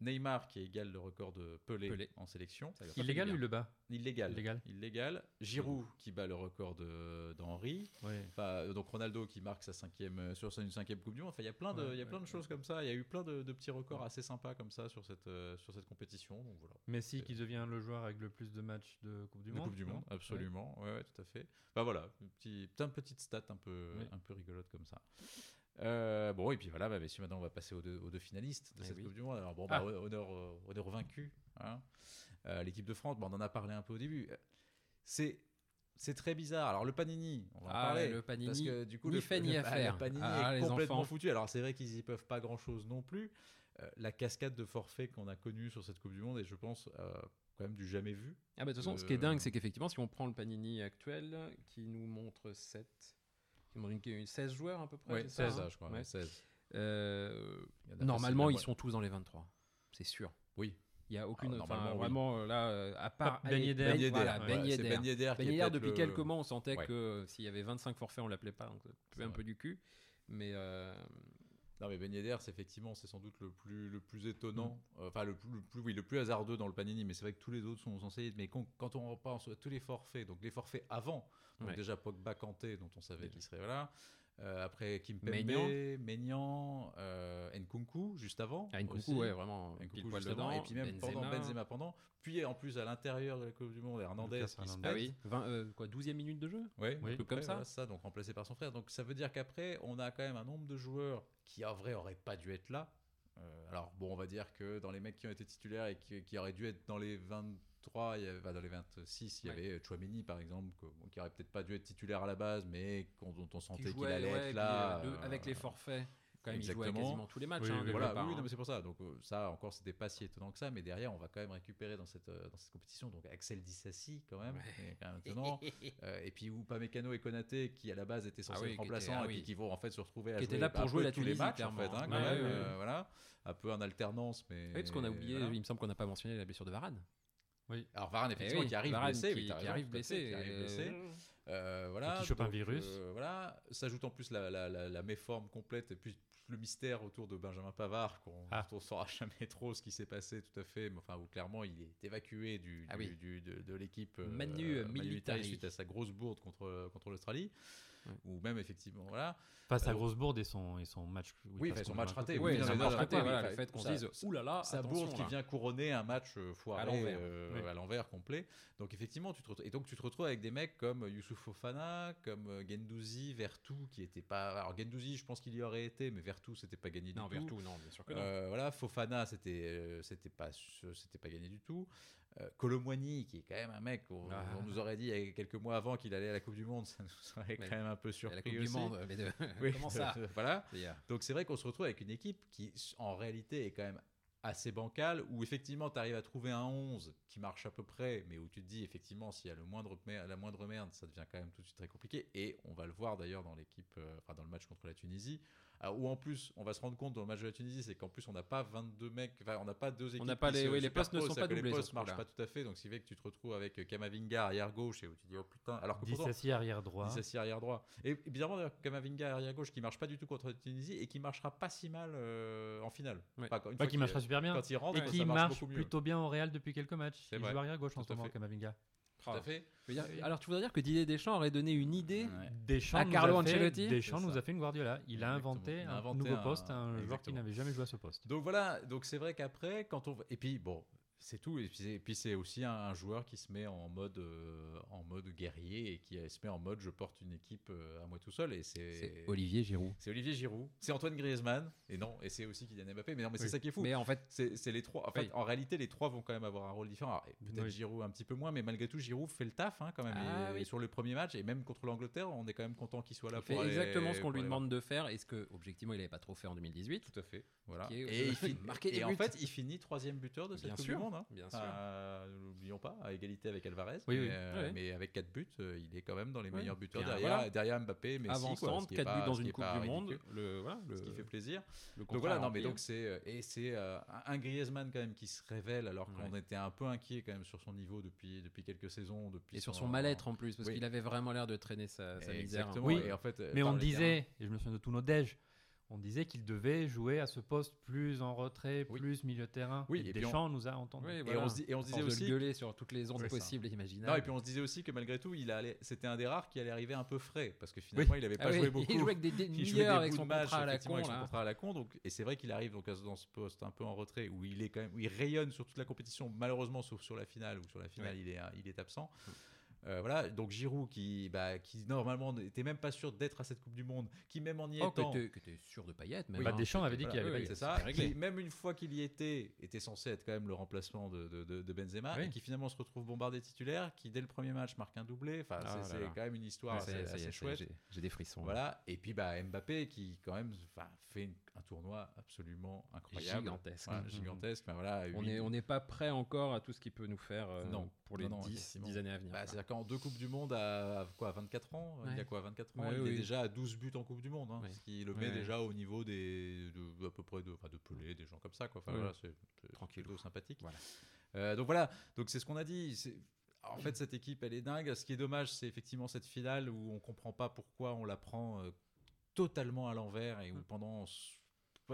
Neymar qui égale le record de Pelé, Pelé. en sélection, fait Illégal ou le bas illégal. Illégal. Illégal. Giroud qui bat le record. Enfin, euh, donc Ronaldo qui marque sa cinquième euh, sur sa cinquième Coupe du Monde. Enfin, il y a plein de, Ouais, il y a ouais, plein de ouais. choses comme ça. Il y a eu plein de, de petits records assez sympas comme ça sur cette euh, sur cette compétition. Donc voilà. Messi qui devient le joueur avec le plus de matchs de Coupe du De Monde. Coupe du Monde, absolument. Ouais. ouais, tout à fait. Bah voilà, un petit, plein de petites stats un peu, un peu rigolotes comme ça. Euh, bon, et puis voilà, bah, messieurs, maintenant on va passer aux deux, aux deux finalistes de Eh cette oui. Coupe du Monde. Alors bon, bah, Ah. honneur, honneur aux vaincus. hein. Euh, L'équipe de France, bon, on en a parlé un peu au début. C'est. C'est très bizarre. Alors le Panini, on va en Ah, parler. le Panini, parce que du coup ni le, fait ni le- à bah, faire. le Panini Ah, est complètement enfants. foutu. Alors c'est vrai qu'ils y peuvent pas grand chose non plus. Euh, la cascade de forfaits qu'on a connue sur cette Coupe du Monde est, je pense, euh, quand même du jamais vu. Ah bah, de toute façon, ce qui est dingue, c'est qu'effectivement, si on prend le Panini actuel, qui nous montre 7, qui nous montre une- 16 joueurs à peu près, ça, 16, hein je crois. Ouais. ouais, 16. Euh, Il normalement, ils sont tous dans les 23. C'est sûr. Oui. Il y a aucune. Ah, enfin, normalement, oui. vraiment, euh, là, euh, à part. Ben Yedder. Ben- Ben voilà. Ben Yedder. Ben Yedder qui Ben est Yedder, peut-être depuis le- quelques mois, on sentait Ouais. que s'il y avait 25 forfaits, on l'appelait pas. Donc, un vrai. peu du cul. Mais. euh, Non mais Ben Yedder, c'est effectivement, c'est sans doute le plus, le plus étonnant, Euh, enfin le plus, le plus, oui, le plus hasardeux dans le Panini, mais c'est vrai que tous les autres sont censés. Mais quand, quand on repense à tous les forfaits, donc les forfaits avant, donc Ouais. déjà Pogba, Kanté, dont on savait qu'il serait là, Euh, après Kimpembe, Maignan. Maignan, euh, Nkunku juste avant. Ah, Nkunku, aussi. ouais, vraiment Nkunku pile poil juste avant, dedans. et puis même pendant Benzema pendant. Puis en plus à l'intérieur de la Coupe du Monde, Hernandez Lucas qui se. Ah oui, 20, euh, quoi, 12e minute de jeu Ouais, Oui. à peu Comme ça. voilà, ça, donc remplacé par son frère. Donc ça veut dire qu'après, on a quand même un nombre de joueurs qui en vrai auraient pas dû être là. Euh, alors bon, on va dire que dans les mecs qui ont été titulaires et qui, qui auraient dû être dans les 23, il y avait, dans les 26, il y Ouais. avait Chouameni par exemple, que- bon, qui aurait peut-être pas dû être titulaire à la base, mais dont on sentait qu'il jouait, allait ouais, être puis, là. euh, le- euh, avec les forfaits, quand même, il jouait exactement. quasiment tous les matchs. Oui, hein, Voilà, départ, oui, hein. non, mais c'est pour ça. Donc euh, ça, encore, c'était pas si étonnant que ça, mais derrière, on va quand même récupérer dans cette, dans cette compétition. Donc Axel Dissassi, quand même, Ouais. qui est quand même étonnant. Euh, et puis Upamecano et Konaté, qui à la base étaient censés Ah oui, être remplaçants, ah et puis qui vont en fait se retrouver à Qui jouer là pour jouer la tous les matchs, en fait, clairement. hein, quand Ouais, même, ouais, euh, voilà, un peu en alternance, mais. Oui, parce qu'on a oublié, voilà. il me semble qu'on n'a pas mentionné la blessure de Varane. Alors Varane, Eh effectivement, oui, qui arrive Varane blessé, qui- oui, arrive blessé, qui arrive euh, blessé. Euh, voilà, qui chope un virus. euh, voilà, s'ajoute en plus la, la, la, la méforme complète et puis le mystère autour de Benjamin Pavard, qu'on Ah. ne saura jamais trop ce qui s'est passé tout à fait, mais enfin où clairement il est évacué du, Ah du- oui. du- de, de l'équipe euh, Manu, euh, Militari. suite à sa grosse bourde contre, contre l'Australie, Ouais. ou même effectivement, voilà. Pas sa Euh, grosse bourde et son, et son match. Oui, son match raté, oui, non, marche non, raté, le fait qu'on dise, oulala, sa attention, bourde qui là. vient couronner un match euh, foiré À l'envers. euh, à l'envers complet. Donc effectivement, tu te retrouves, et donc tu te retrouves avec des mecs comme Youssouf Fofana, comme Gendouzi, Vertou, qui était pas. Alors Gendouzi, je pense qu'il y aurait été, mais Vertou, c'était pas gagné Non, du tout. tout, non, bien sûr que non. Voilà, Fofana, c'était c'était pas c'était pas gagné du tout. Euh, Colomboigny, qui est quand même un mec, on, Ah. on nous aurait dit il y a quelques mois avant qu'il allait à la Coupe du Monde, ça nous aurait quand même un peu surpris la Coupe du. Monde, mais de- Oui, comment ça Voilà. Donc c'est vrai qu'on se retrouve avec une équipe qui, en réalité, est quand même assez bancale, où effectivement tu arrives à trouver un 11 qui marche à peu près, mais où tu te dis effectivement s'il y a le moindre, la moindre merde, ça devient quand même tout de suite très compliqué. Et on va le voir d'ailleurs dans l'équipe, euh, enfin dans le match contre la Tunisie, où en plus on va se rendre compte dans le match de la Tunisie, c'est qu'en plus on n'a pas 22 mecs, enfin on n'a pas deux équipes. n'a pas les- oui, les postes ne sont pas doublés Les postes ce marchent pas tout à fait, donc c'est vrai que tu te retrouves avec Kamavinga arrière gauche et où tu dis oh putain, alors que pourtant, Dissassi arrière droit. Dissassi arrière droit. Et, bizarrement, d'ailleurs, Kamavinga arrière gauche qui marche pas du tout contre la Tunisie et qui marchera pas si mal euh, en finale. Ouais. Enfin, une fois qui qu'il- marchera super bien. Quand il rentre, Et qui marche, marche plutôt bien au Real depuis quelques matchs. Il joue arrière gauche en ce moment. Kamavinga. Tout à fait. Dire, Alors tu voudrais dire que Didier Deschamps aurait donné une idée Ouais. Deschamps À nous Carlo a fait- Ancelotti Deschamps nous a fait une Guardiola. Il a Exactement. inventé Il a un inventé nouveau un- poste, un joueur qui n'avait jamais joué à ce poste. Donc voilà, donc c'est vrai qu'après, quand on. Et puis bon. C'est tout, et puis c'est- aussi un, un joueur qui se met en mode, euh, en mode guerrier et qui euh, se met en mode je porte une équipe euh, à moi tout seul. Et c'est Olivier Giroud. c'est Olivier Giroud, c'est Antoine Griezmann, et non, et c'est aussi Kylian Mbappé. Mais non, mais c'est ça qui est fou. Mais en fait, C'est les trois. En, fait, en réalité, les trois vont quand même avoir un rôle différent. Et Peut-être Oui. Giroud un petit peu moins, mais malgré tout, Giroud fait le taf hein, quand même. Ah et, sur le premier match, et même contre l'Angleterre, on est quand même content qu'il soit là il fait pour aller- exactement ce qu'on lui demande de faire et ce que, objectivement, il n'avait pas trop fait en 2018. Tout à fait. Voilà. Est- Et, il et en fait, il finit troisième buteur de cette Bien Coupe Monde. hein. bien sûr. N'oublions pas, à égalité avec Alvarez. Oui, mais, oui. euh, Ouais. mais avec 4 buts, euh, il est quand même dans les Ouais. meilleurs buteurs Bien, derrière, voilà. derrière Mbappé. Mais Avançante, 4 buts dans une Coupe du Monde. Le, voilà, le, Ce qui fait plaisir. le Donc voilà, non mais donc c'est euh, et c'est un- Griezmann quand même qui se révèle alors qu'on Ouais. était un peu inquiet quand même sur son niveau depuis depuis quelques saisons, depuis Et sur son mal-être en plus, parce Oui. qu'il avait vraiment l'air de traîner sa, sa misère. Exactement. Oui. Et en fait, Mais on disait, et je me souviens de tous nos déj, on disait qu'il devait jouer à ce poste plus en retrait, Oui. plus milieu de terrain. Oui, et et Deschamps nous a. Oui, voilà. Et on se, dit- et on se disait aussi gueuler sur toutes les ondes possibles et imaginables. non, et puis on se disait aussi que malgré tout, il allait, c'était un des rares qui allait arriver un peu frais parce que finalement, il n'avait Ah pas oui, joué beaucoup. Il jouait avec des Il jouait des avec de son match, contrat à la effectivement, con. avec son contrat à la con. Donc, et c'est vrai qu'il arrive donc dans ce poste un peu en retrait où il est quand même, où il rayonne sur toute la compétition. Malheureusement, sauf sur la finale où sur la finale Ouais. il est, il est absent. Euh, voilà, donc Giroud qui, bah, qui normalement n'était même pas sûr d'être à cette Coupe du Monde, qui même en y Oh, étant, que t'es- que t'es sûr de Payet, même. Bah, hein. Deschamps avait dit Voilà, qu'il allait oui, c'est ça, qui, même une fois qu'il y était, était censé être quand même le remplacement de, de, de- de Benzema, Oui. et qui finalement se retrouve bombardé titulaire, qui dès le premier match marque un doublé. Enfin, Ah c'est quand même une histoire assez, assez chouette. j'ai- des frissons. Voilà, et puis bah, Mbappé qui quand même enfin, fait une- un tournoi absolument incroyable. Gigantesque. Gigantesque. Enfin, voilà, On n'est on n'est pas prêt encore à tout ce qu'il peut nous faire euh, Non. pour les Non, non, 10, effectivement. 10 années à venir. Bah. C'est-à-dire qu'en deux Coupes du Monde à, à quoi, 24 ans Il y a quoi, 24 ans Il oui. est déjà à 12 buts en Coupe du Monde, hein, ce qui le met déjà au niveau des, de, à peu près de, enfin, de Pelé, des gens comme ça. Quoi. Enfin, voilà, c'est plutôt sympathique. Voilà. Euh, donc voilà, donc c'est ce qu'on a dit. c'est- En fait, cette équipe, elle est dingue. Ce qui est dommage, c'est effectivement cette finale où on comprend pas pourquoi on la prend euh, totalement à l'envers et où Mm. pendant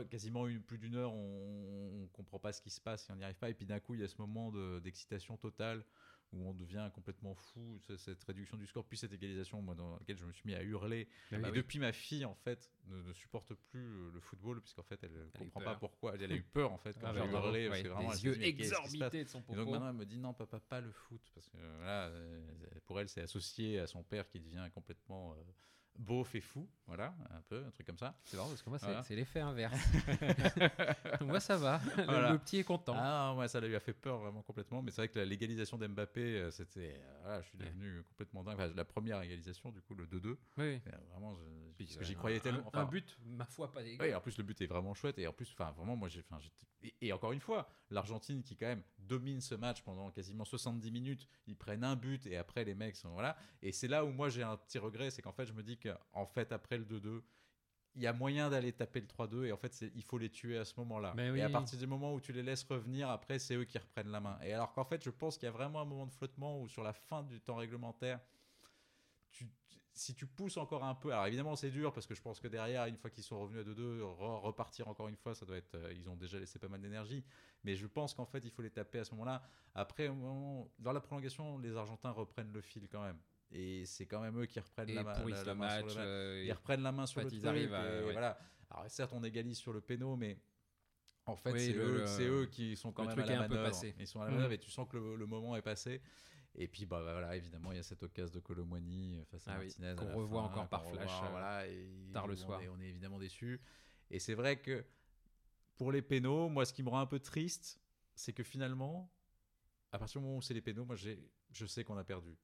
quasiment une, plus d'une heure, on, on comprend pas ce qui se passe et on n'y arrive pas. Et puis d'un coup, il y a ce moment de- d'excitation totale où on devient complètement fou, cette réduction du score, puis cette égalisation, moi, dans laquelle je me suis mis à hurler. Mais et oui. depuis, ma fille, en fait, ne, ne supporte plus le football, puisqu'en fait, elle ne Elle a eu comprend peur. pas pourquoi. Elle a eu peur, en fait, quand Ah, j'ai bah, hurlé, parce Ouais, que vraiment, elle les yeux exorbités de son et popo. donc maintenant, elle me dit non, papa, pas le foot. Parce que euh, voilà, euh, pour elle, c'est associé à son père qui devient complètement euh, beauf et fou. Voilà, un peu, un truc comme ça. C'est marrant parce que moi, c'est Voilà. c'est l'effet inverse. moi, ça va. Le- Voilà. Le petit est content. Ah, ouais, ça lui a fait peur vraiment complètement. Mais c'est vrai que la légalisation d'Mbappé, euh, c'était. euh, voilà, je suis Ouais. devenu complètement dingue. Enfin, la première égalisation, du coup, le 2-2. Oui, euh, Vraiment, que j'y croyais un- tellement. Un, enfin, but, ma foi, pas dégueu. Oui, en plus le but est vraiment chouette et en plus, enfin vraiment, moi j'ai, et, et encore une fois, l'Argentine qui quand même domine ce match pendant quasiment 70 minutes, ils prennent un but et après les mecs sont voilà. Et c'est là où moi j'ai un petit regret, c'est qu'en fait je me dis qu'en fait après le 2-2, il y a moyen d'aller taper le 3-2 et en fait il faut les tuer à ce moment-là. Mais Et à oui. partir du moment où tu les laisses revenir, après c'est eux qui reprennent la main. Et alors qu'en fait je pense qu'il y a vraiment un moment de flottement où sur la fin du temps réglementaire, tu- si tu pousses encore un peu, alors évidemment c'est dur parce que je pense que derrière, une fois qu'ils sont revenus à 2-2, re- repartir encore une fois, ça doit être, euh, ils ont déjà laissé pas mal d'énergie. Mais je pense qu'en fait il faut les taper à ce moment-là. Après, au moment- dans la prolongation, les Argentins reprennent le fil quand même. Et c'est quand même eux qui reprennent Et la, ma- pourrissent la- la le main sur le match. euh, Ils reprennent la main sur le truc. arrivent à- et ouais. voilà. Alors certes, on égalise sur le péno, mais en fait, Oui, c'est eux, qui sont quand même à la manœuvre. Ils sont à la manœuvre et tu sens que le, le moment est passé. Et puis, bah, voilà, évidemment, il y a cette occasion de Colomboigny face à Ah oui, Martinez. à qu'on revoit fin, encore par flash, revoit, euh, voilà, et tard le on soir. est- on est évidemment déçus. Et c'est vrai que pour les pénaux, moi, ce qui me rend un peu triste, c'est que finalement, à partir du moment où c'est les pénaux, moi, je sais qu'on a perdu.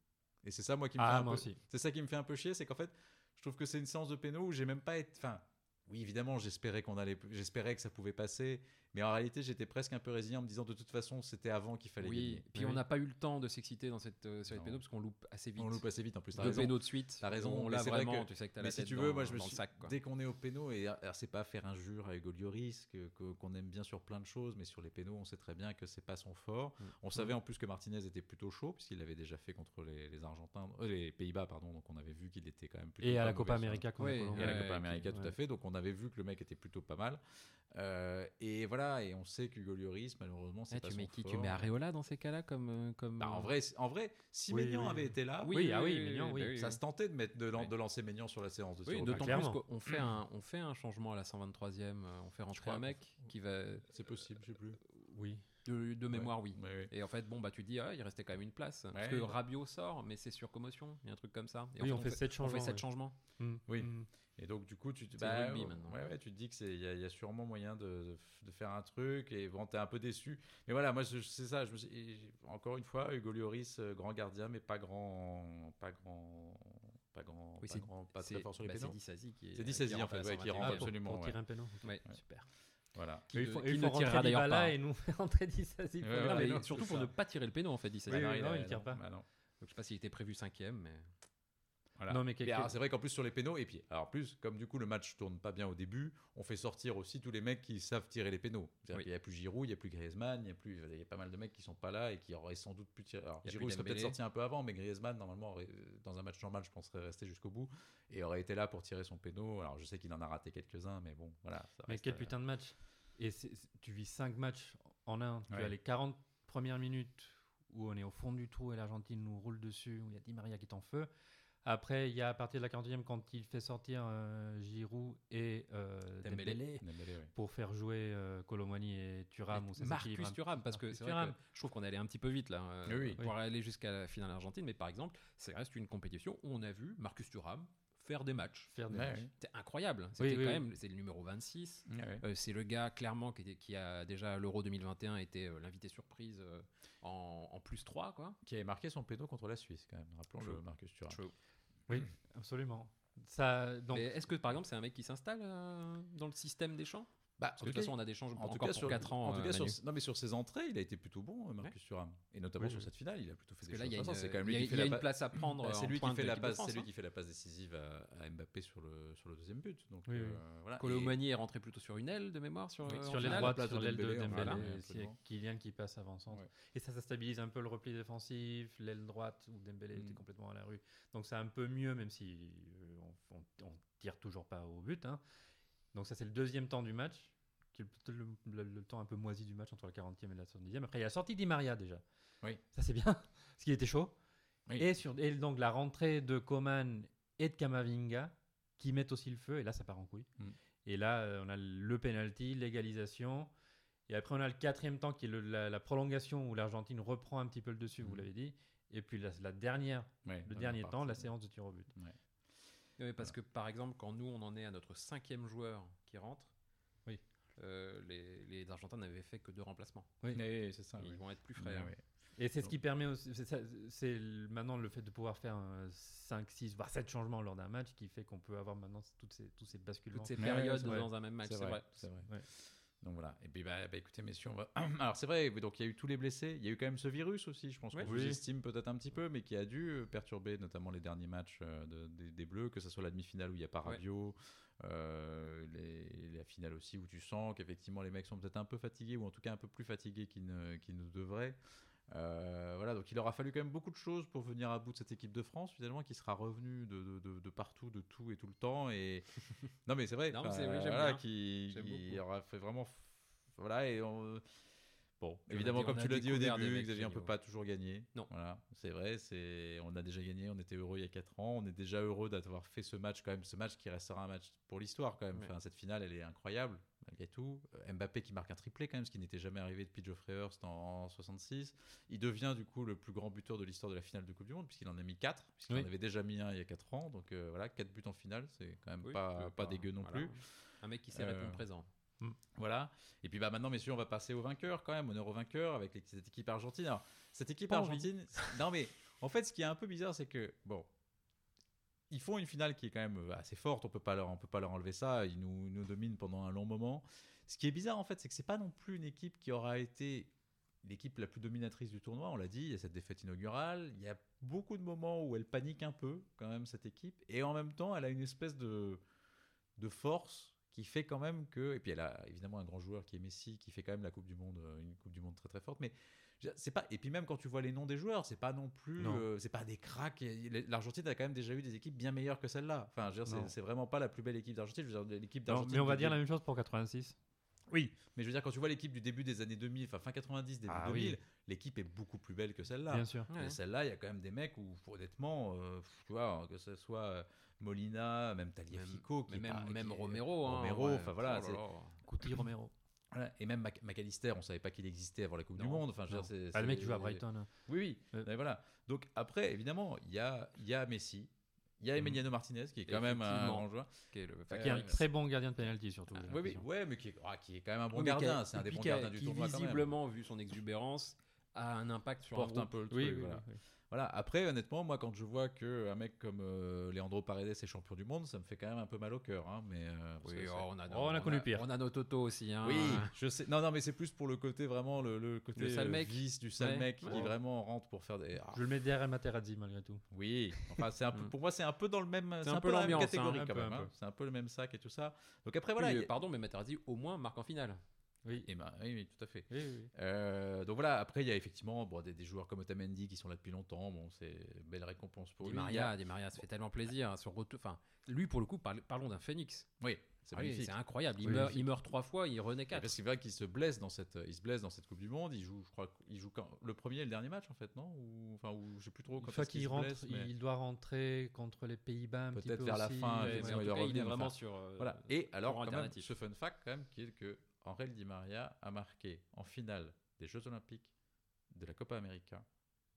Et c'est ça, moi, qui me fait Ah, un moi peu... C'est ça qui me fait un peu chier, c'est qu'en fait, je trouve que c'est une séance de pénaux où j'ai même pas été. Enfin, oui, évidemment, j'espérais qu'on allait, j'espérais que ça pouvait passer, mais en réalité, j'étais presque un peu résigné en me disant de toute façon, c'était avant qu'il fallait Oui, gagner. puis Oui. on n'a pas eu le temps de s'exciter dans cette euh, série de pénaux parce qu'on loupe assez vite. On loupe assez vite en plus. T'as Deux raison. pénaux de suite. T'as raison, On l'a vraiment, que- tu sais que t'as Mais la si tête tu dans, veux, moi, je me suis sac. quoi. dès qu'on est au péno et alors, c'est pas faire injure à Hugo Lloris que que- qu'on aime bien sur plein de choses, mais sur les pénaux, on sait très bien que c'est pas son fort. Mm. On savait en plus que Martinez était plutôt chaud puisqu'il l'avait déjà fait contre les, les Argentins, euh, les Pays-Bas, pardon. Donc on avait vu qu'il était quand même plutôt Et à la Copa América Colombie. et à la Copa América, tout à fait. Donc on avait vu que le mec était plutôt pas mal. Euh, et voilà, et on sait qu'Hugo Lloris, malheureusement, c'est Ah, pas tu son mets qui Tu mets Areola dans ces cas-là comme. euh, comme Bah, en euh, vrai, en vrai, si Oui, oui, avait oui. été là, Oui, ah oui, bah ça se tentait de, mettre, de, lan- Oui. de lancer Maignan sur la séance de Oui, au d'autant plus qu'on fait un, on fait un changement à la 123e. euh, On fait rentrer un mec qui va. C'est possible, je sais plus. Oui. De, de mémoire, oui. Ouais, ouais. Et en fait, bon, bah, tu te dis, ah, il restait quand même une place. Parce que Rabiot sort, mais c'est sur commotion. Il y a un truc comme ça. Et en Oui, on fait sept On changements. fait sept changements. Mm, Oui. mm. Et donc, du coup, tu te, le rugby, maintenant. Ouais, ouais, tu te dis qu'il y, a- il y a sûrement moyen de, de- de faire un truc. Et bon, t'es un peu déçu. Mais voilà, moi, c'est ça. Je me suis- encore une fois, Hugo Lloris, euh, grand gardien, mais pas grand. Pas grand. Pas grand. Oui, pas, c'est- grand, pas C'est très fort sur les bah, pénaux. c'est Dissasi qui est. C'est Dissasi, qui en fait, ouais, qui 121e. rentre Ah, pour, absolument, pour tirer un péno. Ouais. Super. Voilà. Qui il ne- faut, qui il ne faut d'ailleurs pas. et nous rentrer Dissasi. surtout pour ne pas tirer le péno en fait Dissasi. Non, a- il tire pas. bah. Donc je sais pas s'il était prévu cinquième, mais Voilà. Non, mais c'est vrai qu'en plus sur les pénaux, et puis alors plus, comme du coup le match tourne pas bien au début, on fait sortir aussi tous les mecs qui savent tirer les pénaux. Oui. qu'il n'y a plus Giroud, il n'y a plus Griezmann, il y a plus, il y a pas mal de mecs qui sont pas là et qui auraient sans doute pu tirer. Alors Il y Giroud serait peut-être sorti un peu avant, mais Griezmann normalement aurait- dans un match normal, je pense serait resté jusqu'au bout et aurait été là pour tirer son péno. Alors je sais qu'il en a raté quelques-uns, mais bon, voilà. ça Mais quel putain de match. Et tu vis 5 matchs en un. Tu Ouais. as les 40 premières minutes où on est au fond du trou et l'Argentine nous roule dessus, où il y a Di Maria qui est en feu. Après, il y a à partir de la 40e quand il fait sortir euh, Giroud et euh, Dembélé. Dembélé Dembélé, ouais. pour faire jouer euh, Colomani et Thuram. s'équilibre Marcus Thuram, parce que vrai Thuram. que je trouve qu'on est allé un petit peu vite là euh, Oui, oui. pour aller jusqu'à la finale argentine. Mais par exemple, ça reste une compétition où on a vu Marcus Thuram faire des matchs. faire des Ouais, matchs. ouais. C'était incroyable. C'était oui, quand oui. même, c'est le numéro 26. Ouais, ouais. Euh, c'est le gars clairement qui, était- qui a déjà l'Euro 2021 été euh, l'invité surprise euh, en, en plus 3 quoi. Qui avait marqué son péno contre la Suisse quand même. Rappelons-le. Marcus Thuram. Oui, absolument. Ça, donc, Mais est-ce que par exemple c'est un mec qui s'installe euh, dans le système des champs? Bah, Parce que de toute façon on a des changements En tout cas, pour sur, 4 ans. en tout euh, cas sur, non, mais sur ses entrées, il a été plutôt bon, euh, Marcus Thuram. Et notamment Oui, sur oui. cette finale, il a plutôt fait Parce des que là il y a, choses. une, C'est quand même lui qui fait la place à prendre. Bah, en c'est lui qui fait la passe, France, c'est lui hein. qui fait la passe décisive à, à Mbappé sur le sur le deuxième but. Donc Oui, oui. euh, voilà. Et- Colomani est rentré plutôt sur une aile de mémoire sur, euh, sur l'aile droite, sur l'aile de Dembélé, c'est absolument. Kylian qui passe avant centre. Ouais. Et ça, ça stabilise un peu le repli défensif, l'aile droite où Dembélé Mm. était complètement à la rue. Donc c'est un peu mieux, même si euh, on tire toujours pas au but. hein. Donc ça, c'est le deuxième temps du match qui est peut-être le, le- le temps un peu moisi du match entre la 40e et la 70e. Après, il y a la sortie Di Maria déjà. Oui. Ça, c'est bien, parce qu'il était chaud. Oui. Et, sur, et donc la rentrée de Coman et de Kamavinga qui mettent aussi le feu, et là, ça part en couille. Mm. Et là, euh, on a le penalty, l'égalisation. Et après, on a le quatrième temps qui est le- la, la prolongation où l'Argentine reprend un petit peu le dessus, vous Mm. l'avez dit. Et puis la, la dernière, Ouais, le dernier partie. temps, la séance de tir au but. Oui, parce que par exemple, quand nous on en est à notre cinquième joueur qui rentre, Oui. euh, les, les Argentins n'avaient fait que deux remplacements. Oui. Oui, c'est ça. Ils oui. vont être plus frais. hein. Et c'est ce qui permet aussi, c'est maintenant le fait de pouvoir faire un 5, 6, voire 7 changements lors d'un match qui fait qu'on peut avoir maintenant toutes ces, tous ces basculements. Toutes ces périodes dans un même match, c'est vrai. C'est vrai. Ouais. Donc voilà. Et puis bah, bah, écoutez messieurs, on va... alors c'est vrai. Donc il y a eu tous les blessés. Il y a eu quand même ce virus aussi. Je pense Ouais. qu'on Oui. sous-estime peut-être un petit peu, mais qui a dû euh, perturber notamment les derniers matchs euh, de- des, des Bleus, que ce soit la demi-finale où il n'y a pas Ouais. Rabiot, euh, les, la finale aussi où tu sens qu'effectivement les mecs sont peut-être un peu fatigués ou en tout cas un peu plus fatigués qu'ils ne, qu'ils ne devraient. Euh, voilà, donc il aura fallu quand même beaucoup de choses pour venir à bout de cette équipe de France, finalement, qui sera revenue de, de- de- de partout, de tout et tout le temps. Et non, mais c'est vrai, Non, mais c'est- oui, voilà, bien. qui, qui aura fait vraiment, voilà, et on- bon, évidemment, comme tu l'as dit au début, Xavier, on peut géniaux. pas toujours gagner. Non. voilà, c'est vrai, c'est, on a déjà gagné, on était heureux il y a 4 ans, on est déjà heureux d'avoir fait ce match quand même, ce match qui restera un match pour l'histoire quand même. Ouais. Enfin, cette finale, elle est incroyable malgré tout. Euh, Mbappé qui marque un triplé quand même, ce qui n'était jamais arrivé depuis Geoffrey Hurst en, en 66. Il devient du coup le plus grand buteur de l'histoire de la finale de Coupe du Monde puisqu'il en a mis 4, puisqu'il Oui. en avait déjà mis un il y a 4 ans. Donc euh, voilà, 4 buts en finale, c'est quand même Oui, pas, pas dégueu non voilà. plus. Un mec qui sait Euh, répondre présent. Voilà. Et puis bah maintenant, messieurs, on va passer au vainqueur quand même, honneur au vainqueur avec cette équipe argentine. Alors, cette équipe Pas envie. argentine, non mais en fait, ce qui est un peu bizarre, c'est que bon, ils font une finale qui est quand même euh, assez forte. On peut pas leur, on peut pas leur enlever ça. Ils nous, nous dominent pendant un long moment. Ce qui est bizarre en fait, c'est que c'est pas non plus une équipe qui aura été l'équipe la plus dominatrice du tournoi. On l'a dit, il y a cette défaite inaugurale. Il y a beaucoup de moments où elle panique un peu quand même cette équipe, et en même temps, elle a une espèce de de force qui fait quand même que et puis elle a évidemment un grand joueur qui est Messi qui fait quand même la Coupe du monde euh, une Coupe du monde très très forte mais c'est pas et puis même quand tu vois les noms des joueurs c'est pas non plus euh, c'est pas des cracks l'Argentine a quand même déjà eu des équipes bien meilleures que celle-là enfin je veux dire Non. c'est- vraiment pas la plus belle équipe d'Argentine je veux dire l'équipe d'Argentine mais on va dire la même chose pour 86. oui mais je veux dire quand tu vois l'équipe du début des années 2000 enfin fin 90 début Ah 2000 oui. l'équipe est beaucoup plus belle que celle-là Bien sûr. Ouais. et celle-là, il y a quand même des mecs où, honnêtement, euh, tu vois, que ce soit euh, Molina, même Taliafico, qui même, pas- même qui est- Romero. hein, Romero, ouais. enfin, voilà, Oh. Couty Romero. Voilà. Et même Mac- McAllister, on savait pas qu'il existait avant la Coupe du Monde. Enfin, je veux Non. dire, c'est- Ah, le mec qui joue à Brighton. hein. Oui, oui. Ouais. Mais voilà. Donc après, évidemment, il y a, il y a Messi, il y a Mhm. Emiliano Martinez, qui est quand même un grand joueur. Qui est le- Enfin, Qui est un très bon gardien de penalty surtout. Ah, Oui, oui, ouais, mais qui est, ah, qui est quand même un bon Oui, gardien. C'est un des bons gardiens du qui tournoi quand même. visiblement, vu son exubérance, a un impact sur Porte un peu le truc. Oui, oui, voilà. Voilà. Après, honnêtement, moi, quand je vois que un mec comme euh, Leandro Paredes est champion du monde, ça me fait quand même un peu mal au cœur. hein, mais euh, Oui, oh, on, a, Oh, on a connu pire. On a nos Toto aussi. Hein. Oui, je sais. Non, non, mais c'est plus pour le côté vraiment le, le côté Le sale euh, mec. vice du sale Ouais. mec qui Ouais. vraiment rentre pour faire des. Ah, Je le mets derrière Materazzi malgré tout. Oui. Enfin, c'est un peu. Mm. Pour moi, c'est un peu dans le même. C'est un un, peu peu la même l'ambiance, catégorie hein. quand même. hein. C'est un peu le même sac et tout ça. Donc après voilà. Pardon, mais Materazzi au moins marque en finale. Oui. Eh ben, oui, oui, tout à fait. Oui, oui, oui. Euh, donc voilà, après il y a effectivement bon, des, des joueurs comme Otamendi qui sont là depuis longtemps, bon c'est une belle récompense pour Di lui. Maria, a- Di Maria, ça fait tellement plaisir. hein, Son retour, enfin, lui pour le coup, parle- parlons d'un phénix. Oui, c'est Ah oui, incroyable. Il, Oui, meurt, il meurt trois fois, il renaît quatre. Parce qu'il vrai qu'il se blesse dans cette, il se blesse dans cette Coupe du Monde. Il joue, je crois, il joue quand, le premier et le dernier match en fait, non? Ou enfin, ou je sais plus trop. Une Quand fois qu'il rentre, blesse, mais- il doit rentrer contre les Pays-Bas Peut-être peu vers la fin, Ouais, effectivement, mais en il tout doit cas, il est vraiment enfin, sur. euh, Voilà. Et alors, quand même, ce fun fact, quand même, qui est que Angel Di Maria a marqué en finale des Jeux Olympiques, de la Copa América,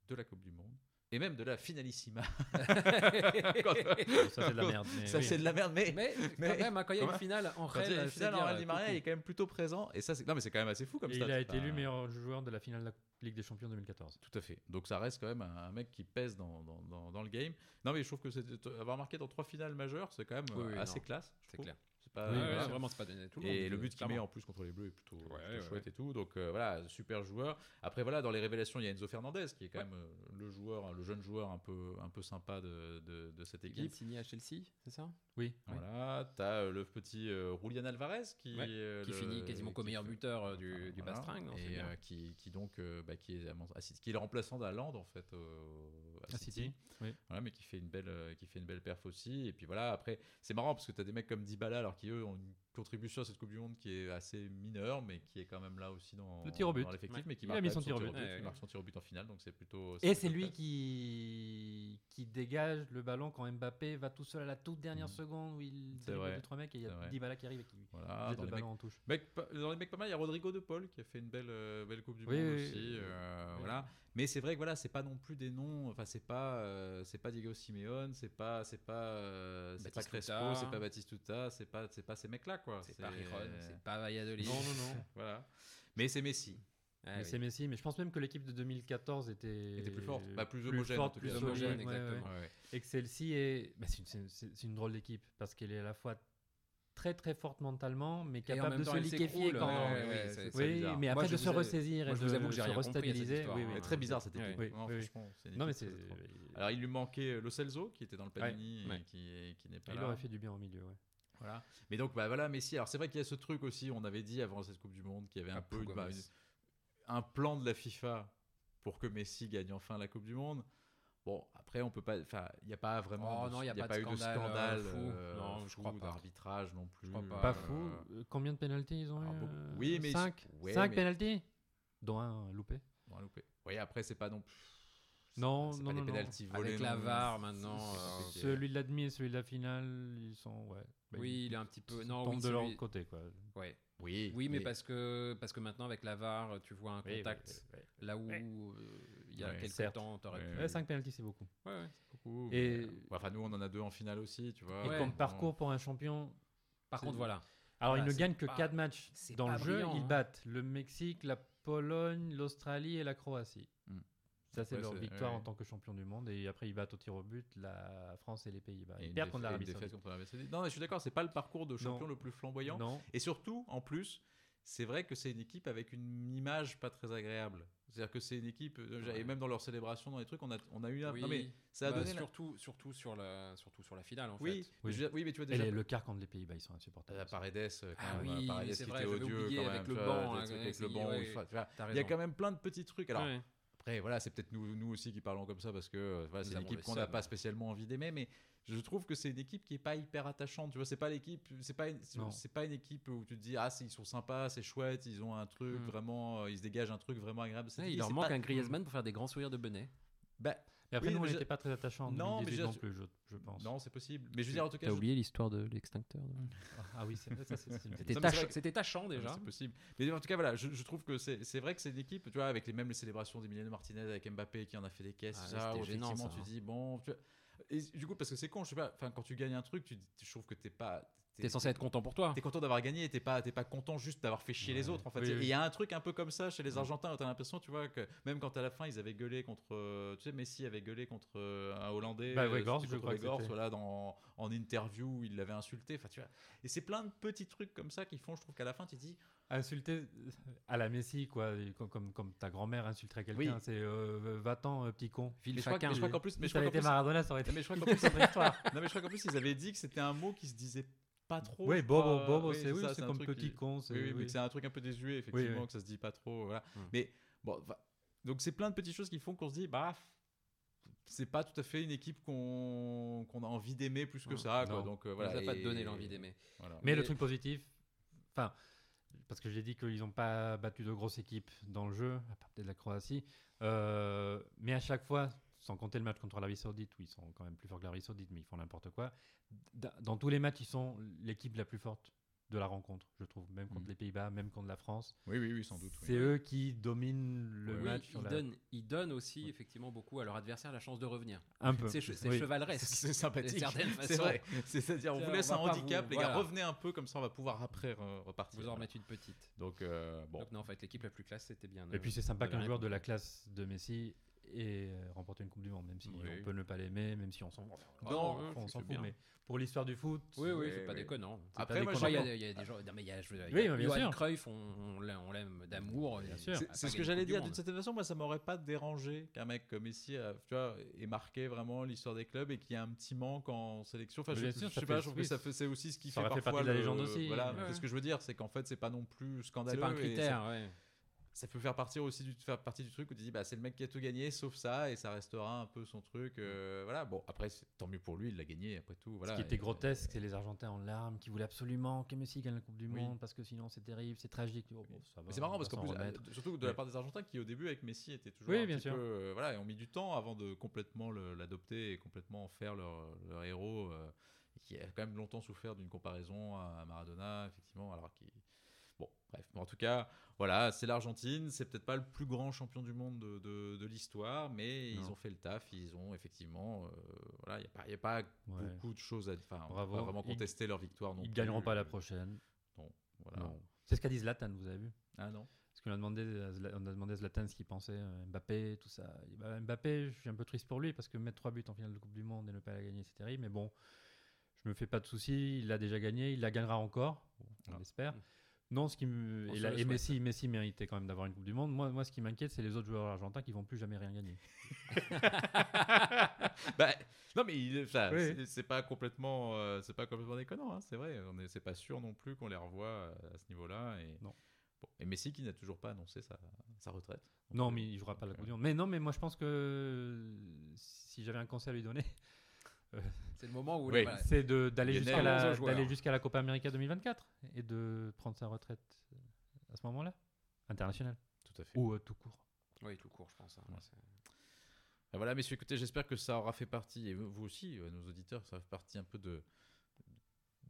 de la Coupe du Monde, et même de la finalissima. Ça, c'est de la merde. mais Ça, oui. c'est de la merde, mais. Mais, Mais- quand même, hein, quand il y a une finale en réel, une finale, Angel Di Maria, il est quand même plutôt présent. Et ça, c'est non, mais c'est quand même assez fou comme Et stat. il a été Enfin, élu meilleur joueur de la finale de la Ligue des Champions 2014. Tout à fait. Donc ça reste quand même un, un mec qui pèse dans, dans, dans, dans le game. Non, mais je trouve que c'est- avoir marqué dans trois finales majeures, c'est quand même Oui, euh, oui, assez non. classe. C'est trouve. clair. C'est pas, Ouais, Oui, ouais, voilà. vraiment, c'est pas donné à tout le monde. Et le euh, but qu'il met en plus contre les Bleus est plutôt, plutôt ouais, chouette ouais. et tout. Donc euh, voilà, super joueur. Après voilà, dans les révélations, il y a Enzo Fernandez qui est quand même euh, le joueur, le jeune joueur un peu, un peu sympa de, de, de cette Il vient de équipe. signer à Chelsea, c'est ça? Oui. Voilà, t'as euh, le petit euh, Julian Alvarez qui, Ouais, euh, Qui le- finit quasiment comme meilleur buteur euh, du, du voilà. Bastring. et euh, qui, qui donc euh, bah, qui est à qui est le remplaçant d'Haaland en fait euh, à À City. City. Oui. Voilà, mais qui fait une belle, euh, qui fait une belle perf aussi. Et puis voilà, après, c'est marrant parce que tu as des mecs comme Dybala, alors qui eux ont une contribution à cette Coupe du Monde qui est assez mineure, mais qui est quand même là aussi dans, Le tir au but. dans l'effectif, Ouais. mais qui Il marque a mis quand son tir au but. but. Ouais, Il ouais. marque son tir au but en finale, donc c'est plutôt. Et c'est lui qui, qui dégage le ballon quand Mbappé va tout seul à la toute dernière Mhm. seconde où il dribble deux trois mecs et il y a. Dybala qui arrive et qui Voilà, jette le les, mecs, ballon en touche. mecs pas- dans les mecs pas mal, il y a Rodrigo de Paul qui a fait une belle, euh, belle Coupe du Oui, Monde oui, aussi. oui. euh. Voilà. Mais c'est vrai que voilà, c'est pas non plus des noms. Enfin, c'est pas, euh, c'est pas Diego Simeone, c'est pas, c'est pas, c'est pas. Crespo, c'est pas Batistuta, c'est pas, c'est pas ces mecs-là quoi. C'est pas Riron, c'est pas Valladolid. Non, non, non. Voilà. Mais c'est Messi. Ah Mais oui. c'est Messi, mais je pense même que l'équipe de 2014 était, Était plus forte. Bah, plus homogène, forte, plus exactement. Ouais, ouais. Et que celle-ci est, bah, c'est une, drôle d'équipe parce qu'elle est à la fois très très forte mentalement, mais capable de temps, se liquéfier quand. ouais, ouais, ouais, ouais, c'est- c'est- c'est Oui, bizarre. mais après de se ai- ressaisir moi, et je vous de avoue que j'ai rien restabiliser. oui, hein. oui. Est très bizarre cette équipe. Oui, Non, oui, oui. mais c'est. Alors il lui manquait Lo Celso qui était dans le Panini et qui, n'est pas il là. aurait fait du bien au milieu. Ouais. Voilà. Mais donc bah voilà Messi. Alors c'est vrai qu'il y a ce truc aussi. On avait dit avant cette Coupe du Monde qu'il y avait un Papou peu une- bah, une- un plan de la FIFA pour que Messi gagne enfin la Coupe du Monde. Bon après on peut pas. Enfin il n'y a pas vraiment. Oh de- non, il y a y a pas de eu de scandale, euh, fou. euh, Non, je fou crois pas. d'arbitrage non plus. crois pas. Pas Euh, fou. Euh, Combien de pénalties ils ont ah, eu euh, Oui, mais- 5 ouais, 5 mais- pénalties? Dont un loupé. Bon, loupé. Oui après c'est pas non. c'est Non, non, pas non, des non. pénaltys volés. Avec la non. VAR maintenant. C'est- euh, c'est- Celui de la demi et celui de la finale, ils sont. Ouais. Bah, Oui, il est un petit peu. ils Non, tombent oui, de leur celui- côté quoi. Ouais. Oui. Oui, mais parce que parce que maintenant avec la VAR, tu vois un Oui, oui, contact oui, là où euh, il y a quelques certes. temps, t'aurais pu. Ouais, 5 pénalties c'est beaucoup. Ouais, ouais. beaucoup. Et- mais- Ouais, enfin nous on en a deux en finale aussi, tu vois. Et Ouais. comme Bon. parcours pour un champion, Par C'est- contre, voilà. Alors, Voilà, ils ne gagnent que pas- 4 matchs dans le jeu. brillant, Ils hein. battent le Mexique, la Pologne, l'Australie et la Croatie. Ça, c'est Ouais, leur victoire ouais. en tant que champion du monde. Et après, ils battent au tir au but la France et les Pays-Bas. Et Ils perdent contre l'Arabie Saoudite. Non, mais je suis d'accord, c'est pas le parcours de champion Non. le plus flamboyant. Non. Et surtout, en plus, c'est vrai que c'est une équipe avec une image pas très agréable. C'est-à-dire que c'est une équipe, euh, Ouais. et même dans leur célébration, dans les trucs, on a, on a eu un. Oui. Non, mais ça a Bah, donné. la- surtout, surtout sur la, surtout sur la finale en Oui, fait. oui, mais tu vois déjà. les- le quart contre les Pays-Bas, ils sont insupportables. La Paredes, euh, quand Ah même, oui, Paredes qui vrai, était odieux quand avec même, le banc, avec le banc, il y a quand même plein de petits trucs. Alors. Après, voilà, c'est peut-être nous, nous aussi qui parlons comme ça parce que euh, voilà, c'est une équipe qu'on n'a pas spécialement envie d'aimer, mais je trouve que c'est une équipe qui est pas hyper attachante. Tu vois, c'est pas l'équipe, c'est pas, c'est pas une équipe où tu te dis ah ils sont sympas, c'est chouette, ils ont un truc Mm. vraiment, euh, ils se dégagent un truc vraiment agréable. Ouais, il leur manque pas- un Griezmann pour faire des grands sourires de Benet. Bah, Et après, Oui, nous, on mais je- n'était pas très attachants Non, mais 2018 je- non plus, je, je pense. non, c'est possible. Mais je veux dire en tout cas, T'as je- oublié l'histoire de l'extincteur. Ah oui, c'est vrai, ça, C'était mais tach- tachant déjà. C'est possible. Mais en tout cas, voilà, je, je trouve que c'est c'est vrai que c'est une équipe, tu vois, avec les mêmes célébrations d'Emiliano Martinez avec Mbappé qui en a fait des caisses, Ah, ça, effectivement ça, tu hein. dis bon, et du coup parce que c'est con, je sais pas, enfin quand tu gagnes un truc, tu, je trouve que t'es pas, T'es censé être content pour toi. T'es content d'avoir gagné t'es pas, t'es pas content juste d'avoir fait chier les autres en fait. Oui, Et il oui. y a un truc un peu comme ça chez les. Argentins où t'as l'impression, tu vois, que même quand à la fin ils avaient gueulé contre, euh, tu sais, Messi avait gueulé contre euh, un Hollandais, Bah, euh, Weghorst, je crois Weghorst, voilà, dans, en interview, il l'avait insulté, enfin tu vois. Et c'est plein de petits trucs comme ça qui font, je trouve qu'à la fin tu te dis, Insulter à la Messi, quoi, comme, comme, comme ta grand-mère insulterait quelqu'un, Oui. c'est euh, va-t'en, euh, petit con. Mais je je crois qu'en plus, mais je crois qu'en plus- Maradona, ça aurait été mais je crois une qu'en plus- autre histoire. non mais je crois qu'en plus ils avaient dit que c'était un mot qui se disait pas trop. Oui, Bobo. Bobo, Oui, c'est oui, ça, c'est comme petit qui- con. c'est- Oui, oui, mais oui. que c'est un truc un peu désuet, effectivement, oui. que ça se dit pas trop. Voilà. Hmm. Mais bon, va- donc c'est plein de petites choses qui font qu'on se dit, bah, c'est pas tout à fait une équipe qu'on qu'on a envie d'aimer plus que Hmm. ça. Quoi. Donc euh, Ça voilà. nous a pas et- donné l'envie d'aimer. Voilà. Mais le truc positif, enfin, parce que j'ai dit qu'ils n'ont pas battu de grosses équipes dans le jeu, à part peut-être la Croatie, euh, mais à chaque fois, sans compter le match contre l'Arabie Saoudite, où ils sont quand même plus forts que l'Arabie Saoudite, mais ils font n'importe quoi, dans tous les matchs, ils sont l'équipe la plus forte de la rencontre, je trouve, même contre Mhm. les Pays-Bas, même contre la France. Oui, oui, oui, sans doute. oui. C'est eux qui dominent le Oui, match sur ils, la... donnent, ils donnent aussi effectivement beaucoup à leur adversaire la chance de revenir. un peu. C'est che- c'est Oui. chevaleresque. C'est sympathique. C'est vrai. C'est-à-dire, on vous laisse un handicap, vous- les gars. voilà. Revenez un peu, comme ça, on va pouvoir après re- repartir. Vous en remettre une petite. Donc, euh, bon. Donc non, en fait, l'équipe la plus classe, c'était bien. Et puis c'est sympa qu'un joueur de la classe de Messi ait euh, remporté une Coupe du Monde, même si Oui. on peut ne pas l'aimer, même si on s'en Non, on s'en fout, bien. mais pour l'histoire du foot, Oui, oui, c'est pas oui. déconnant. Après, pas moi, il y, y a des gens. Non, mais il y a, je veux dire, il Oui, y a mais bien Johan sûr. Cruyff, on, on l'aime- d'amour. Bien et sûr. C'est ce que j'allais dire d'une certaine façon. Moi, ça m'aurait pas dérangé qu'un mec comme ici, euh, tu vois, ait marqué vraiment l'histoire des clubs et qu'il y ait un petit manque en sélection. Enfin, je, je ça sais pas, je trouve que ça fait, c'est aussi ce qui fait parfois partie de la légende aussi. Voilà, c'est ce que je veux dire, c'est qu'en fait, c'est pas non plus scandaleux. C'est pas un et critère, ouais. Ça peut faire partir aussi du, faire partie du truc où tu dis bah c'est le mec qui a tout gagné sauf ça et ça restera un peu son truc euh, voilà bon après tant mieux pour lui il l'a gagné après tout voilà Ce qui était Et- grotesque, c'est les Argentins en larmes qui voulaient absolument que Messi gagne la Coupe du Oui. Monde parce que sinon c'est terrible, c'est tragique. Oh, bon, c'est marrant parce qu'en plus, euh, surtout de la part des Argentins qui au début avec Messi étaient toujours Oui, un bien petit sûr. peu, euh, voilà, et ont mis du temps avant de complètement l'adopter et complètement en faire leur, leur héros, euh, qui a quand même longtemps souffert d'une comparaison à Maradona, effectivement, alors qu'il Bon, bref, mais en tout cas, voilà, c'est l'Argentine, c'est peut-être pas le plus grand champion du monde de, de- de l'histoire, mais ils ont fait le taf, ils ont effectivement, euh, voilà, il n'y a pas, il y a pas Ouais. beaucoup de choses à, enfin, on va vraiment Ils- contester leur victoire non Ils plus. gagneront pas la prochaine. Non, voilà. Non. C'est ce qu'a dit Zlatan, vous avez vu? Ah non. Parce qu'on a demandé, on a demandé à Zlatan ce qu'il pensait, euh, Mbappé, tout ça. Bah, Mbappé, je suis un peu triste pour lui parce que mettre trois buts en finale de Coupe du Monde et ne pas la gagner, c'est terrible. Mais bon, je me fais pas de soucis. Il l'a déjà gagné, il la gagnera encore, on Ah. Non, ce qui me... Et. Messi, Messi méritait quand même d'avoir une Coupe du Monde. Moi, moi ce qui m'inquiète, c'est les autres joueurs argentins qui vont plus jamais rien gagner. Bah, non mais il- enfin, Oui. c'est- c'est pas complètement euh, c'est pas complètement déconnant hein, c'est vrai on est c'est pas sûr non plus qu'on les revoit euh, à ce niveau-là et Non. Bon, et Messi qui n'a toujours pas annoncé sa, sa retraite Donc, Non, euh, mais il jouera pas la Coupe euh, du Monde. Mais non, mais moi je pense que si j'avais un conseil à lui donner, C'est le moment où Oui. voilà, c'est de- d'aller jusqu'à la, jusqu'à la Copa América 2024 et de prendre sa retraite à ce moment-là, internationale tout à fait ou euh, tout court. Oui, tout court, je pense. hein. Ouais. Et voilà messieurs écoutez j'espère que ça aura fait partie et vous aussi euh, nos auditeurs ça fait partie un peu de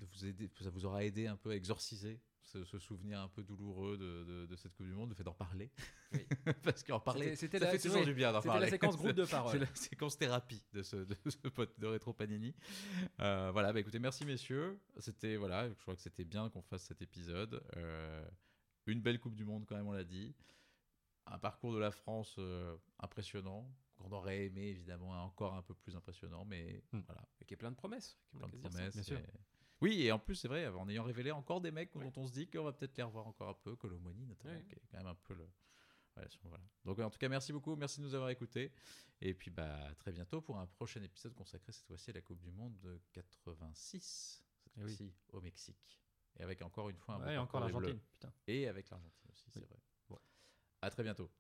de vous aider ça vous aura aidé un peu à exorciser ce, ce souvenir un peu douloureux de, de- de cette Coupe du Monde le fait d'en parler Oui. parce qu'en parler C'était- ça la- fait toujours oui, du bien d'en C'était parler la séquence groupe de C'est parole. la séquence thérapie de ce, de ce pod- de Rétro Panini. Euh, voilà, bah écoutez, merci messieurs. C'était voilà, je crois que c'était bien qu'on fasse cet épisode. Euh, une belle Coupe du Monde quand même, on l'a dit. Un parcours de la France euh, impressionnant, qu'on aurait aimé évidemment un- encore un peu plus impressionnant, mais Hmm. voilà, Et qui est plein de promesses. plein de promesses. bien sûr. et- Oui, et en plus c'est vrai, en ayant révélé encore des mecs dont on se dit qu'on va peut-être les revoir encore un peu, Colomoni notamment, Oui. qui est quand même un peu le. voilà. Donc en tout cas, merci beaucoup, merci de nous avoir écoutés. Et puis bah, à très bientôt pour un prochain épisode consacré cette fois-ci à la Coupe du Monde de 86, cette Eh oui. fois-ci au Mexique. Et avec encore une fois un Ouais, beau et encore l'Argentine, putain. Et avec l'Argentine aussi, c'est Oui. vrai. Bon. À très bientôt.